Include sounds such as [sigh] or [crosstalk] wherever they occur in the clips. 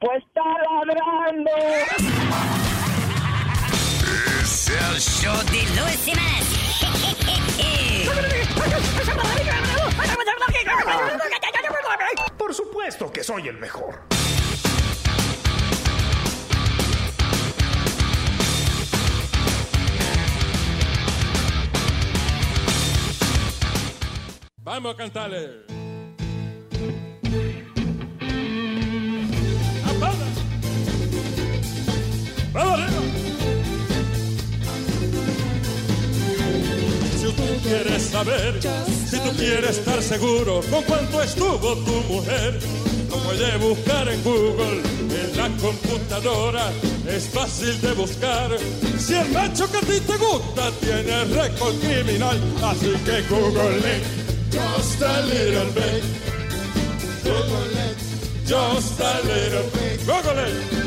Pues está ladrando. Es el show de Luis Semanas. Por supuesto que soy el mejor. Vamos a cantarle. Quieres saber, si tú quieres estar seguro con cuánto estuvo tu mujer, lo puedes buscar en Google, en la computadora, es fácil de buscar. Si el macho que a ti te gusta tiene récord criminal, así que Google it, just a little bit. Google it, just a little bit. Google it.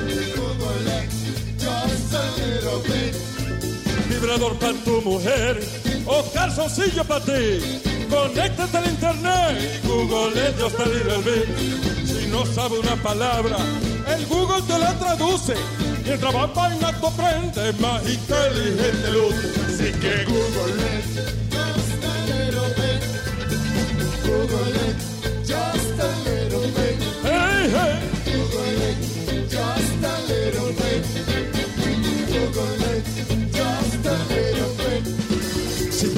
Vibrador para tu mujer o calzoncillo para ti. Conéctate al internet y Google a little bit. Si no sabe una palabra, el Google te la traduce. Mientras va vaina tu aprende, más inteligente luce. Así que Google it just a little bit. Google it just a little bit. Hey, hey. Google it just a little bit. Google it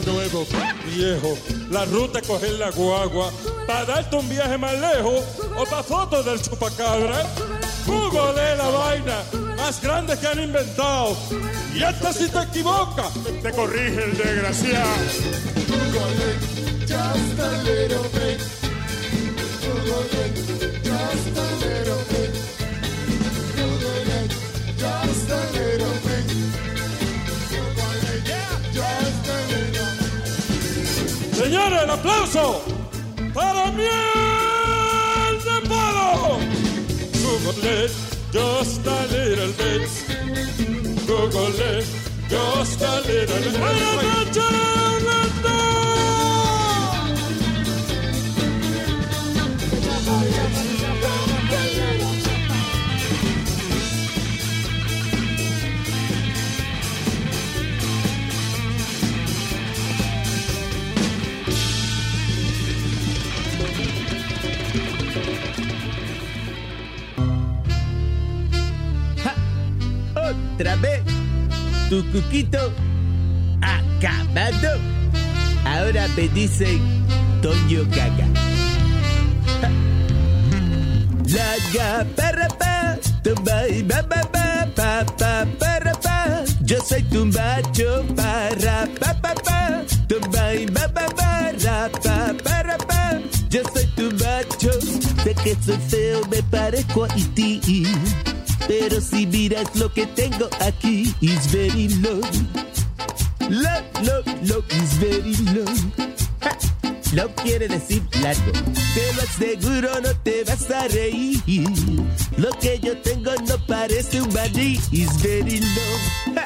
bit. Carro nuevo, viejo, la ruta coger la guagua, para darte un viaje más lejos o para fotos del chupacabra. Google es la vaina más grande que han inventado. Y hasta si te equivocas, te corrige el desgraciado. Google just a little bit. Google. Señores, el aplauso para miel de palo. Google it just a little bit. Google it just a little bit. ¡Buenas noches, Otra vez. Tu cuquito acabado. Ahora me dicen Toño Gaga. [laughs] La ga para pa, tumba y ba ba ba pa pa para pa. Yo soy tu macho para pa pa pa, tumba y ba ba para pa para pa. Yo soy tu macho, sé que soy feo, me parezco a ti. Pero si miras lo que tengo aquí, is very low. Low, low, low, is very low. Ja. Quiere decir largo. Te lo aseguro, no te vas a reír. Lo que yo tengo no parece un maní, is very low. Ja.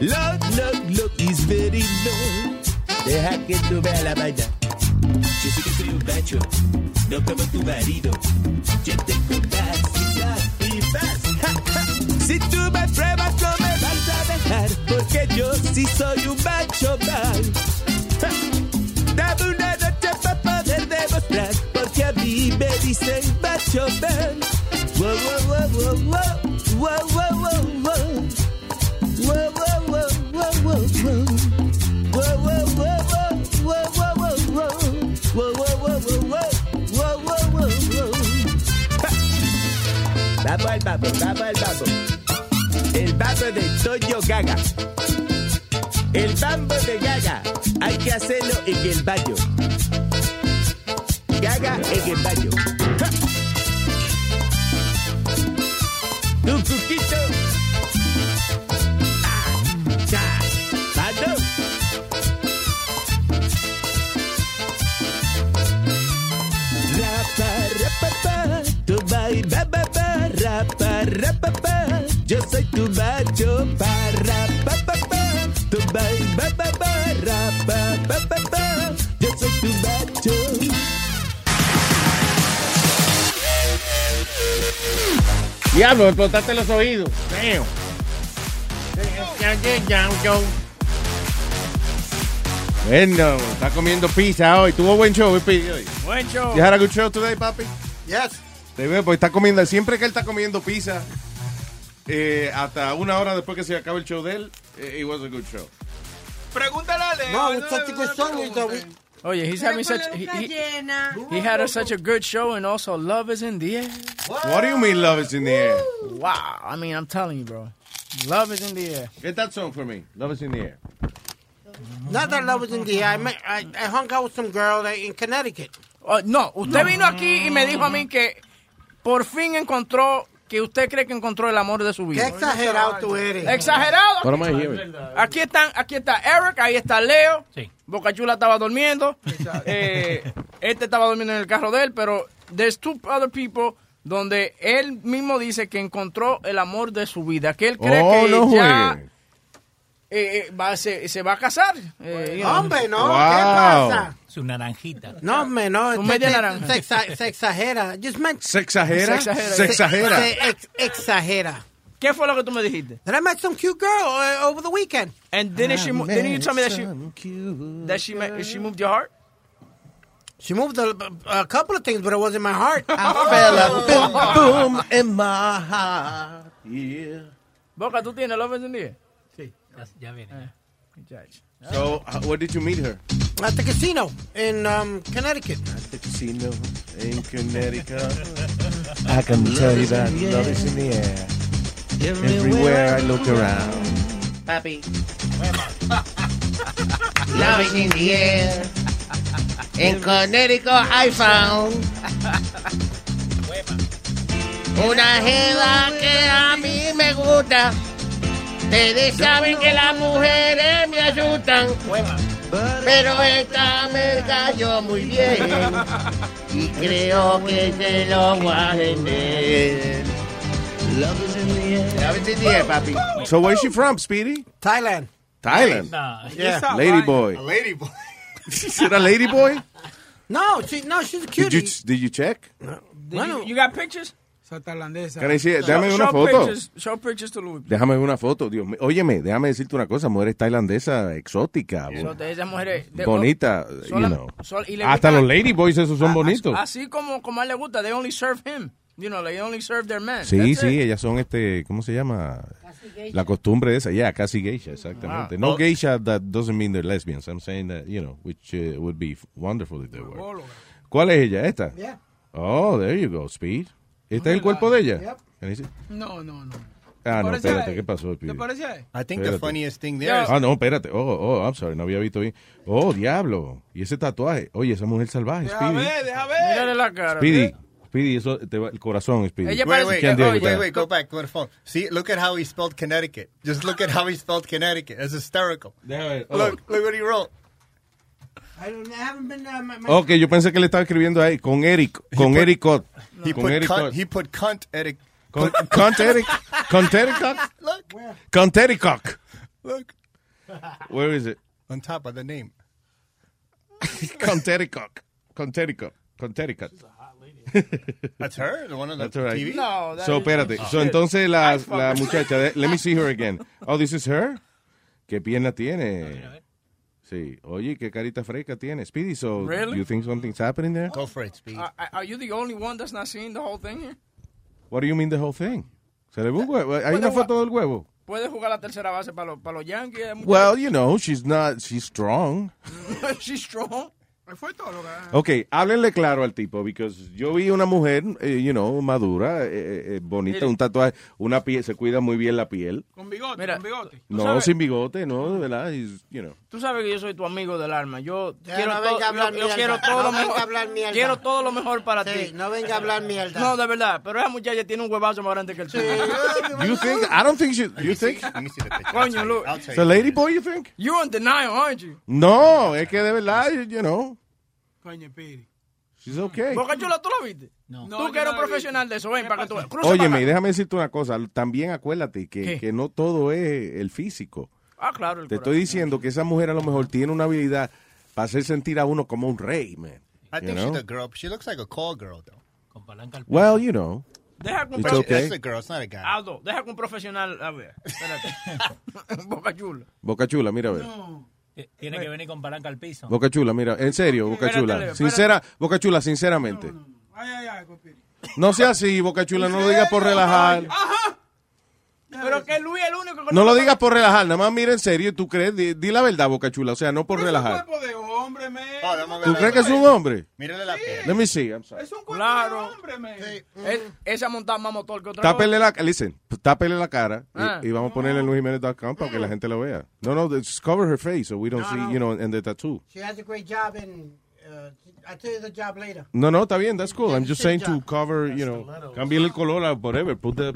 Low, low, low, is very low. Deja que tú veas la vaina. Yo sé que soy un macho, no como tu marido. Yo tengo y más. Ja, ja. Si tú me pruebas, no me vas a dejar, porque yo sí soy un macho mal. Dame una noche para poder demostrar, porque a mí me dicen macho man. Wow, wow, wow, whoa, whoa, whoa, Vamos al babo, vamos al babo. El babo de Toyo Gaga. El bambo de Gaga. Hay que hacerlo en el baño. Gaga en el baño. ¡Ja! Diablo, explotaste los oídos. Damn. Bueno, está comiendo pizza hoy. Tuvo buen show, Speedy, hoy. Buen show. You had a good show today, papi? Yes. Te veo, pues está comiendo, siempre que él está comiendo pizza, eh, hasta una hora después que se acabe el show de él, eh, it was a good show. Pregúntale a Leo. No, it's such a good song. You yeah, we- Oye, he's having such he, he, he had a, such a good show and also love is in the air. What do you mean love is in the air? Wow, I mean, I'm telling you, bro. Love is in the air. Get that song for me. Love is in the air. Not that love is in the air. I, met, I, I hung out with some girl in Connecticut. Oh, no, usted vino aquí y me dijo a mí que por fin encontró que usted cree que encontró el amor de su Qué vida. exagerado tú eres. Exagerado. What am I hearing? Aquí están, aquí está Eric, ahí está Leo. Boca Chula estaba durmiendo. Eh, este estaba durmiendo en el carro de él, pero there's two other people donde él mismo dice que encontró el amor de su vida, que él cree Oh, que no ya eh, eh, va, se, se va a casar. Eh. Hombre, no. Wow. ¿Qué pasa? Su naranjita. No, hombre, no. Su se- media naranja. Se, exa- se exagera. Just meant. ¿Se exagera? Se exagera. Se exagera. Se ex- exagera. ¿Qué fue lo que tú me dijiste? That I met some cute girl uh, over the weekend. And didn't she mo- didn't you tell me that she that she ma- she moved your heart? She moved a, a couple of things, but it wasn't my heart. [laughs] boom in my heart. Yeah. Boca, tú tienes love in the air? Sí, ya, ya viene. Muchacho. So, uh, where did you meet her? At the casino in um, Connecticut. At the casino in Connecticut. I can tell you that love is in the air. Everywhere I look around. Papi. [laughs] Love is in the air. In Connecticut I found una jeva que a mí me gusta. Ustedes saben que las mujeres me asustan. Pero esta me cayó muy bien. Y creo que se lo voy a vender. Love is in the air. Love is in the air, papi. So where's she from, Speedy? Thailand. Thailand. No, Yeah. Lady boy. lady boy. Is it a lady boy? No, she, no, she's a Did you did you check? Did you, you got pictures? Esa tailandesa. Can I see it? Déjame show, una show foto. Pictures, show pictures to Louis. Déjame ver una foto, Dios mío. Óyeme, déjame decirte una cosa. Mujeres tailandesa exótica. mujeres de- bonita, sola- you know. sol- y le Hasta gusta- los lady boys esos son a- bonitos. Así como, como a él le gusta, they only serve him. You know, they only serve their men. Sí, That's sí, it. ellas son este, ¿cómo se llama? La costumbre esa, yeah, casi geisha, exactamente. Wow. No Oh. geisha, that doesn't mean they're lesbians. I'm saying that, you know, which uh, would be wonderful if they were. ¿Cuál es ella? ¿Esta? Yeah. Oh, there you go, Speed. ¿Este es el cuerpo de ella? No, no, no. Ah, no, espérate? ¿qué pasó? ¿Te parece? I think Espérate. the funniest thing there is Ah, no, espérate. Oh, oh, I'm sorry, no había visto bien. Oh, diablo. Y ese tatuaje. Oye, esa mujer salvaje, Deja Speedy. ver, deja ver. Mírale la cara. Speedy, Speedy, eso te va el corazón, Speedy. Ella Wait, parece wait, wait, wait, wait, go back, go to the phone. See, look at how he spelled Connecticut. Just look at how he spelled Connecticut. It's hysterical. Déjame ver. Oh. Look, look what he wrote. I, don't, I haven't been. Uh, my, my- Ok, yo pensé que le estaba escribiendo ahí con Eric, con put- Eric Cott. Con put Eric cunt, Cott. he put cunt Con, con Eric, con Eric [laughs] look, Con Eric look Where is it? on top of the name. [laughs] Con Eric. Con Eric. Con Eric. That's her, the one on the That's right. TV. No, that So, espérate. Oh, So, shit. entonces la, la muchacha, let me see her again. Oh, this is her? ¿Qué pierna tiene? Sí. Oye, qué carita fresca tiene. Speedy, so Really? you think something's happening there? Go for it, Speed. Are, are you the only one that's not seeing the whole thing here? What do you mean the whole thing? Se le un huevo. Hay una foto del huevo. Puede jugar la tercera base para los, para los Yankees. Well, you know, she's not, she's strong. [laughs] She's strong. Fue todo lo que... Ok, háblenle claro al tipo, because yo vi una mujer, eh, you know, madura, eh, eh, bonita, Mire. un tatuaje, una piel, se cuida muy bien la piel. Con bigote, Mira, con bigote. No, sabes- sin bigote, no, de verdad, you know. Tú sabes que yo soy tu amigo del alma. Yo Ya quiero no yo- yo quiero todo No lo mejor. a hablar mierda. Quiero todo lo mejor para Sí, ti. no venga a hablar mierda. No, de verdad. Pero esa muchacha tiene un huevazo más grande que el tuyo. [laughs] You think, I don't think she, you think, Let me see the picture. Coño, tell it's a lady boy, you think? You're in denial, aren't you? No, es que de verdad, you know, Coño, Piri. she's okay. Boca Chula, ¿tú la viste? No. Tú que eres un profesional de eso, ven para que tú Óyeme, déjame decirte una cosa, también acuérdate que, que no todo es el físico. Ah, claro. El Te corazón. estoy diciendo que esa mujer a lo mejor tiene una habilidad para hacer sentir a uno como un rey, man. I You think know? she's a girl. She looks like a call girl, though. Con palanca al Well, you know. Deja que un It's okay. That's a girl. It's not a guy. Aldo, deja que un profesional. A ver, espérate. [laughs] [laughs] Boca Chula. Boca Chula, mira a ver. Tiene que venir con palanca al piso. Boca Chula, mira, en serio, Boca Chula. Sincera, Boca Chula, sinceramente. Ay, ay, ay, con Piri. No sea así, Boca Chula, no lo digas por relajar. Pero que Luis es el único que No lo digas por relajar, nada más mira en serio, tú crees, di, di la verdad, Boca Chula, o sea, no por relajar. cuerpo de hombre, me. Oh, ¿Tú crees que es un hombre? Mírale la piel. Let me see, I'm sorry. Es un cuerpo Claro. de hombre, me. Él- Esa montada más motor que otra Tápele la, listen, tápele la cara y- Ah. y, vamos a ponerle en luisjimenez.com para que la gente lo vea. No, no, just cover her face so we don't No, see, no. you know, and the tattoo. She has a great job in. Uh, I'll tell you the job later. No, no, está bien, that's cool. I'm just saying to job. cover, you know, cambiarle el color whatever, put the...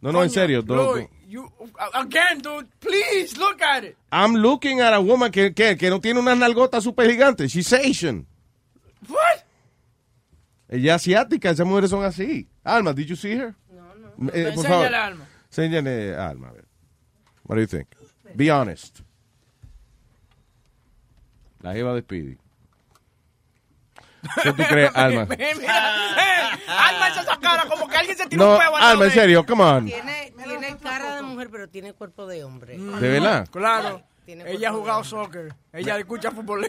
No, no, en serio. no. you, again, dude, please look at it. I'm looking at a woman que, que, que no tiene unas nalgotas super gigantes. She's Asian. What? Ella es asiática, esas mujeres son así. Alma, did you see her? No, no. por Enséñale, favor. Alma. Enséñale a Alma, a ver. What do you think? Be honest. La jeva de Speedy. ¿Qué tú crees, [laughs] Alma? Mira, eh, Alma echa esa cara como que alguien se tiró No, un huevo Alma, en serio, come on. Tiene, tiene cara de mujer, pero tiene cuerpo de hombre. ¿De verdad? Claro. Tiene Ella ha jugado soccer. Ella escucha fútbol.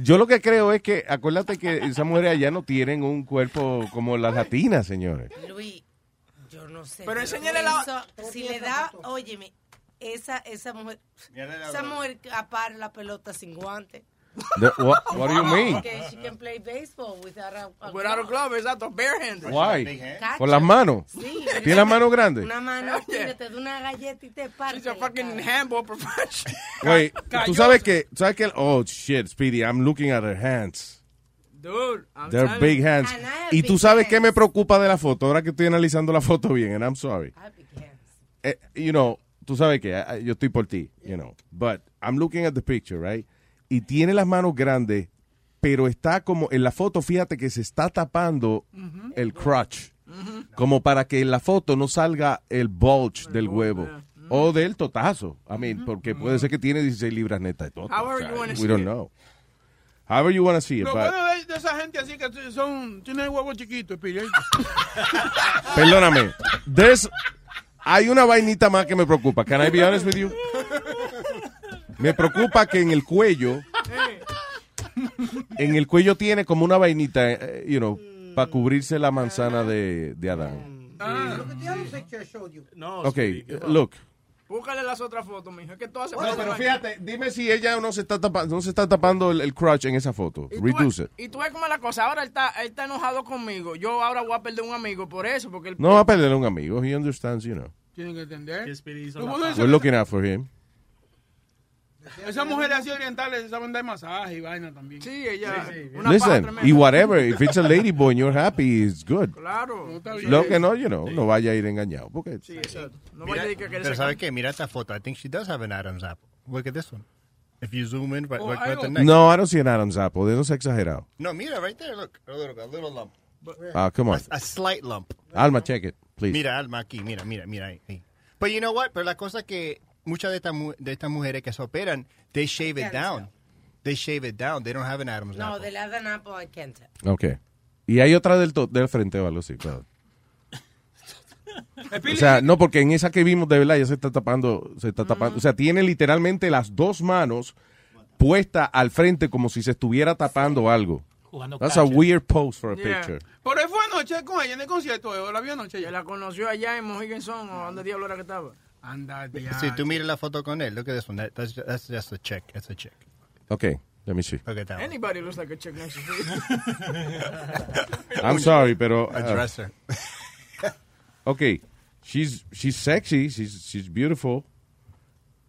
Yo lo que creo es que, acuérdate que esas mujeres allá no tienen un cuerpo como las latinas, señores. Luis, yo no sé. Pero enséñale la- Si le da, óyeme, esa, esa mujer, esa mujer apara la pelota sin guante. The- what, what do you mean? [laughs] Que she can play baseball without a, a Without a glove, exacto, barehanded. Why? ¿Con las manos? Sí. [laughs] ¿Tiene las manos grandes? Una mano, [laughs] mira, te da una galleta y te parte. She's a fucking cara. handball professional. Wait, tú sabes que, sabes que, oh shit, Speedy, I'm looking at her hands. Dude, I'm They're telling big hands. And I have Y tú big sabes qué me preocupa de la foto, ahora que estoy analizando la foto bien, and I'm sorry. I have big hands. Eh, you know, tú sabes que eh, yo estoy por ti, you know, but I'm looking at the picture, right? Y tiene las manos grandes, pero está como en la foto, fíjate que se está tapando el crotch, como para que en la foto no salga el bulge del huevo. O del totazo. I mean, porque puede ser que tiene 16 libras netas de toto. However o sea, you wanna we see don't it. know. However you want to see it, Lo but- bueno de, de esa gente así que son, tienen huevos chiquitos. [laughs] Perdóname. There's- hay una vainita más que me preocupa. Can I be honest with you? Me preocupa que en el cuello, en el cuello tiene como una vainita, eh, you know, para cubrirse la manzana de, de Adán. Look at the other picture I showed you. No, Ok, look. Búscale las otras fotos, mijo. Es que tú haces. No, pero fíjate, dime si ella no se está tapando, no se está tapando el, el crotch en esa foto. Y tú Reduce ves- it. Y tú ves cómo es la cosa. Ahora él está, él está enojado conmigo. Yo ahora voy a perder un amigo por eso. Porque él, No va a perder un amigo. He understands, you know. Tienen que entender. bueno We're looking out for him. Esas mujeres así orientales saben dar masaje y vaina también. Sí, ella. Sí, sí. Una Listen, y whatever, if it's a lady boy and you're happy, it's good. Claro. Lo que no, you know, no vaya a ir engañado. Porque Sí, exacto. No Mira, vaya a decir que pero sacar- ¿sabes qué? Mira esta foto. I think she does have an Adam's apple. Look at this one. If you zoom in, right, Oh, right, the neck. No, I don't see an Adam's apple. Eso es exagerado. No, mira, right there. Look, a little, a little lump. Ah, come on. A, a slight lump. Alma, check it, please. Mira, Alma, aquí, mira, mira, mira ahí. ahí. But you know what? Pero la cosa que muchas de estas mu- de estas mujeres que se operan, they shave it down. They shave it down. They don't have an Adam's No, apple. de la Dan Apple I can't tell. Ok. Y hay otra del, to- del frente o algo así, claro. [laughs] O sea, no, porque en esa que vimos de verdad ya se está tapando, se está tapando. O sea, tiene literalmente las dos manos puestas al frente como si se estuviera tapando algo. That's a weird pose for a Yeah. picture. Por ahí fue anoche con ella en el concierto. ¿O la vio anoche ya? La conoció allá en Mohegan Sun, o donde diablo era que estaba. Anda, Si tú miras la foto con él, look at this one. That, that's, that's just a chick. That's a chick. Okay, let me see. Look at that one. Anybody looks like a chick next to you. I'm sorry, pero... A uh, dresser. [laughs] okay, she's, she's sexy, she's, she's beautiful.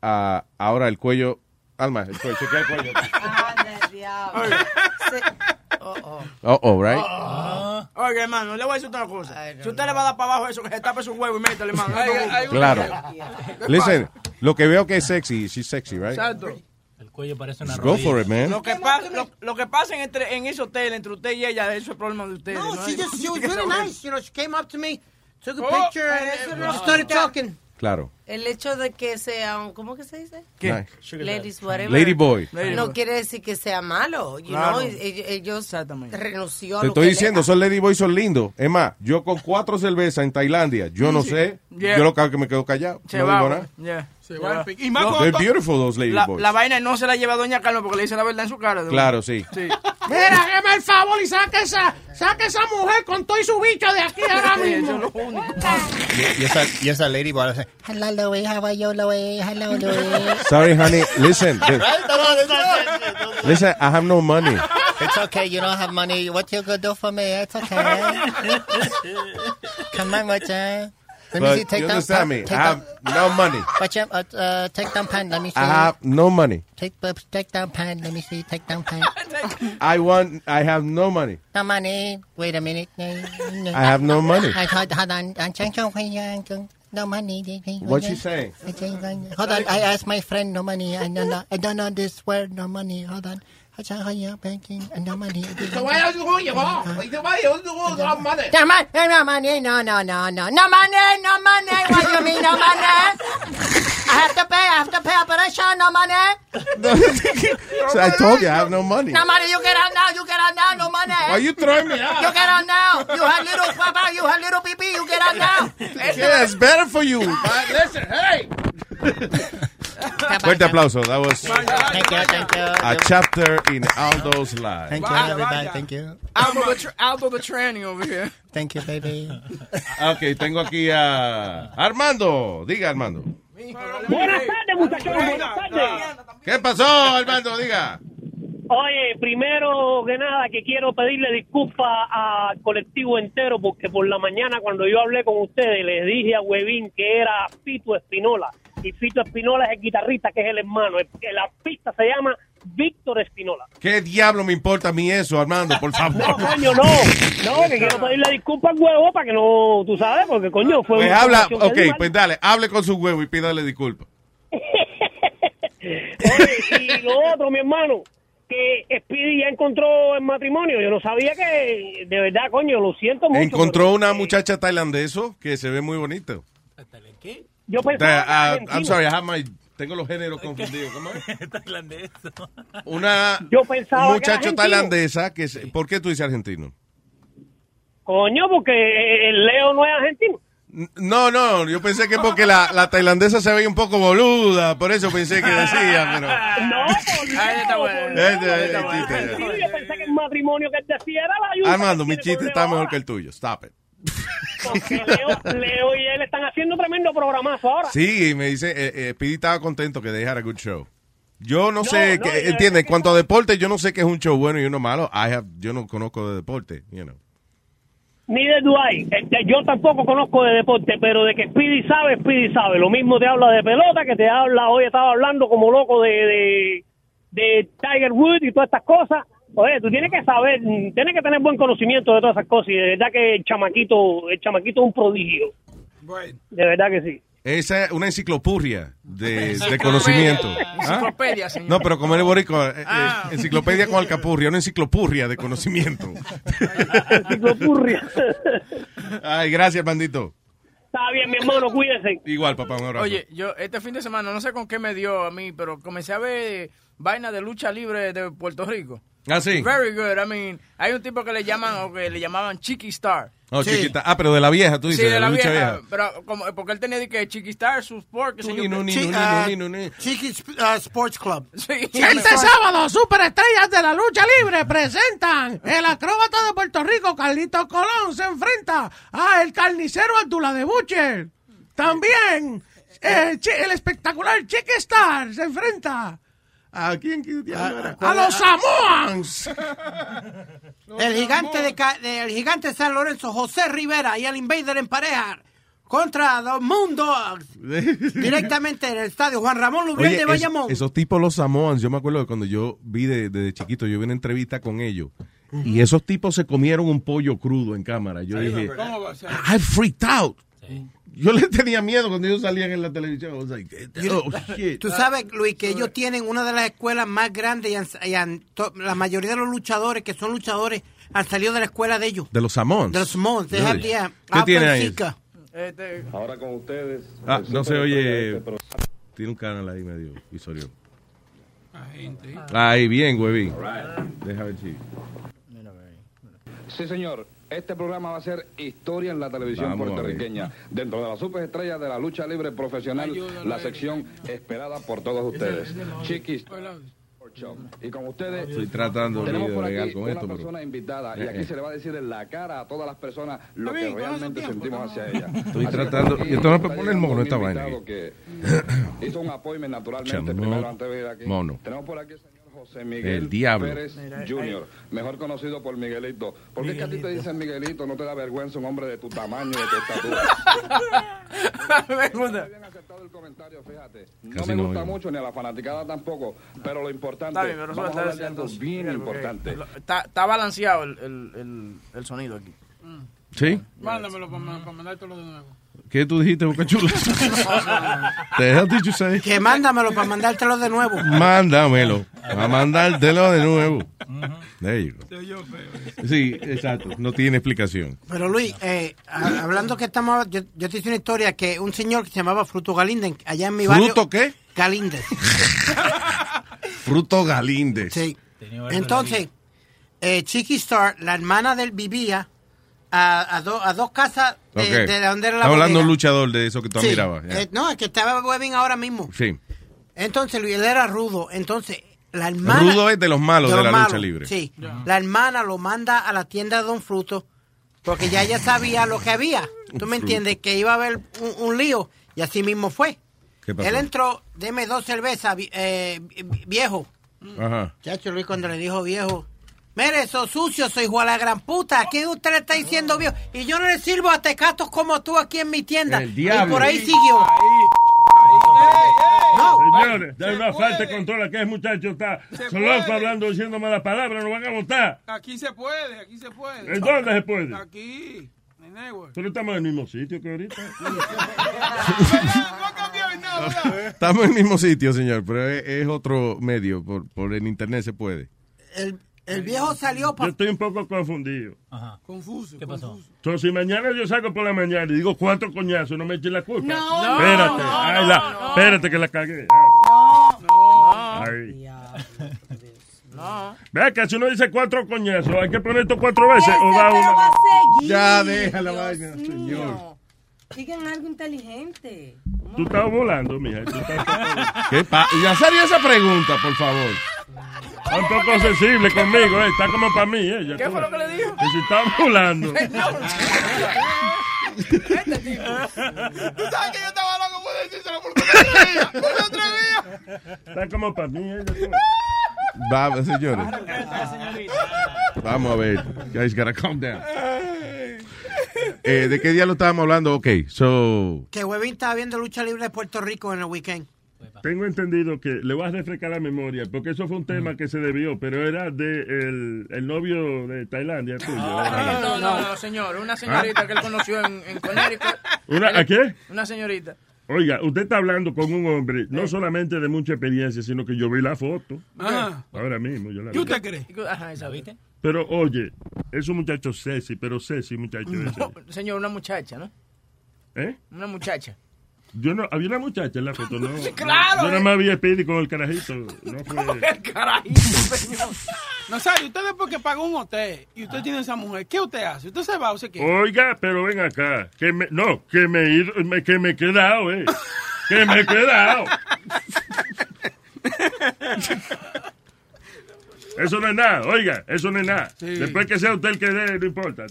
Ah, ahora el cuello... Alma, el cuello, chequea el cuello. Oh, oh. Oh, oh, Oiga, hermano, le voy a decir otra cosa. Si usted le va a dar para abajo eso, que se tape su huevo y métale, hermano. Claro. Listen, lo que veo que es sexy, she's sexy, right? Exacto. El cuello parece una Just go for it, man. Lo que, pasa, lo, lo que pasa en, entre, en ese hotel, entre usted y ella, eso es problema de ustedes. No, she just she [laughs] was really nice. You know, she came up to me, took a Oh, picture, and no started talking. Claro. El hecho de que sea un, ¿cómo que se dice? ¿Qué? Ladies, whatever. Lady boy. No quiere decir que sea malo. You Claro. know, ellos, ellos renunció a Te lo estoy que diciendo, esos lady boys son lindos. Es más, yo con cuatro cervezas en Tailandia, yo no Sí. sé. Yeah. Yo lo que hago es que me quedo callado. Se no va, digo nada. Yeah. Se va. va. Y más No, con- They're beautiful, those lady la, boys. la vaina no se la lleva Doña Carmen porque le dice la verdad en su cara. de Claro, sí. Sí. [laughs] Mira, hágame el favor y saque esa, saque esa mujer con todo y su bicho de aquí ahora [laughs] Sí, mismo. eso es lo único. Y, [laughs] y esa, y esa lady boy Louis. How are you, Louis? Hello, [laughs] Louis. Sorry, honey. Listen. [laughs] Listen, I have no money. It's okay. You don't have money. What you gonna do for me? It's okay. [laughs] Come on, what uh, Let me But see. Take you down. understand me? I Take have down. no money. Watch out. Uh, uh, take down pen. Let me see. I have no money. Take uh, take down pen. Let me see. Take down pen. I want, I have no money. no money. Wait a minute. I have no money. I hold, hold on. I'm trying to no money. What's she saying? Hold on. I asked my friend no money. I don't know. I don't know this word. No money. Hold on. I try to banking and no money. So why don't you go your home? Why don't you go your money? No money, no money, no, no, no, no, no money, no money. What do you mean, no money? I have to pay, I have to pay operation, no money. [laughs] So I told you I have no money. No money, you get out now, you get out now, no money. Why you throwing me out? You get out now. You have little papa, you have little pee you get out now. [laughs] Yeah, it's better for you. Listen, hey. [laughs] Fuerte aplauso. That was Thank you, thank you. a chapter in Aldo's life. Thank you, everybody. Thank you. Aldo the, Aldo the tranny over here. Thank you, baby. Ok, tengo aquí a Armando. Diga, Armando. Buenas tardes, muchachos. Buenas tardes. ¿Qué pasó, Armando? Diga. Oye, primero que nada que quiero pedirle disculpas al colectivo entero porque por la mañana cuando yo hablé con ustedes les dije a Huevín que era Fito Espinola y Fito Espinola es el guitarrista que es el hermano. El- La pista se llama Víctor Espinola. ¿Qué diablo me importa a mí eso, Armando? Por [laughs] favor. No, coño, no. No, que quiero pedirle disculpas al huevo para que no, tú sabes, porque coño fue Pues una habla, ok, pues dale, hable con su huevo y pídale disculpas. [laughs] Oye, y lo otro, mi hermano, que Speedy ya encontró el matrimonio. Yo no sabía que, de verdad, coño, lo siento mucho. Encontró pero, una eh, muchacha tailandesa que se ve muy bonita. Yo pensaba que Ah. I'm sorry, I have my- tengo los géneros confundidos. ¿Cómo es? [laughs] Tailandés. Una Yo pensaba que muchacho argentino. tailandesa que se- ¿Por qué tú dices argentino? Coño, porque el Leo no es argentino. No, no, yo pensé que porque la, la tailandesa se veía un poco boluda, por eso pensé que decía, pero... No, [laughs] por Este, este Yo pensé que el matrimonio que él decía era la ayuda. Armando, que mi chiste está mejor que el tuyo. Stop it. Porque Leo, Leo y él están haciendo tremendo programazo ahora. Sí, me dice, eh, eh, Speedy estaba contento que dejara good show. Yo no, No, sé, no, que, entiende, en cuanto a deporte, yo no sé qué es un show bueno y uno malo. I have, yo no conozco de deporte, you know. Ni de Duay. Este, yo tampoco conozco de deporte, pero de que Speedy sabe, Speedy sabe. Lo mismo te habla de pelota, que te habla, hoy estaba hablando como loco de, de, de Tiger Woods y todas estas cosas. Oye, tú tienes que saber, tienes que tener buen conocimiento de todas esas cosas. Y de verdad que el chamaquito, el chamaquito es un prodigio. De verdad que sí. Esa es una enciclopurria de, [laughs] de conocimiento. ¿Ah? Enciclopedia, señor. No, pero como eres boricua, eh, eh, Ah. enciclopedia con alcapurria, una enciclopurria de conocimiento. [laughs] Enciclopurria. Ay, gracias, bandito. Está bien, mi hermano, cuídense. Igual, papá, un abrazo. Oye, yo este fin de semana, no sé con qué me dio a mí, pero comencé a ver vaina de lucha libre de Puerto Rico. Ah, sí. Very good. I mean, hay un tipo que le llaman o que le llamaban Chiqui Star. Oh, chiquita. Ah, pero de la vieja, tú dices, sí, de la vieja, vieja. Pero como, porque él tenía de que Chiqui Star, su sport, que se yo. Ah. Chiqui uh, Sports Club. [laughs] Sí. Este sábado, superestrellas de la lucha libre presentan el acróbata de Puerto Rico, Carlito Colón, se enfrenta a el carnicero Abdullah de Butcher. También eh, chi- el espectacular Chiqui Star se enfrenta ¿A quién? A los Samoans. [laughs] El gigante de, Ca- de- el gigante de San Lorenzo, José Rivera y el Invader en pareja contra los Moondogs. [laughs] Directamente en el estadio Juan Ramón Lubriel Oye, de es- Bayamón. esos tipos, los Samoans, yo me acuerdo de cuando yo vi de- desde chiquito, yo vi una entrevista con ellos. Y esos tipos se comieron un pollo crudo en cámara. Yo dije, ¿Cómo va a ser? I freaked out. Yo les tenía miedo cuando ellos salían en la televisión. I was like, oh, shit. Tú sabes, Luis, que ellos tienen una de las escuelas más grandes y, han- y han- to- la mayoría de los luchadores que son luchadores han salido de la escuela de ellos. De los Samoans. De los. They have, yeah, ¿Qué tiene ahí? Alpha Este, Ahora con ustedes. Ah, no se oye. de este programa. Tiene un canal ahí medio visorio. Ahí, bien, huevín. Deja ver si. Sí, señor. Este programa va a ser historia en la televisión Vamos a ver. puertorriqueña. Dentro de las superestrellas de la lucha libre profesional, la sección esperada por todos ustedes. Chiquis. Y con ustedes Estoy tratando tenemos de por aquí con una esto, pero- persona invitada y Eh, aquí eh. se le va a decir en la cara a todas las personas lo que realmente tiempo, sentimos hacia ella. Estoy Así tratando- y esto no para poner llegando mono, esta vaina que hizo un apoyo naturalmente Chamo- primero antes de venir aquí. mono. Tenemos por aquí José Miguel El diablo. Pérez Jr., mejor conocido por Miguelito. ¿Por qué es que a ti te dicen Miguelito? ¿No te da vergüenza un hombre de tu tamaño y de tu estatura? [laughs] bien aceptado el comentario, fíjate. No Casi me no gusta oigo. mucho ni a la fanaticada tampoco, pero lo importante, Está bien, pero vamos a hablar de algo bien importante. Está, está balanceado el, el, el, el sonido aquí. ¿Sí? Mándamelo para, para mandártelo de nuevo. ¿Qué tú dijiste, Boca Chula? The hell did you say? Que mándamelo para mandártelo de nuevo. Mándamelo. A mandártelo de nuevo. There you go. Se oyó feo. Sí, exacto. No tiene explicación. Pero Luis, eh, hablando que estamos, yo, yo te hice una historia que un señor que se llamaba Fruto Galíndez, allá en mi barrio. ¿Fruto qué? Galíndez. [laughs] Fruto Galíndez. Sí. Entonces, eh, Chiqui Star, la hermana de él vivía a, a, do- a dos casas de, donde era la Estamos hablando luchador de eso que tú Sí. mirabas. Eh, no, es que estaba Webin ahora mismo. Sí. Entonces, Luis, él era rudo. Entonces, la hermana... Rudo es de los malos de, los la malos, lucha libre. Sí. La hermana lo manda a la tienda de Don Fruto porque ya ella sabía lo que había. ¿Tú me entiendes? Que iba a haber un, un lío. Y así mismo fue. ¿Qué pasó? Él entró, deme dos cervezas, eh, vi- viejo. Ajá. Chacho Luis cuando le dijo viejo, mire, eso sucio, soy hijo de la gran puta. ¿A quién usted le está diciendo viejo? Y yo no le sirvo a tecatos como tú aquí en mi tienda. El diablo. Y por ahí siguió. Señores, da una falta de control aquí, el muchacho está loco puede. hablando, diciendo malas palabras, no van a votar. Aquí se puede, aquí se puede. ¿En dónde se puede? Aquí. Pero estamos en el mismo sitio que ahorita. [laughs] No. Estamos en el mismo sitio, señor, pero es, es otro medio. Por, por el internet se puede. El, el viejo salió Yo para... estoy un poco confundido. Confuso. ¿Qué pasó? confuso. So, si mañana yo salgo por la mañana y digo cuatro coñazos, no me echen la culpa. No, Espérate, no, ay, no, la- no. espérate que la cagué. No. Ay. No. Vea que si uno dice cuatro coñazos, hay que poner esto cuatro veces o da pero va a seguir. Ya, deja la Dios vaina, señor. Digan algo inteligente. Tú estás volando, mija. Tú estás ¿Qué pa y hacer esa pregunta, por favor. Está un poco sensible conmigo, eh. está como para mí. Eh. ¿Qué fue lo que le dijo? Que si está volando. [laughs] Este tipo. ¿Tú sabes que yo estaba loco por decírselo porque no me atrevía? No atrevía. Está como para mí. Eh. Vamos, señores. Vamos a ver. Guys, gotta calm down. Eh, ¿De qué día lo estábamos hablando? Ok, so... Que Webin estaba viendo lucha libre de Puerto Rico en el weekend. Tengo entendido que le voy a refrescar la memoria, porque eso fue un tema que se debió, pero era de el, el novio de Tailandia tuyo. No, no, no, no, señor. Una señorita que él conoció en, en Connecticut. ¿Una, ¿A qué? Una señorita. Oiga, usted está hablando con un hombre, no solamente de mucha experiencia, sino que yo vi la foto. Ah. Ahora mismo, yo la ¿Qué vi. usted cree? Ajá, esa viste. Pero oye, es un muchacho sexy, pero sexy muchacho ese. No, señor, una muchacha, ¿no? ¿Eh? Una muchacha. Yo no, había una muchacha en la foto, ¿no? [laughs] Sí, claro, Yo eh. nada más vi a Speedy con el carajito. No fue. El carajito, señor. [laughs] Nazario, usted después que pagó un hotel y usted tiene esa mujer, ¿qué usted hace? ¿Usted se va o se queda? Oiga, pero ven acá. Que me, no, que me, he ido- me- que me he quedado, eh. Que me he quedado. [laughs] Eso no es nada, oiga, eso no es nada. Sí. Después que sea usted el que dé, no importa.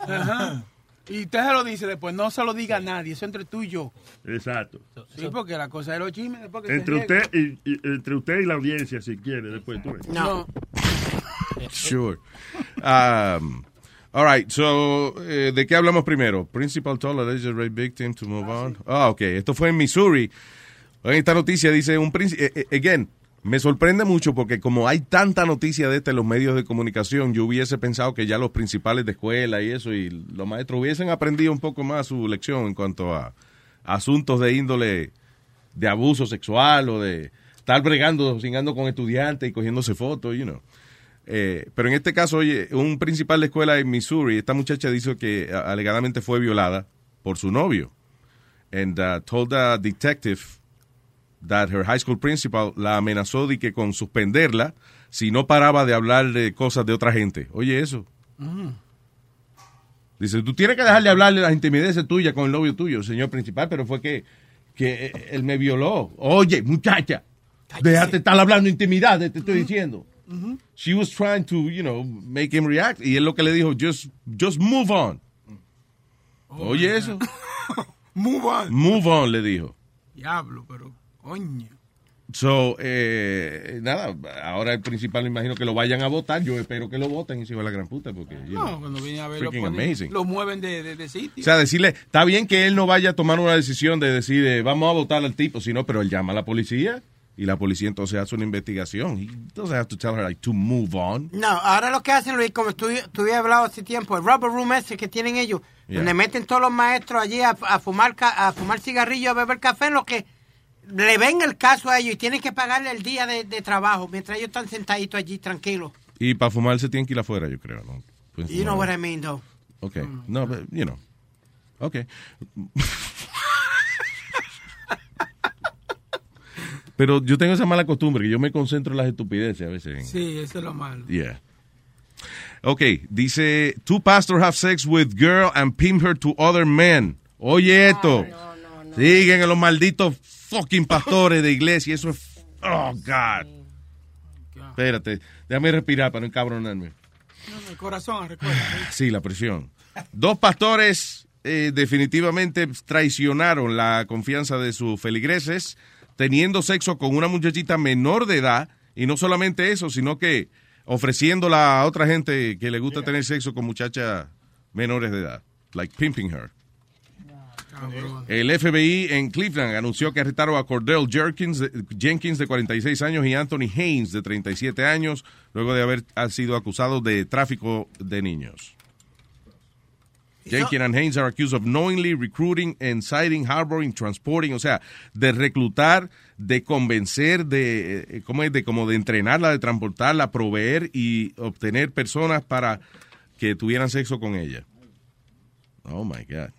Ajá. Y usted se lo dice después, no se lo diga a nadie, eso entre tú y yo. Exacto. Sí, porque la cosa de los chismes después que se Entre usted y, y- entre usted y la audiencia, si quiere, después tú ves. No. [laughs] Sure. Um, all right, so, eh, ¿de qué hablamos primero? Principal told alleged rape victim to move on. Ah, ok. Esto fue en Missouri. En esta noticia dice un príncipe, eh, eh, again, me sorprende mucho porque como hay tanta noticia de este en los medios de comunicación, yo hubiese pensado que ya los principales de escuela y eso, y los maestros hubiesen aprendido un poco más su lección en cuanto a asuntos de índole de abuso sexual o de estar bregando, cingando con estudiantes y cogiéndose fotos, you know. Eh, pero en este caso, oye, un principal de escuela en Missouri, esta muchacha dijo que a- alegadamente fue violada por su novio. And uh, told the detective that her high school principal la amenazó de que con suspenderla si no paraba de hablar de cosas de otra gente. Oye, eso. Dice, tú tienes que dejarle hablar de las intimideces tuyas con el novio tuyo, señor principal, pero fue que, que él me violó. Oye, muchacha, déjate estar hablando intimidades, te estoy diciendo. She was trying to, you know, make him react. Y él lo que le dijo, just, just move on. Oye, eso. [laughs] Move on. Move on, le dijo. Diablo, pero coño. So, eh, nada, ahora el principal me imagino que lo vayan a votar. Yo espero que lo voten, hijo de la gran puta, porque, know, No, cuando viene a ver lo, ponen- lo mueven de, de, de sitio. O sea, decirle, está bien que él no vaya a tomar una decisión de decir, eh, vamos a votar al tipo, sino, pero él llama a la policía y la policía entonces hace una investigación. He doesn't have to tell her, like, to move on. No, ahora lo que hacen, Luis, como tú, tú habías hablado hace tiempo, el rubber room ese que tienen ellos, Yeah. donde meten todos los maestros allí a, a fumar ca- a fumar cigarrillos, a beber café, en lo que le ven el caso a ellos y tienen que pagarle el día de, de trabajo mientras ellos están sentaditos allí tranquilos. Y para fumar se tienen que ir afuera, yo creo, ¿no? Pueden You know fumar. what I mean, though. Okay. No, but, you know. Okay. [laughs] Pero yo tengo esa mala costumbre que yo me concentro en las estupideces a veces. en- Sí, eso es lo malo. Yeah. Okay, dice, two pastors have sex with girl and pimp her to other men. Oye esto. Siguen en los malditos fucking pastores de iglesia. Eso es... Oh, God. Espérate, déjame respirar para no encabronarme. No, el corazón, recuerda. Sí, la presión. Dos pastores eh, definitivamente traicionaron la confianza de sus feligreses teniendo sexo con una muchachita menor de edad y no solamente eso, sino que ofreciéndola a otra gente que le gusta tener sexo con muchachas menores de edad, like pimping her. El FBI en Cleveland anunció que arrestaron a Cordell Jenkins de, Jenkins, de 46 años, y Anthony Haynes, de 37 años, luego de haber ha sido acusados de tráfico de niños. Jenkins and Haynes are accused of knowingly recruiting, inciting, harboring, transporting, o sea, de reclutar, de convencer, de, eh, ¿cómo es? De como de entrenarla, de transportarla, proveer y obtener personas para que tuvieran sexo con ella. Oh my God.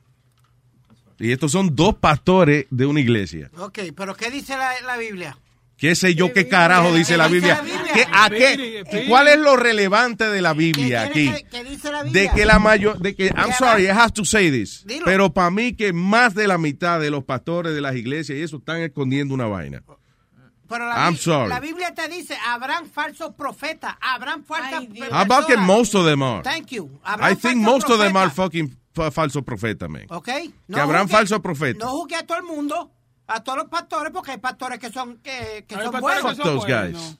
Y estos son dos pastores de una iglesia. Ok, pero ¿qué dice la, la Biblia? ¿Qué sé yo qué carajo dice la Biblia? ¿Qué- a qué- ¿Cuál es lo relevante de la Biblia aquí? ¿Qué dice la Biblia? De que la mayor, de que, I'm sorry, I have to say this, Dilo. pero para mí que más de la mitad de los pastores de las iglesias y eso están escondiendo una vaina. Pero la, I'm sorry. la Biblia te dice, habrán falsos profetas, habrán falsas How about que most of them are? Thank you. I think most of them are fucking falsos profetas, man. ¿Ok? Que habrán falsos profetas. No juzgue a todo el mundo, a todos los pastores, porque hay pastores que son, que, que son pastores buenos. Fuck those guys.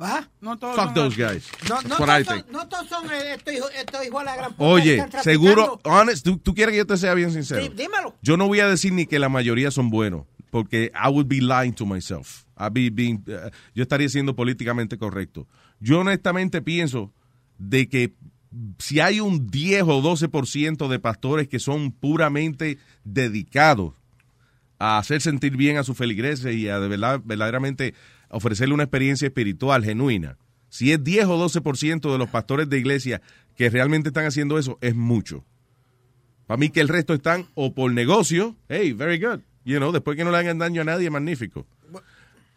¿Ah? No todos Fuck son those así. guys. No, no, todos son, no todos son eh, estos hijos estos hijos de la gran puta Oye, seguro, honest, ¿tú, tú quieres que yo te sea bien sincero? Sí, dímelo. Yo no voy a decir ni que la mayoría son buenos, porque I would be lying to myself. I'd be being- eh, yo estaría siendo políticamente correcto. Yo honestamente pienso de que si hay un 10 o 12% de pastores que son puramente dedicados a hacer sentir bien a sus feligreses y a de verdad, verdaderamente ofrecerle una experiencia espiritual genuina. Si es 10 o 12% de los pastores de iglesia que realmente están haciendo eso, es mucho. Para mí que el resto están o por negocio, hey, very good, You know, después que no le hagan daño a nadie, magnífico.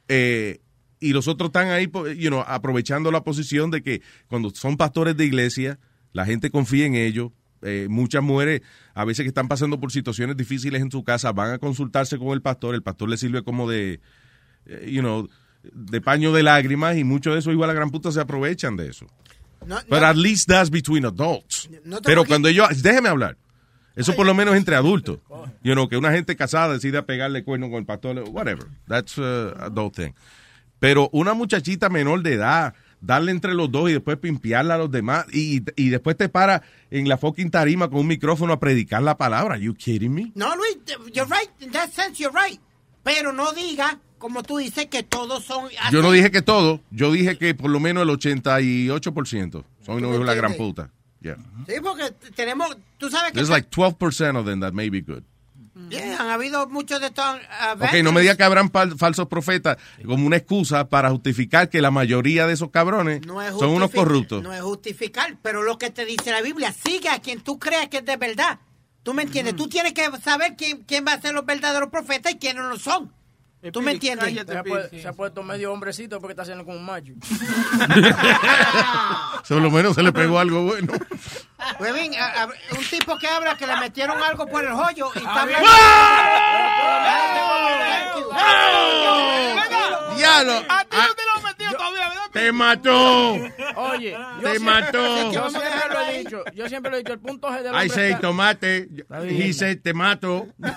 Eh, y los otros están ahí, you know, aprovechando la posición de que cuando son pastores de iglesia, la gente confía en ellos. Eh, muchas mujeres, a veces que están pasando por situaciones difíciles en su casa, van a consultarse con el pastor. El pastor le sirve como de, eh, you know, de paño de lágrimas y mucho de eso, igual la gran puta, se aprovechan de eso. No, But no. at least that's between adults. No Pero cuando ellos, déjeme hablar. Eso por lo menos entre adultos. You know, que una gente casada decida pegarle cuerno con el pastor, whatever. That's uh, adult thing. Pero una muchachita menor de edad, darle entre los dos y después pimpearla a los demás y, y después te para en la fucking tarima con un micrófono a predicar la palabra. you kidding me? No, Luis, you're right. In that sense, you're right. Pero no diga, como tú dices, que todos son así. Yo no dije que todo, yo dije que por lo menos el 88% son de la gran puta. Yeah. Sí, porque tenemos, tú sabes que... There's like 12% of them that may be good. Yeah, han habido muchos de estos... uh, Ok, no me diga que habrán fal- falsos profetas como una excusa para justificar que la mayoría de esos cabrones No es son unos corruptos. No es justificar, pero lo que te dice la Biblia, sigue a quien tú creas que es de verdad. ¿Tú me entiendes? Tú tienes que saber quién, quién va a ser los verdaderos profetas y quiénes no lo son. ¿Tú me entiendes? Se ha, pu- se ha puesto medio hombrecito porque está haciendo como un macho. [laughs] [laughs] Por lo menos se le pegó algo bueno. Un tipo que habla que le metieron algo por el hoyo y está bien. hablando. Diablo. A ti no te lo han metido todavía, ¿verdad? Te mató. Oye, Te mató. Yo siempre lo he dicho. Yo siempre lo he dicho. El punto G del hombre I say tomate. He said te mato. Yo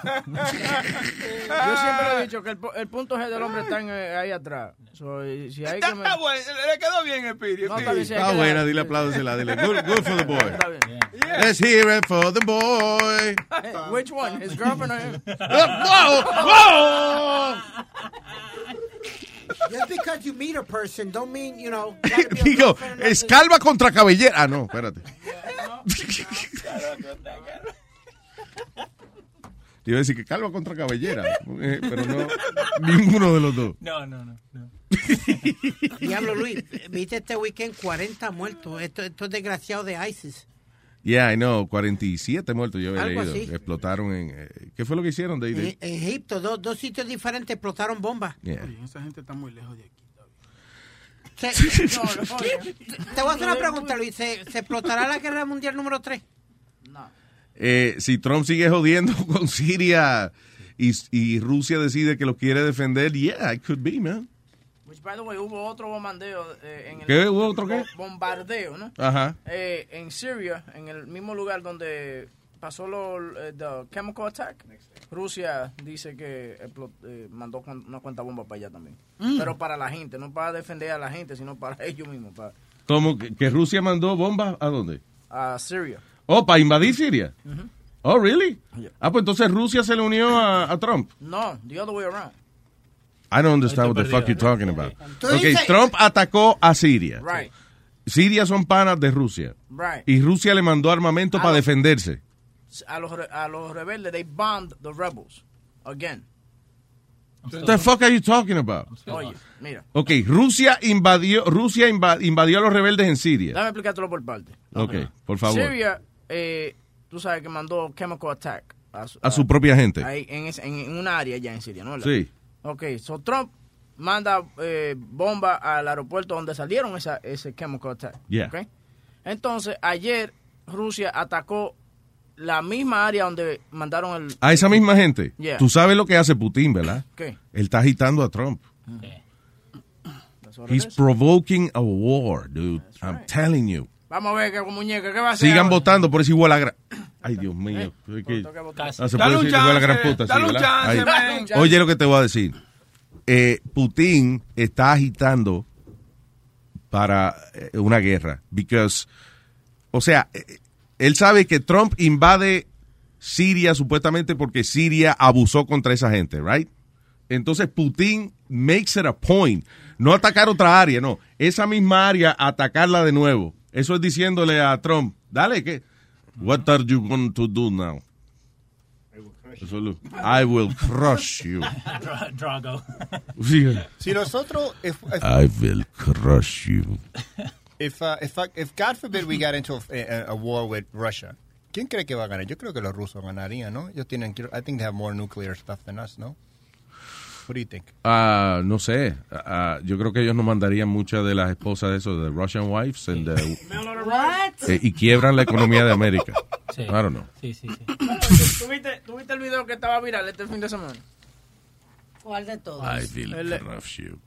siempre lo he dicho que el, pu- el punto G del hombre está en, eh, ahí atrás. So, y si hay Está, que me- está bueno, le quedó bien el Piri. Está buena, dile apláudesela, dile. Good, good for the boy. Bien. Let's hear it for the boy. Which one? His girlfriend or him? [laughs] Whoa, whoa. Just because you meet a person don't mean, you know... Digo, es calva contra cabellera. Ah, no, espérate. Te iba a decir que calva contra cabellera, eh, pero no, ninguno de los dos. No, no, no. no. Diablo Luis, viste este weekend 40 muertos, estos estos desgraciados de ISIS. Yeah, I know, 47 muertos yo había Algo leído. así. Explotaron en... eh, ¿Qué fue lo que hicieron? They- En Egipto, dos, dos sitios diferentes explotaron bombas. Yeah. Esa gente está muy lejos de aquí. Se- [laughs] te voy a hacer una pregunta, Luis. ¿Se, se explotará la guerra mundial número 3? Eh, si Trump sigue jodiendo [laughs] con Siria y, y Rusia decide que lo quiere defender, yeah, it could be, man. Which, by the way, hubo otro bombardeo eh, en el... ¿Qué? ¿Hubo otro qué? bo- Bombardeo, ¿no? Ajá. Eh, en Siria, en el mismo lugar donde pasó lo, eh, the chemical attack, Rusia dice que eh, mandó una cuenta bomba para allá también. Mm. Pero para la gente, no para defender a la gente, sino para [laughs] ellos mismos, para ¿Cómo que, que Rusia mandó bombas a dónde? a Siria. Oh, para invadir Siria. Ujú. Oh, really? Ah, pues entonces Rusia se le unió a, a Trump. No, the other way around. I don't understand what the fuck you're talking about. Tú Ok, dices- Trump atacó a Siria. Right, Siria son panas de Rusia. right. Y Rusia le mandó armamento para defenderse. A los, a los rebeldes, they bombed the rebels again. What the fuck are you talking about? Oye, mira, Ok, Rusia invadió, Rusia inva- invadió a los rebeldes en Siria. déjame explicártelo por parte. Ok, por favor. Siria, eh, tú sabes que mandó chemical attack A su propia gente. ahí en, ese- en, en un área ya en Siria, ¿no? Sí. Ok, so Trump manda eh, bomba al aeropuerto donde salieron esa, ese chemical attack. Yeah. ok. Entonces, ayer Rusia atacó la misma área donde mandaron el... A esa misma gente. Yeah. Tú sabes lo que hace Putin, ¿verdad? ¿Qué? Él está agitando a Trump. That's it He's provoking a war, dude. I'm telling you. Vamos a ver qué muñeca, ¿qué va a hacer? Sigan votando por ese igual a. Ay, Dios mío. Es que- Ah, se Dale puede un decir igual a gran chance, puta, chance, man. Oye lo que te voy a decir. Eh, Putin está agitando para eh, una guerra. Because, o sea, eh, él sabe que Trump invade Siria supuestamente porque Siria abusó contra esa gente, right? Entonces Putin makes it a point. No atacar otra área, no. Esa misma área, atacarla de nuevo. Eso es diciéndole a Trump, dale, que What are you going to do now? Eso es lo- I will crush you. [laughs] Drago. Sí. Si nosotros, if, if, I will crush you. if, uh, if, uh, if God forbid we got into a, a, a war with Russia, ¿Quién cree que va a ganar? Yo creo que los rusos ganarían, ¿no? Ellos tienen, I think they have more nuclear stuff than us, ¿no? What do you think? Ah, no sé. Ah, yo creo que ellos nos mandarían muchas de las esposas de esos, de Russian wives, and the- [laughs] What? eh, y quiebran la economía de América. Sí. I don't know. Sí, sí, sí. [laughs] ¿Tuviste, ¿Tuviste el video que estaba viral este fin de semana? ¿Cuál de todos? El-.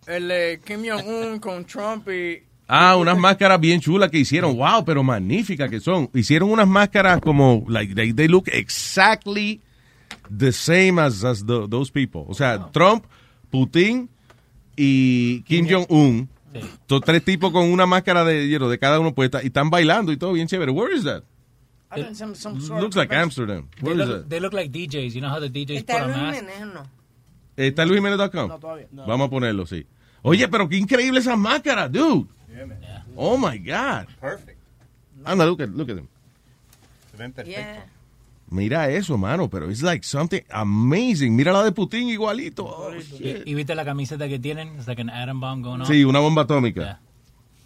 El de Kim Jong-un [laughs] con Trump y... Ah, unas máscaras bien chulas que hicieron. Wow, pero magníficas que son. Hicieron unas máscaras como, like, they, they look exactly the same as, as the- those people. O sea, Trump, Putin y Kim Jong-un. Son tres tipos con una máscara de, you know, de cada uno puesta y están bailando y todo bien chévere. Where is that? I think some, some sort Looks like Amsterdam. They Where is look, that? they look like DJs. You know how the DJs ¿Está put on Luis masks? No? ¿Está en luisjimenez.com? No, todavía. Vamos a ponerlo, sí. Oye, pero qué increíble esas máscaras, dude. Oh my God. Perfect. Anda, look at, look at them. Se ven perfectos. Yeah. Mira eso, mano, pero it's like something amazing. Mira la de Putin igualito. Oh, shit. ¿Y, y viste la camiseta que tienen? It's like an atom bomb going on. Sí, una bomba atómica.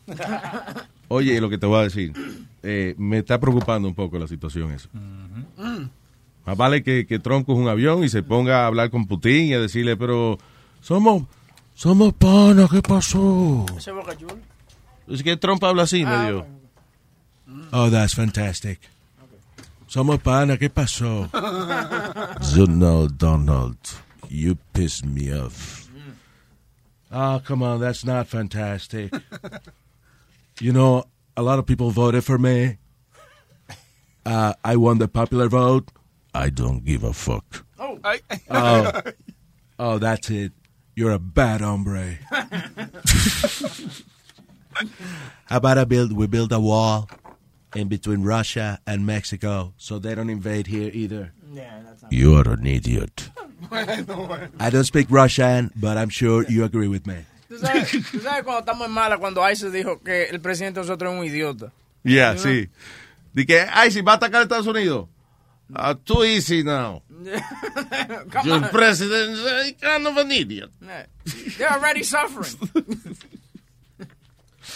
[laughs] Oye, lo que te voy a decir, eh, me está preocupando un poco la situación esa. Más vale que, que Trump coja un avión y se ponga a hablar con Putin y a decirle, pero somos, somos panas, ¿qué pasó? Ese Boca Chula. Es que Trump habla así, Ah, medio. Oh, that's fantastic. Somos panas, ¿qué pasó? Donald, Donald, you piss me off. Oh, come on, that's not fantastic. You know, a lot of people voted for me. Uh, I won the popular vote. I don't give a fuck. Oh. Oh, oh, that's it. You're a bad hombre. [laughs] How about I build? We build a wall in between Russia and Mexico, so they don't invade here either. Yeah, that's not... You are an idiot. [laughs] I don't speak Russian, but I'm sure you agree with me. ¿Tú sabes, tú sabes cuando estamos en mala, cuando ISIS dijo que el presidente de nosotros es un idiota. Yeah, sí. De que, ay, si va a atacar a Estados Unidos. Uh, too easy now. [laughs] Come Your on. president is a kind of an idiot. They're already suffering. [laughs]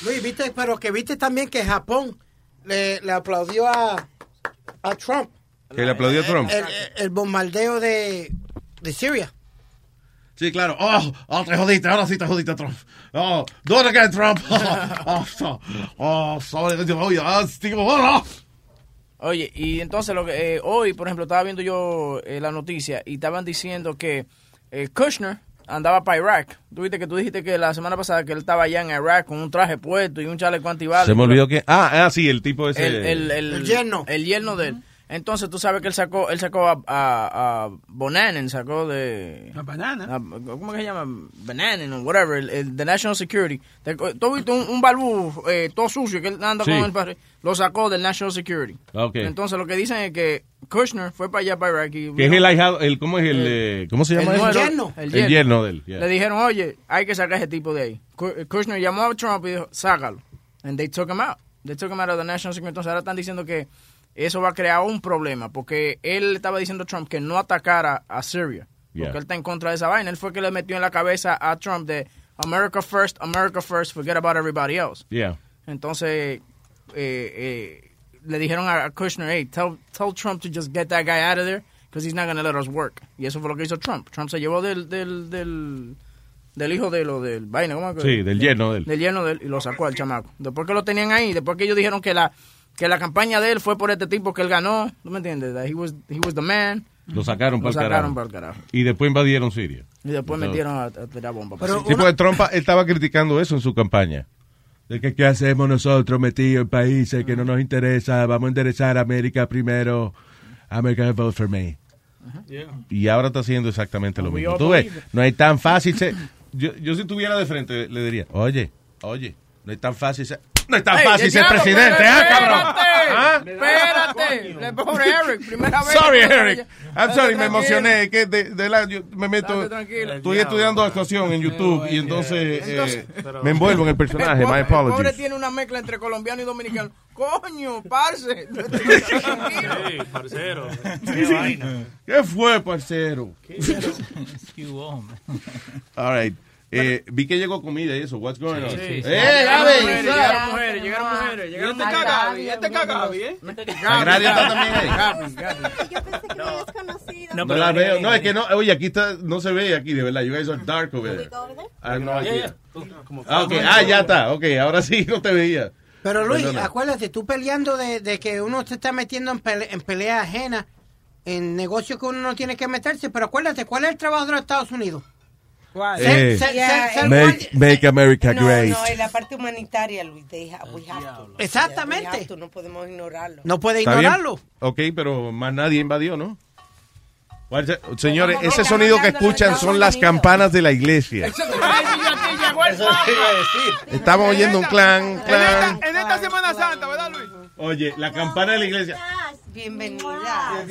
Luis, viste, pero que viste también que Japón le, le aplaudió a, a Trump. Que le aplaudió a Trump. El, el bombardeo de, de Siria. Sí, claro. Oh, oh, te jodiste, ahora sí te jodiste, Trump. Oh, do it again, Trump. [laughs] Oh, oh, oh sorry. Oh, oh, no. Oye, y entonces lo que eh, hoy, por ejemplo, estaba viendo yo eh, la noticia y estaban diciendo que eh, Kushner andaba para Irak. Tú viste que tú dijiste que la semana pasada que él estaba allá en Irak con un traje puesto y un chaleco antibalas. Se me olvidó que. Ah, ah, sí, el tipo ese. el, el, el, El yerno. El yerno de él. Entonces tú sabes que él sacó, él sacó a, a, a Bonanen, sacó de... La banana. a- ¿Cómo que se llama? Bonanen o whatever, el, el de National Security. Tú viste un, un balbú eh, todo sucio que él anda Sí. con el padre, lo sacó del National Security. Ok. Entonces lo que dicen es que Kushner fue para allá, para Irak y... Que es el ahijado, el, ¿cómo es el, eh, ¿cómo se llama el eso? yerno. El El yerno de él, yeah. Le dijeron, oye, hay que sacar a ese tipo de ahí. Ku- Kushner llamó a Trump y dijo, sácalo. And they took him out. They took him out of the National Security. Entonces ahora están diciendo que eso va a crear un problema porque él estaba diciendo a Trump que no atacara a Siria. Yeah. Porque él está en contra de esa vaina. Él fue que le metió en la cabeza a Trump de America first, America first, forget about everybody else. Yeah. Entonces, eh, eh, le dijeron a, Kushner, hey, tell, tell Trump to just get that guy out of there because he's not going to let us work. Y eso fue lo que hizo Trump. Trump se llevó del, del, del, del hijo de lo del vaina, ¿cómo Sí, del yerno de él. Del yerno de él y lo sacó al chamaco. Después que lo tenían ahí, después que ellos dijeron que la que la campaña de él fue por este tipo que él ganó, ¿tú me entiendes? That he was, he was the man. Lo sacaron Lo para el sacaron carajo. para el carajo. Y después invadieron Siria. Y después Entonces- metieron a, a tirar bomba. Pero Sí, porque Trump él estaba criticando eso en su campaña. De que qué hacemos nosotros metidos en países que no nos interesa, vamos a enderezar a América primero. America vote for me. Y ahora está haciendo exactamente lo mismo. Tú ves, no es tan fácil. [laughs] yo, yo si estuviera de frente le diría, oye, oye, no es tan fácil ser, no es tan fácil ser presidente, ¿ah, cabrón? ¿Ah? Espérate, espérate. Le pobre Eric, primera vez. Sorry, Eric. I'm sorry, me emocioné. Es que de, de la, yo me meto. Estoy estudiando actuación en YouTube y entonces, eh, me envuelvo en el personaje. El My pobre- el pobre apologies. tiene una mezcla entre colombiano y dominicano. Coño, parce. [laughs] Sí, parcero. [laughs] Qué vaina. ¿Qué fue, parcero? Skew on. All right. Eh, vi que llegó comida y eso. What's going on? Sí, sí. ¡Eh, Llegaron Gaby! mujeres, Llegaron mujeres, llegaron mujeres. Llegaron este cagabi, este cagabi, ¿eh? Agrario está también ahí. Gaby, Gaby. No, la veo. No, es que no. Oye, aquí está, no se ve aquí, de verdad. You guys are dark over there. Have no idea. Ah, ok. Ah, ya está. Ok, ahora sí no te veía. Pero Luis, Perdona. acuérdate, tú peleando de, de que uno se está metiendo en, pele- en pelea ajena, en negocios que uno no tiene que meterse, pero acuérdate, ¿cuál es el trabajo de los Estados Unidos? Eh, Ser- ser- Yeah, eh, Make, make America no, great. no, en la parte humanitaria, Luis, they ha- we have to. Exactamente. Yeah, we have to, no podemos ignorarlo. No puede ¿Está bien? ignorarlo. Ok, pero más nadie invadió, ¿no? Señores, ese sonido que escuchan son las campanas de la iglesia. Estamos oyendo un clan, En clan. esta, en esta Semana Santa, ¿verdad, Luis? Oye, la campana de la iglesia. Bienvenida.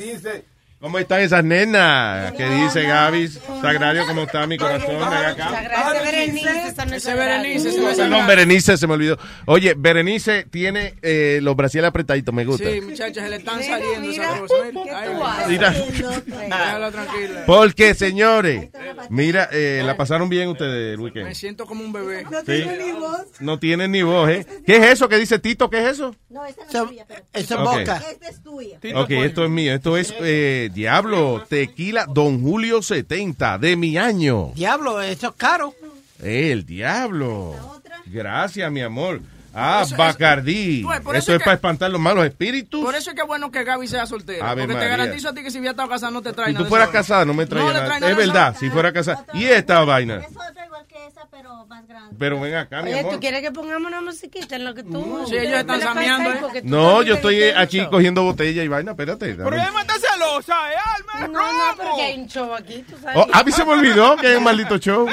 ¿Cómo están esas nenas? ¿Qué dice Gaby? Sagrario, ¿cómo está mi corazón? Gracias, Berenice. Ese Berenice, Perdón, Berenice, se me olvidó. Oye, Berenice tiene eh, los brasiles apretaditos, me gusta. Sí, muchachas, se le están saliendo mira, esas cosas. ¿qué Ay, tú haces? Mira. Tranquila. Porque, señores, mira, eh, la pasaron bien ustedes el weekend. Me siento como un bebé. Sí. No tienen ni voz, ¿eh? ¿Qué es eso que dice Tito? ¿Qué es eso? No, esta no es tuya. Esa boca. Esta es tuya. Ok, esto es mío. Esto es eh, Diablo, Tequila, Don Julio 70, de mi año. Diablo, eso es caro. El Diablo. Gracias, mi amor. Ah, Eso- eso- Bacardí. Pues, por Eso eso es es que- para espantar los malos espíritus. Por eso es que es bueno que Gaby sea soltera. Ave porque María. te garantizo a ti que si hubiera estado casada no te trae Si nada. tú de fueras eso. casada, no me traía No nada. Es verdad, eso. si fuera casada. Y esta vaina. Es otra igual que esa, pero más grande. Pero ven acá, mi Oye, amor. ¿tú quieres que pongamos una musiquita en lo que tú... Sí, ellos están sameando, ¿eh? Porque No, yo estoy aquí show. cogiendo botella y vaina. Espérate. Pero ella está celosa, ¿eh, Alma? No, no, pero que hay un show aquí, tú sabes. Oh, a mí se me olvidó que hay un maldito show.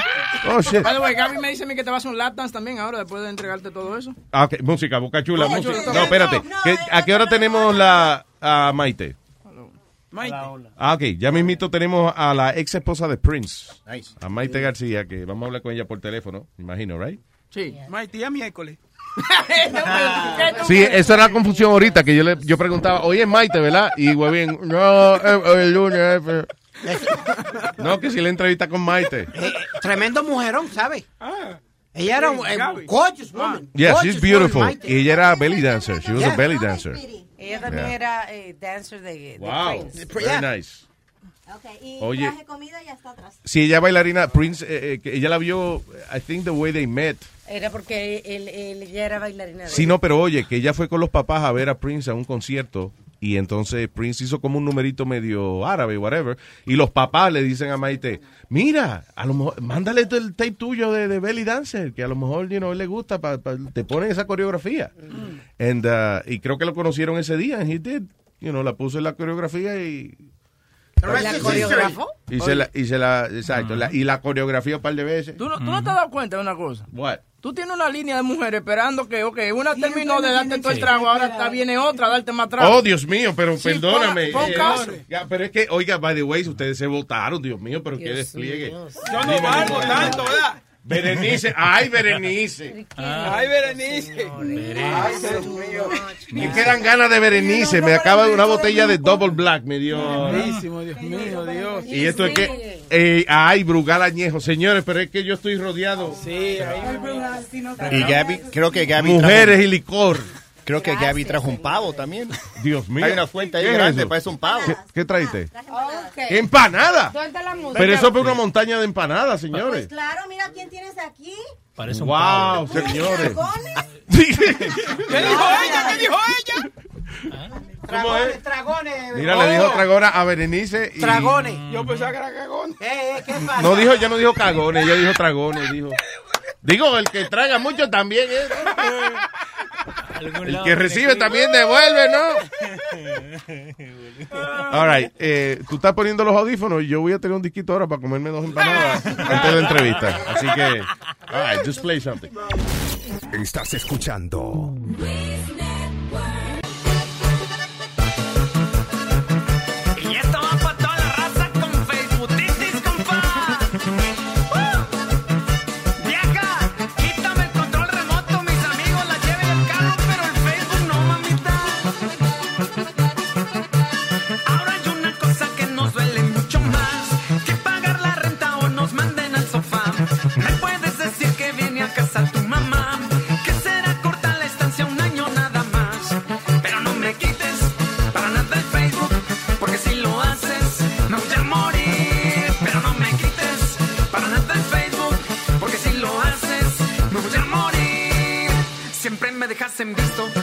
Oh, shit. By the way, Gaby me dice a mí que te vas a un lap dance también ahora después de entregarte todo eso. Ah, ok, música, boca chula, música. No, espérate. ¿Qué- ¿A qué hora tenemos la a Maite? Maite. Ah, ok. Ya mismito tenemos a la ex esposa de Prince. Nice. A Maite García, que vamos a hablar con ella por teléfono, me imagino, ¿right? Sí. Maite, ya miércoles. [laughs] Sí, esa era la confusión ahorita, que yo le yo preguntaba, hoy es Maite, ¿verdad? Y bien, no, eh, el lunes. eh. [laughs] No, que si la entrevista con Maite. Eh, tremendo mujerón, ¿sabes? Ella era un eh, gorgeous woman. Yeah, Gorgeous she's beautiful. woman. Y ella era belly dancer. She was a Yeah. belly dancer. Ella también Yeah. era eh, dancer de, de Wow, Prince. very nice. Ok, y Oye. traje comida ya está atrás. Si ella bailarina, Prince, eh, eh, ella la vio, I think the way they met. Era porque él, él- ella era bailarina de Sí, no, pero oye, que ella fue con los papás a ver a Prince a un concierto y entonces Prince hizo como un numerito medio árabe, whatever, y los papás le dicen a Maite, mira, a lo mejor, mándale el tape tuyo de, de Belly Dancer, que a lo mejor, you know, él le gusta, pa- pa- te ponen esa coreografía. And, uh, y creo que lo conocieron ese día, and he did, you know, la puso en la coreografía y... ¿La coreógrafo? Y se la, y se la, exacto, la- y la coreografía un par de veces. ¿Tú no, tú no te has dado cuenta de una cosa. What? Tú tienes una línea de mujeres esperando que, ok, una terminó de darte todo el trago, ahora está, viene otra a darte más trago. Oh, Dios mío, pero Sí, perdóname. pon- pon Eh, caso. ya, pero es que, oiga, by the way, ustedes se votaron, Dios mío, pero qué despliegue. Yo no valgo tanto, ¿verdad? Berenice, ay, Berenice. Ay, Berenice. Ay, Dios mío. Me quedan ganas de Berenice. Me acaba de una botella de Double Black, me dio. Buenísimo, Dios mío, Dios. Y esto es que, eh, ay, Brugal Añejo, señores, pero es que yo estoy rodeado. Sí, Y Gaby, creo que Gaby Mujeres trajo- y licor. Creo que Gaby trajo un pavo también. Dios mío. Hay una fuente ahí ¿Qué es grande, eso? parece un pavo. ¿Qué, qué traiste? Ok. ¿Qué empanada? Pero eso fue una montaña de empanadas, señores. Pues claro, mira quién tienes aquí. Parece un Wow, pavo. señores. Dragones. [laughs] ¿Qué dijo ella? ¿Qué dijo ella? ¿Cómo es? Dragones. Mira, le dijo tragona a Berenice. Y... Dragones. Yo pensaba que era cagón. Eh, eh, ¿qué pasa? No dijo, ya no dijo cagones, ella dijo tragones, dijo. [laughs] Digo, el que traga mucho también es. Algún El que recibe también devuelve, ¿no? All right, eh, tú estás poniendo los audífonos y yo voy a tener un disquito ahora para comerme dos empanadas [laughs] antes de la entrevista. Así que, all right, just play something. Estás escuchando hubiesen visto.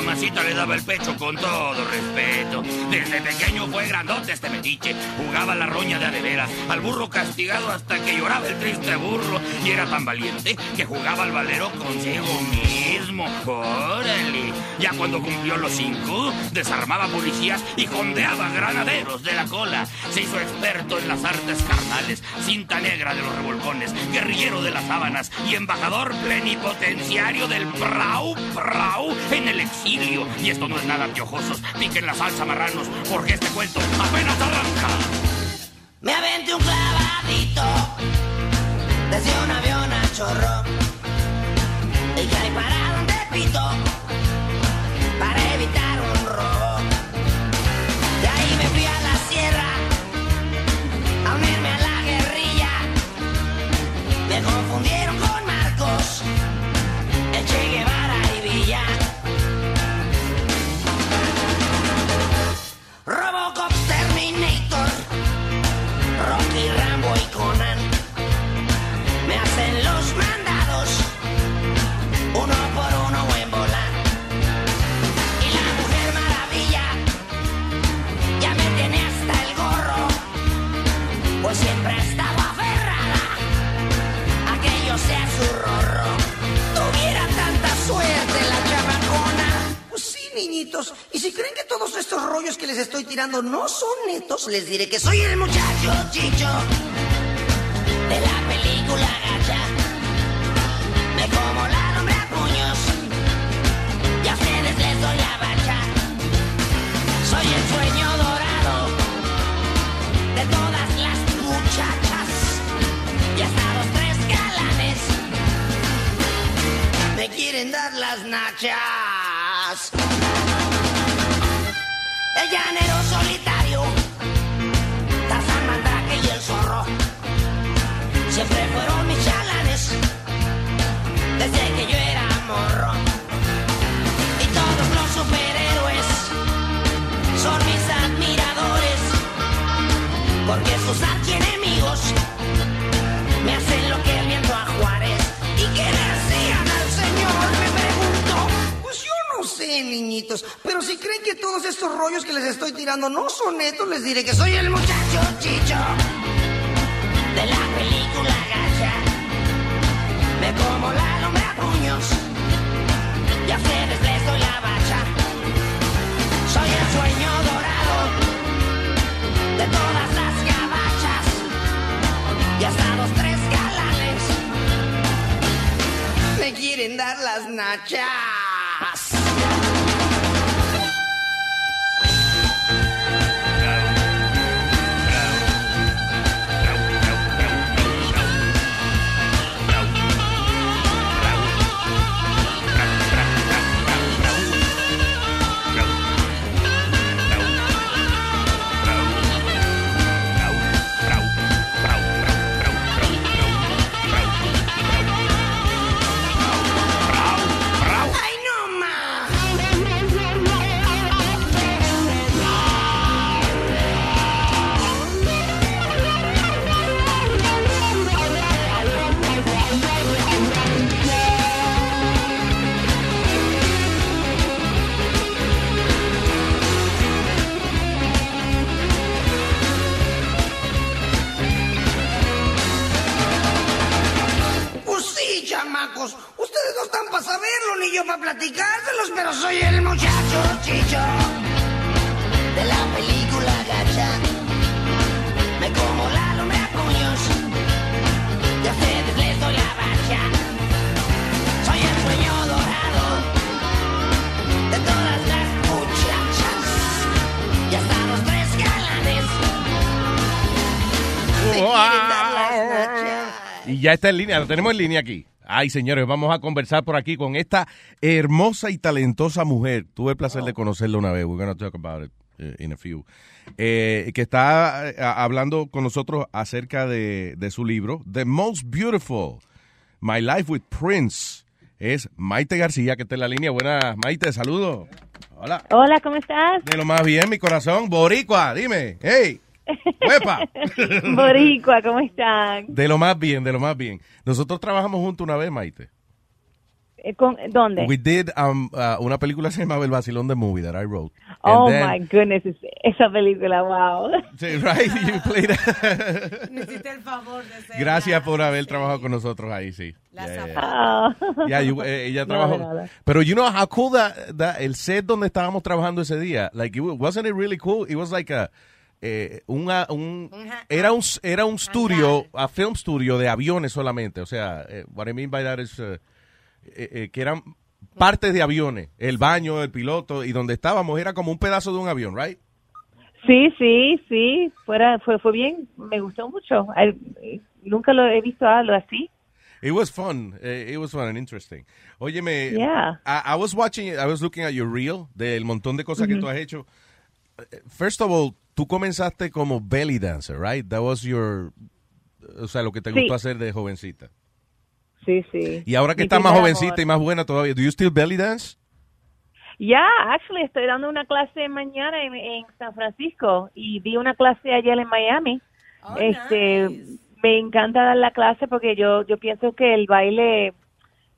mamacita le daba el pecho con todo respeto. Desde pequeño fue grandote este metiche, jugaba la roña de adevera, al burro castigado hasta que lloraba el triste burro. Y era tan valiente que jugaba al valero consigo mismo. ¡Órale! Ya cuando cumplió los cinco, desarmaba policías y condeaba granaderos de la cola. Se hizo experto en las artes carnales, sin negra de los revolcones, guerrillero de las sábanas y embajador plenipotenciario del Prau Prau en el exilio. Y esto no es nada piojosos, piquen la salsa marranos, porque este cuento apenas arranca. Me aventé un clavadito. si creen que todos estos rollos que les estoy tirando no son netos, les diré que soy el muchacho chicho de la película gacha. Me como la nombre a puños y a ustedes les doy la bacha. Soy el sueño dorado de todas las muchachas y hasta los tres galanes me quieren dar las nachas el llanero solitario, Tarzán, y el zorro, siempre fueron mis chalanes, desde que yo era morro. Y todos los superhéroes son mis admiradores, porque sus archienemigos enemigos Pero si creen que todos estos rollos que les estoy tirando no son netos, les diré que soy el muchacho chicho de la película gacha. Me como la lumbre a puños y a ustedes les doy la bacha. Soy el sueño dorado de todas las gabachas y hasta los tres galanes me quieren dar las nachas. Ni yo para platicárselos, pero soy el muchacho chicho de la película gacha. Me como la lumbre a puños y a ustedes les doy la bacha. Soy el sueño dorado de todas las muchachas y hasta los tres galanes. Me las nachas. Y ya está en línea, lo tenemos en línea aquí. Ay, señores, vamos a conversar por aquí con esta hermosa y talentosa mujer. Tuve el placer de conocerla una vez. We're going to talk about it eh, in a few. Eh, que está eh, hablando con nosotros acerca de, de su libro, The Most Beautiful, My Life with Prince. Es Maite García, que está en la línea. Buenas, Maite, saludos. Hola. Hola, ¿cómo estás? De lo más bien, mi corazón. Boricua, dime. Hey. ¡Huepa! [laughs] Boricua, ¿cómo están? De lo más bien, de lo más bien. Nosotros trabajamos juntos una vez, Maite. Eh, con- ¿Dónde? We did um, uh, una película que se llamaba El Vacilón de Movie that I wrote. oh then- my goodness, es- esa película, wow. Sí, right, you played- [laughs] Necesita el favor de ser Gracias por haber trabajado con nosotros ahí, sí. Yeah, yeah, yeah. Ah. Yeah, you- eh, ella No, trabajó. de nada. Pero you know how cool that, that- el set donde estábamos trabajando ese día, like it, wa- wasn't it really cool? It was like a eh, una- un era un era un studio, a film studio de aviones solamente, o sea, eh, what I mean by that is eh, eh, que eran partes de aviones, el baño, el piloto y donde estábamos era como un pedazo de un avión, right? Sí, sí, sí, fuera, fue, fue bien, me gustó mucho. Nunca lo he visto algo así. It was fun. It was fun and interesting. Óyeme, Yeah. I, I was watching, I was looking at your reel del montón de cosas que tú has hecho. First of all, tú comenzaste como belly dancer, right? That was your, o sea, lo que te Sí. gustó hacer de jovencita. Sí, sí. Y ahora que Mi estás más jovencita amor. y más buena todavía, do you still belly dance? Ya, actually, estoy dando una clase mañana en, en San Francisco y di una clase ayer en Miami. este, me encanta dar la clase porque yo yo pienso que el baile,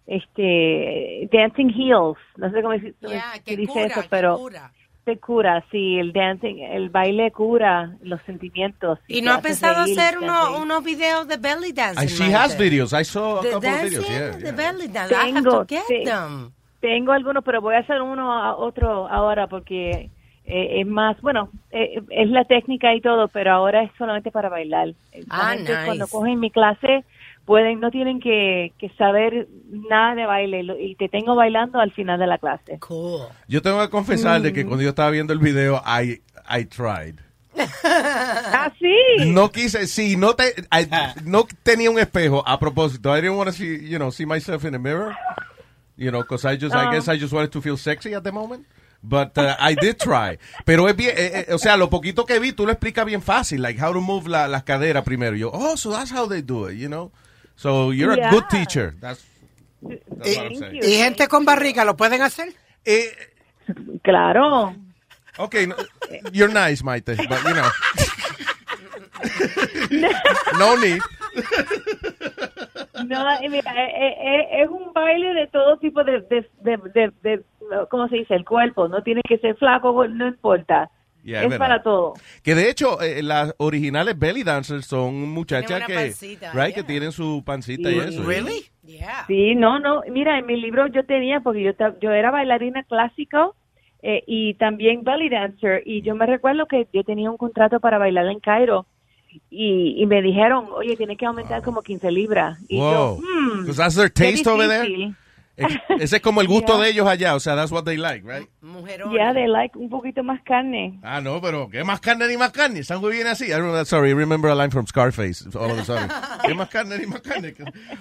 este, dancing heels, no sé cómo se, Ya, se dice cura, eso, que pero cura. Te cura, sí, el dancing, el baile cura los sentimientos. ¿Y no ha pensado reír, hacer uno- unos videos de belly dancing? I, she has videos. I saw a The couple of videos. Yeah, the yeah. belly dance. I have Tengo, to get sí. them. Tengo algunos, pero voy a hacer uno a otro ahora porque eh, es más, bueno, eh, es la técnica y todo, pero ahora es solamente para bailar. La Ah, nice. Cuando cogen mi clase, pueden, no tienen que, que saber nada de baile lo- y te tengo bailando al final de la clase. Cool. Yo tengo que confesar de Mm. que cuando yo estaba viendo el video, I, I tried. [laughs] ah, sí. No quise, sí, no te, I- [laughs] no tenía un espejo a propósito. I didn't want to see, you know, see myself in the mirror. You know, because I just, I Oh. guess I just wanted to feel sexy at the moment. But uh, I did try. Pero es bien, eh, eh, o sea, lo poquito que vi, tú lo explicas bien fácil, like how to move la, las caderas primero. Yo, oh, so that's how they do it, you know. So you're a good Yeah. teacher. That's, that's what I'm saying. ¿Y gente con barriga lo pueden hacer? Claro. Okay, no, you're nice, Maite, but you know. No need. No, mira, eh, eh, eh, es un baile de todo tipo de, de, de, de, de- ¿cómo se dice? El cuerpo, no tiene que ser flaco, no importa. Yeah, es para todo. Que de hecho, eh, las originales belly dancers son muchachas que, pancita, right, que tienen su pancita y eso. Sí, no, no. Mira, en mi libro yo tenía, porque yo, yo era bailarina clásico eh, y también belly dancer. Y yo me recuerdo que yo tenía un contrato para bailar en Cairo. Y, y me dijeron, oye, tienes que aumentar como 15 libras. Y yo, Wow. hmm, Because that's their taste over there. Ese es como el gusto [laughs] Yeah. de ellos allá, o sea, that's what they like, right? Ya, de like un poquito más carne. Ah, no, pero ¿qué más carne ni más carne? San viene así. I remember, sorry, I remember a line from Scarface all of a sudden. [laughs] ¿Qué más carne ni más carne?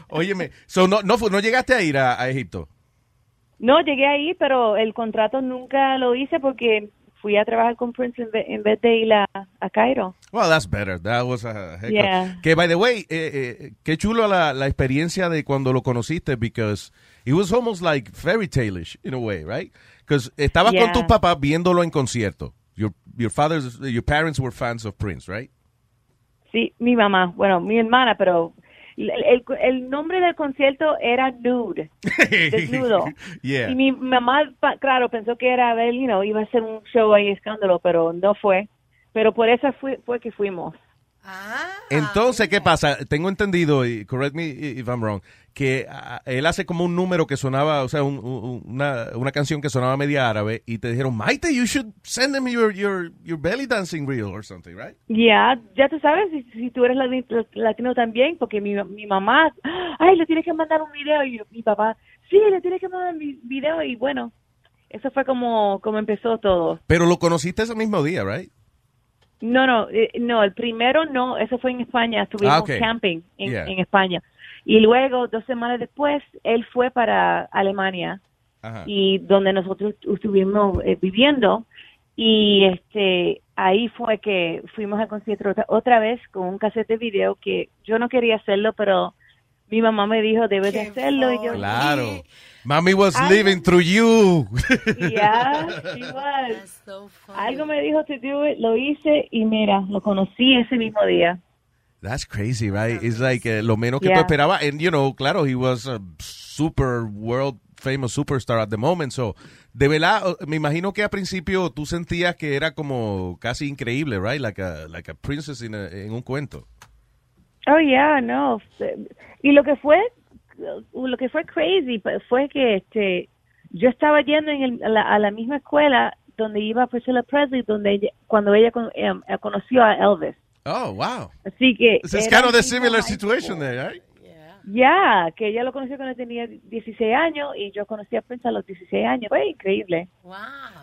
Óyeme, so no, no, no llegaste a ir a, a Egipto. No, llegué ahí, pero el contrato nunca lo hice porque fui a trabajar con Prince en vez, en vez de ir a, a Cairo. Well, that's better. That was a heck of- Yeah. Que, by the way, eh, eh, qué chulo la, la experiencia de cuando lo conociste, because it was almost like fairy tale-ish in a way, right? Because estabas con Yeah. tus papás viéndolo en concierto. Your, your fathers, your parents were fans of Prince, right? Sí, mi mamá, bueno, mi hermana, pero el, el- el nombre del concierto era Nude, desnudo. [laughs] Yeah. Y mi mamá, claro, pensó que era, ver, you know, iba a ser un show ahí, escándalo, pero no fue. Pero por eso fue, fue que fuimos. Entonces, ¿qué pasa? Tengo entendido, y correct me if I'm wrong, que él hace como un número que sonaba, o sea, un- un- una, una canción que sonaba media árabe, y te dijeron, Maite, you should send him your, your, your belly dancing reel or something, right? Ya, ya tú sabes, si, si tú eres lati- latino también, porque mi, mi mamá, ay, le tienes que mandar un video, y mi papá, sí, le tienes que mandar un video, y bueno, eso fue como, como empezó todo. Pero lo conociste ese mismo día, right? No, no, eh, no, el primero no, eso fue en España, estuvimos Ah, camping en, Yeah. en España. Y luego, dos semanas después, él fue para Alemania, Ajá. y donde nosotros estuvimos eh, viviendo, y este ahí fue que fuimos al concierto otra, otra vez con un cassette de video que yo no quería hacerlo, pero mi mamá me dijo, debes de hacerlo, y yo, Claro. Mami was Ay, living through you. Yeah, [laughs] she was. Algo me dijo to do it, lo hice y mira, lo conocí ese mismo día. That's crazy, right? It's like eh, lo menos que tú Yeah. esperabas. And, you know, claro, he was a super world famous superstar at the moment. So, de verdad, me imagino que al principio tú sentías que era como casi increíble, right? Like a, like a princess in a- en un cuento. Oh yeah, no. Y lo que fue, lo que fue crazy pues, fue que este, yo estaba yendo en el- a, la, a la misma escuela donde iba Priscilla Presley, donde ella, cuando ella con- eh, conoció a Elvis. Oh, wow. Así que It's it's era kind of the el mismo similar high situation school. there, right? Ya, que ella lo conoció cuando tenía 16 años y yo conocí a Prince a los 16 años. Fue increíble.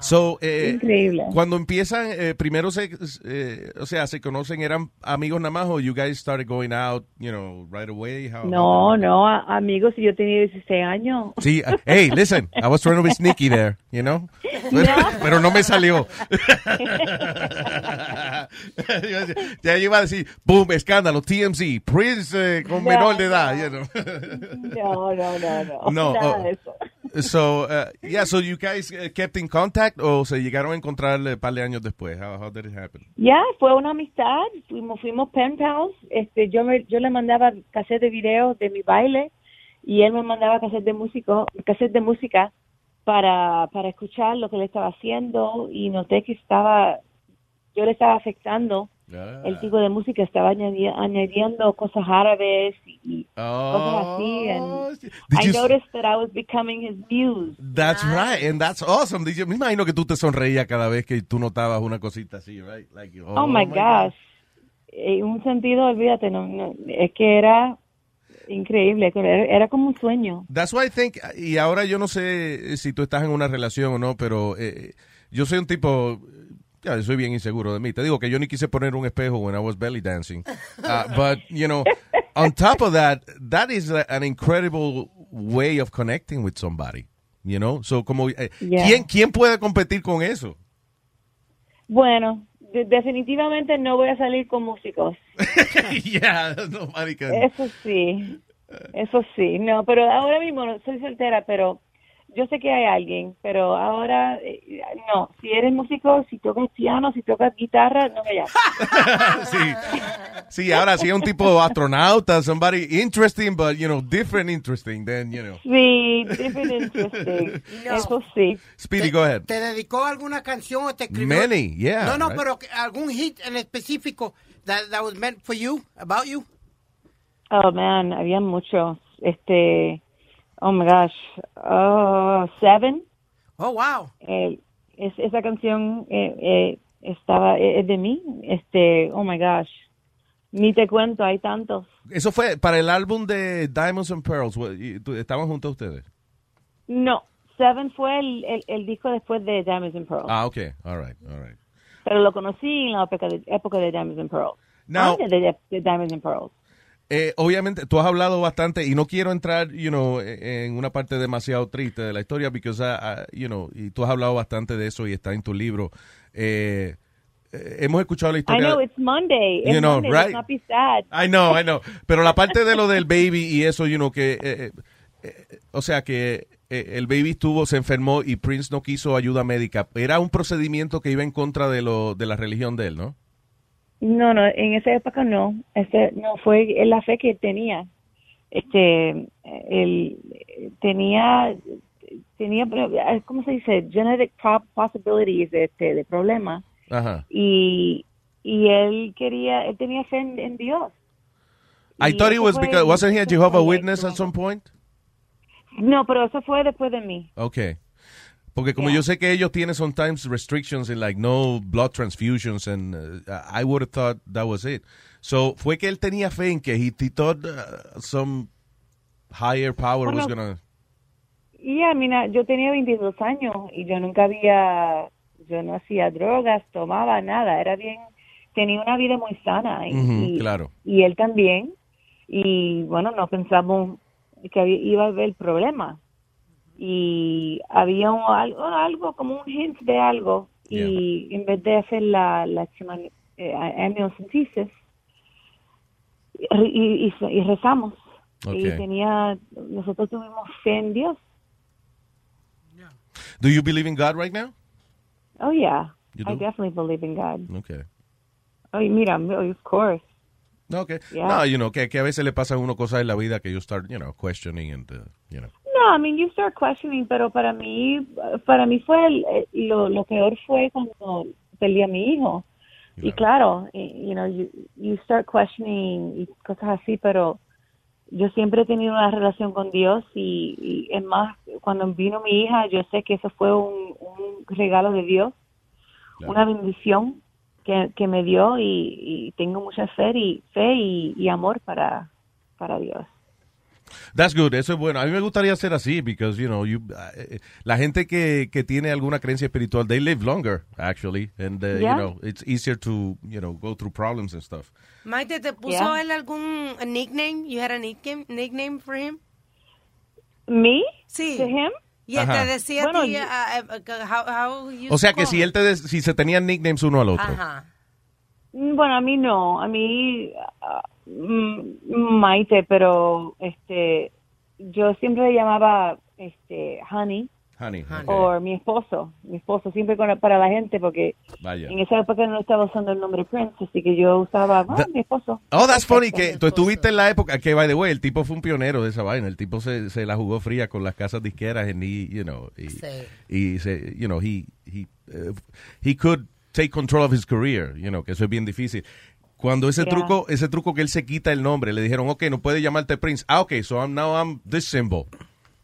So, eh, Increíble. Cuando empiezan, eh, primero se, eh, o sea, se conocen, eran amigos nada más, o you guys started going out, you know, right away? How- No, no, a- amigos, si yo tenía 16 años. Sí, uh, hey, listen, I was trying to be sneaky there, you know? [laughs] Pero no me salió. [laughs] [laughs] ya iba a decir, boom, escándalo, TMZ, Prince eh, con No, menor de edad, you No, no, no, no. [laughs] No, Nada oh. de eso. So, uh, yeah, so you guys uh, kept in contact o se llegaron a encontrar eh, un par de años después? How, how did it happen? Ya, fue una amistad, fuimos, fuimos pen pals, este, yo, me, yo le mandaba cassette de video de mi baile y él me mandaba cassette de, músico, cassette de música para, para escuchar lo que él estaba haciendo y noté que estaba, yo le estaba afectando el tipo de música, estaba añadi- añadiendo cosas árabes y, y cosas así. And Did I you- noticed that I was becoming his muse. That's right, and that's awesome. Yo me imagino que tú te sonreías cada vez que tú notabas una cosita así, right? Like, Oh, my gosh. En un sentido, olvídate, no, no, es que era increíble, era como un sueño. That's why I think, y ahora yo no sé si tú estás en una relación o no, pero eh, yo soy un tipo, yo soy bien inseguro de mí. Te digo que yo ni quise poner un espejo when I was belly dancing. Uh, but, you know, on top of that, that is a- an incredible way of connecting with somebody. You know, so como, eh, Yeah. ¿quién, ¿quién puede competir con eso? Bueno, de- definitivamente no voy a salir con músicos. [laughs] yeah, [laughs] nobody can. Eso sí, eso sí. No, pero ahora mismo no, soy soltera, pero yo sé que hay alguien, pero ahora eh, no. Si eres músico, si tocas piano, si tocas guitarra, no me llames. [laughs] sí. Sí, ahora sí es un tipo astronauta, somebody interesting, but, you know, different interesting than, you know. Sí, different interesting. [laughs] Eso sí. Speedy, go ahead. ¿Te dedicó alguna canción o te escribió? Many, yeah, No, no, right. pero algún hit en específico that, that was meant for you, about you. Oh man, había muchos. Este, oh my gosh, oh, Seven. Oh wow. Eh, es, esa canción eh, eh, estaba eh, es de mí. Este, oh my gosh, ni te cuento, hay tantos. Eso fue para el álbum de Diamonds and Pearls. ¿Estaban juntos ustedes? No, Seven fue el, el, el disco después de Diamonds and Pearls. Ah, ok. All right, all right. Pero lo conocí en la época de, época de Diamonds and Pearls. Now- Antes de, de Diamonds and Pearls. Eh, obviamente, tú has hablado bastante y no quiero entrar, you know, eh, en una parte demasiado triste de la historia, porque, you know, y tú has hablado bastante de eso y está en tu libro. Eh, eh, hemos escuchado la I historia. know it's Monday. It's You know, Monday. right? Let's not be sad. I know, I know. Pero la parte de lo del baby y eso, you know, que, eh, eh, eh, o sea, que eh, el baby estuvo, se enfermó y Prince no quiso ayuda médica. Era un procedimiento que iba en contra de lo de la religión de él, ¿no? No, no, en esa época no. Ese no fue la fe que tenía. Este, él tenía, tenía, ¿cómo se dice? Genetic possibilities de, este, de problemas. Ajá. Y, y él quería, él tenía fe en, en Dios. I Y thought it eso was fue- because, wasn't he a Jehovah Witness at some point? No, pero eso fue después de mí. Okay. Porque como yo sé que ellos tienen sometimes restrictions in like no blood transfusions and uh, I would have thought that was it. So fue que él tenía fe en que he, he thought uh, some higher power was gonna Y a mí, na- yo tenía 22 años y yo nunca había, yo no hacía drogas, tomaba nada, era bien, tenía una vida muy sana y, Ujú, y- claro. y él también. Y bueno, no pensamos que iba a haber problema. Y había un- algo, algo, como un hint de algo. Y en vez de hacer la, la eh, amniocentesis, y, y, y- y rezamos. Y Ok. tenía, nosotros tuvimos fe en Dios. Do you believe in God right now? Oh, yeah. I definitely believe in God. Okay. Oh, mira, of course. No, okay. Yeah. No, you know, que, que a veces le pasan a uno cosas en la vida que you start, you know, questioning and, uh, you know. No, I mean, you start questioning, pero para mí, para mí fue, el- eh, lo, lo peor fue cuando perdí a mi hijo. Y claro, you know, you, you start questioning y cosas así, pero yo siempre he tenido una relación con Dios y, y es más, cuando vino mi hija, yo sé que eso fue un, un regalo de Dios, una bendición que, que me dio y, y tengo mucha fe y fe y, y amor para, para Dios. That's good, eso es bueno. A mí me gustaría ser así, because, you know, you, uh, la gente que, que tiene alguna creencia espiritual, they live longer, actually, and, uh, Yeah. you know, it's easier to, you know, go through problems and stuff. Maite, ¿te puso Yeah. él algún nickname? You had a nickname, nickname for him? ¿Me? Sí. To him? Y él te decía Bueno, a ti, uh, uh, how, how you O sea que si él te, si se tenían nicknames uno al otro. Ajá. Mm, Bueno, a mí no, a mí Maite, pero este yo siempre le llamaba este Honey Honey. okay. o mi esposo, mi esposo siempre con- para la gente porque Vaya. en esa época no estaba usando el nombre Prince, así que yo usaba ah, mi esposo. Oh, that's funny que tú estuviste en la época que, by the way, el tipo fue un pionero de esa vaina. El tipo se, se la jugó fría con las casas disqueras and he, you know, y, y se, you know, he, he, uh, he could take control of his career, you know, que eso es bien difícil. Cuando ese Yeah. truco, ese truco que él se quita el nombre, le dijeron, ok, no puede llamarte Prince. Ah, ok, so I'm, now I'm this symbol.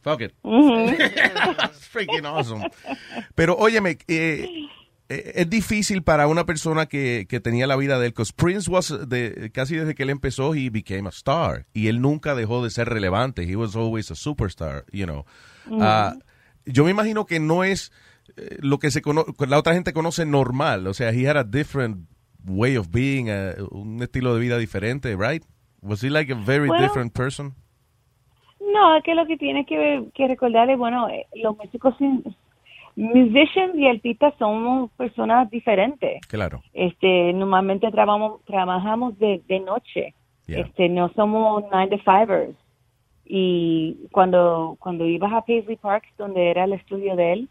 Fuck it. It's [laughs] freaking awesome. Pero óyeme, eh, eh, es difícil para una persona que, que tenía la vida de él, because Prince was, de, casi desde que él empezó, he became a star. Y él nunca dejó de ser relevante. He was always a superstar, you know. Mm. Yo me imagino que no es eh, lo que se cono la otra gente conoce normal. O sea, he had a different way of being, eh, un estilo de vida diferente, right? Was he like a very different person? No, es que lo que tienes que, que recordar es, bueno, eh, los músicos, musicians y artistas somos personas diferentes. Claro. Este, normalmente trabajamos, trabajamos de, de noche. Yeah. Este, no somos nine to fivers. Y cuando, cuando ibas a Paisley Park, donde era el estudio de él,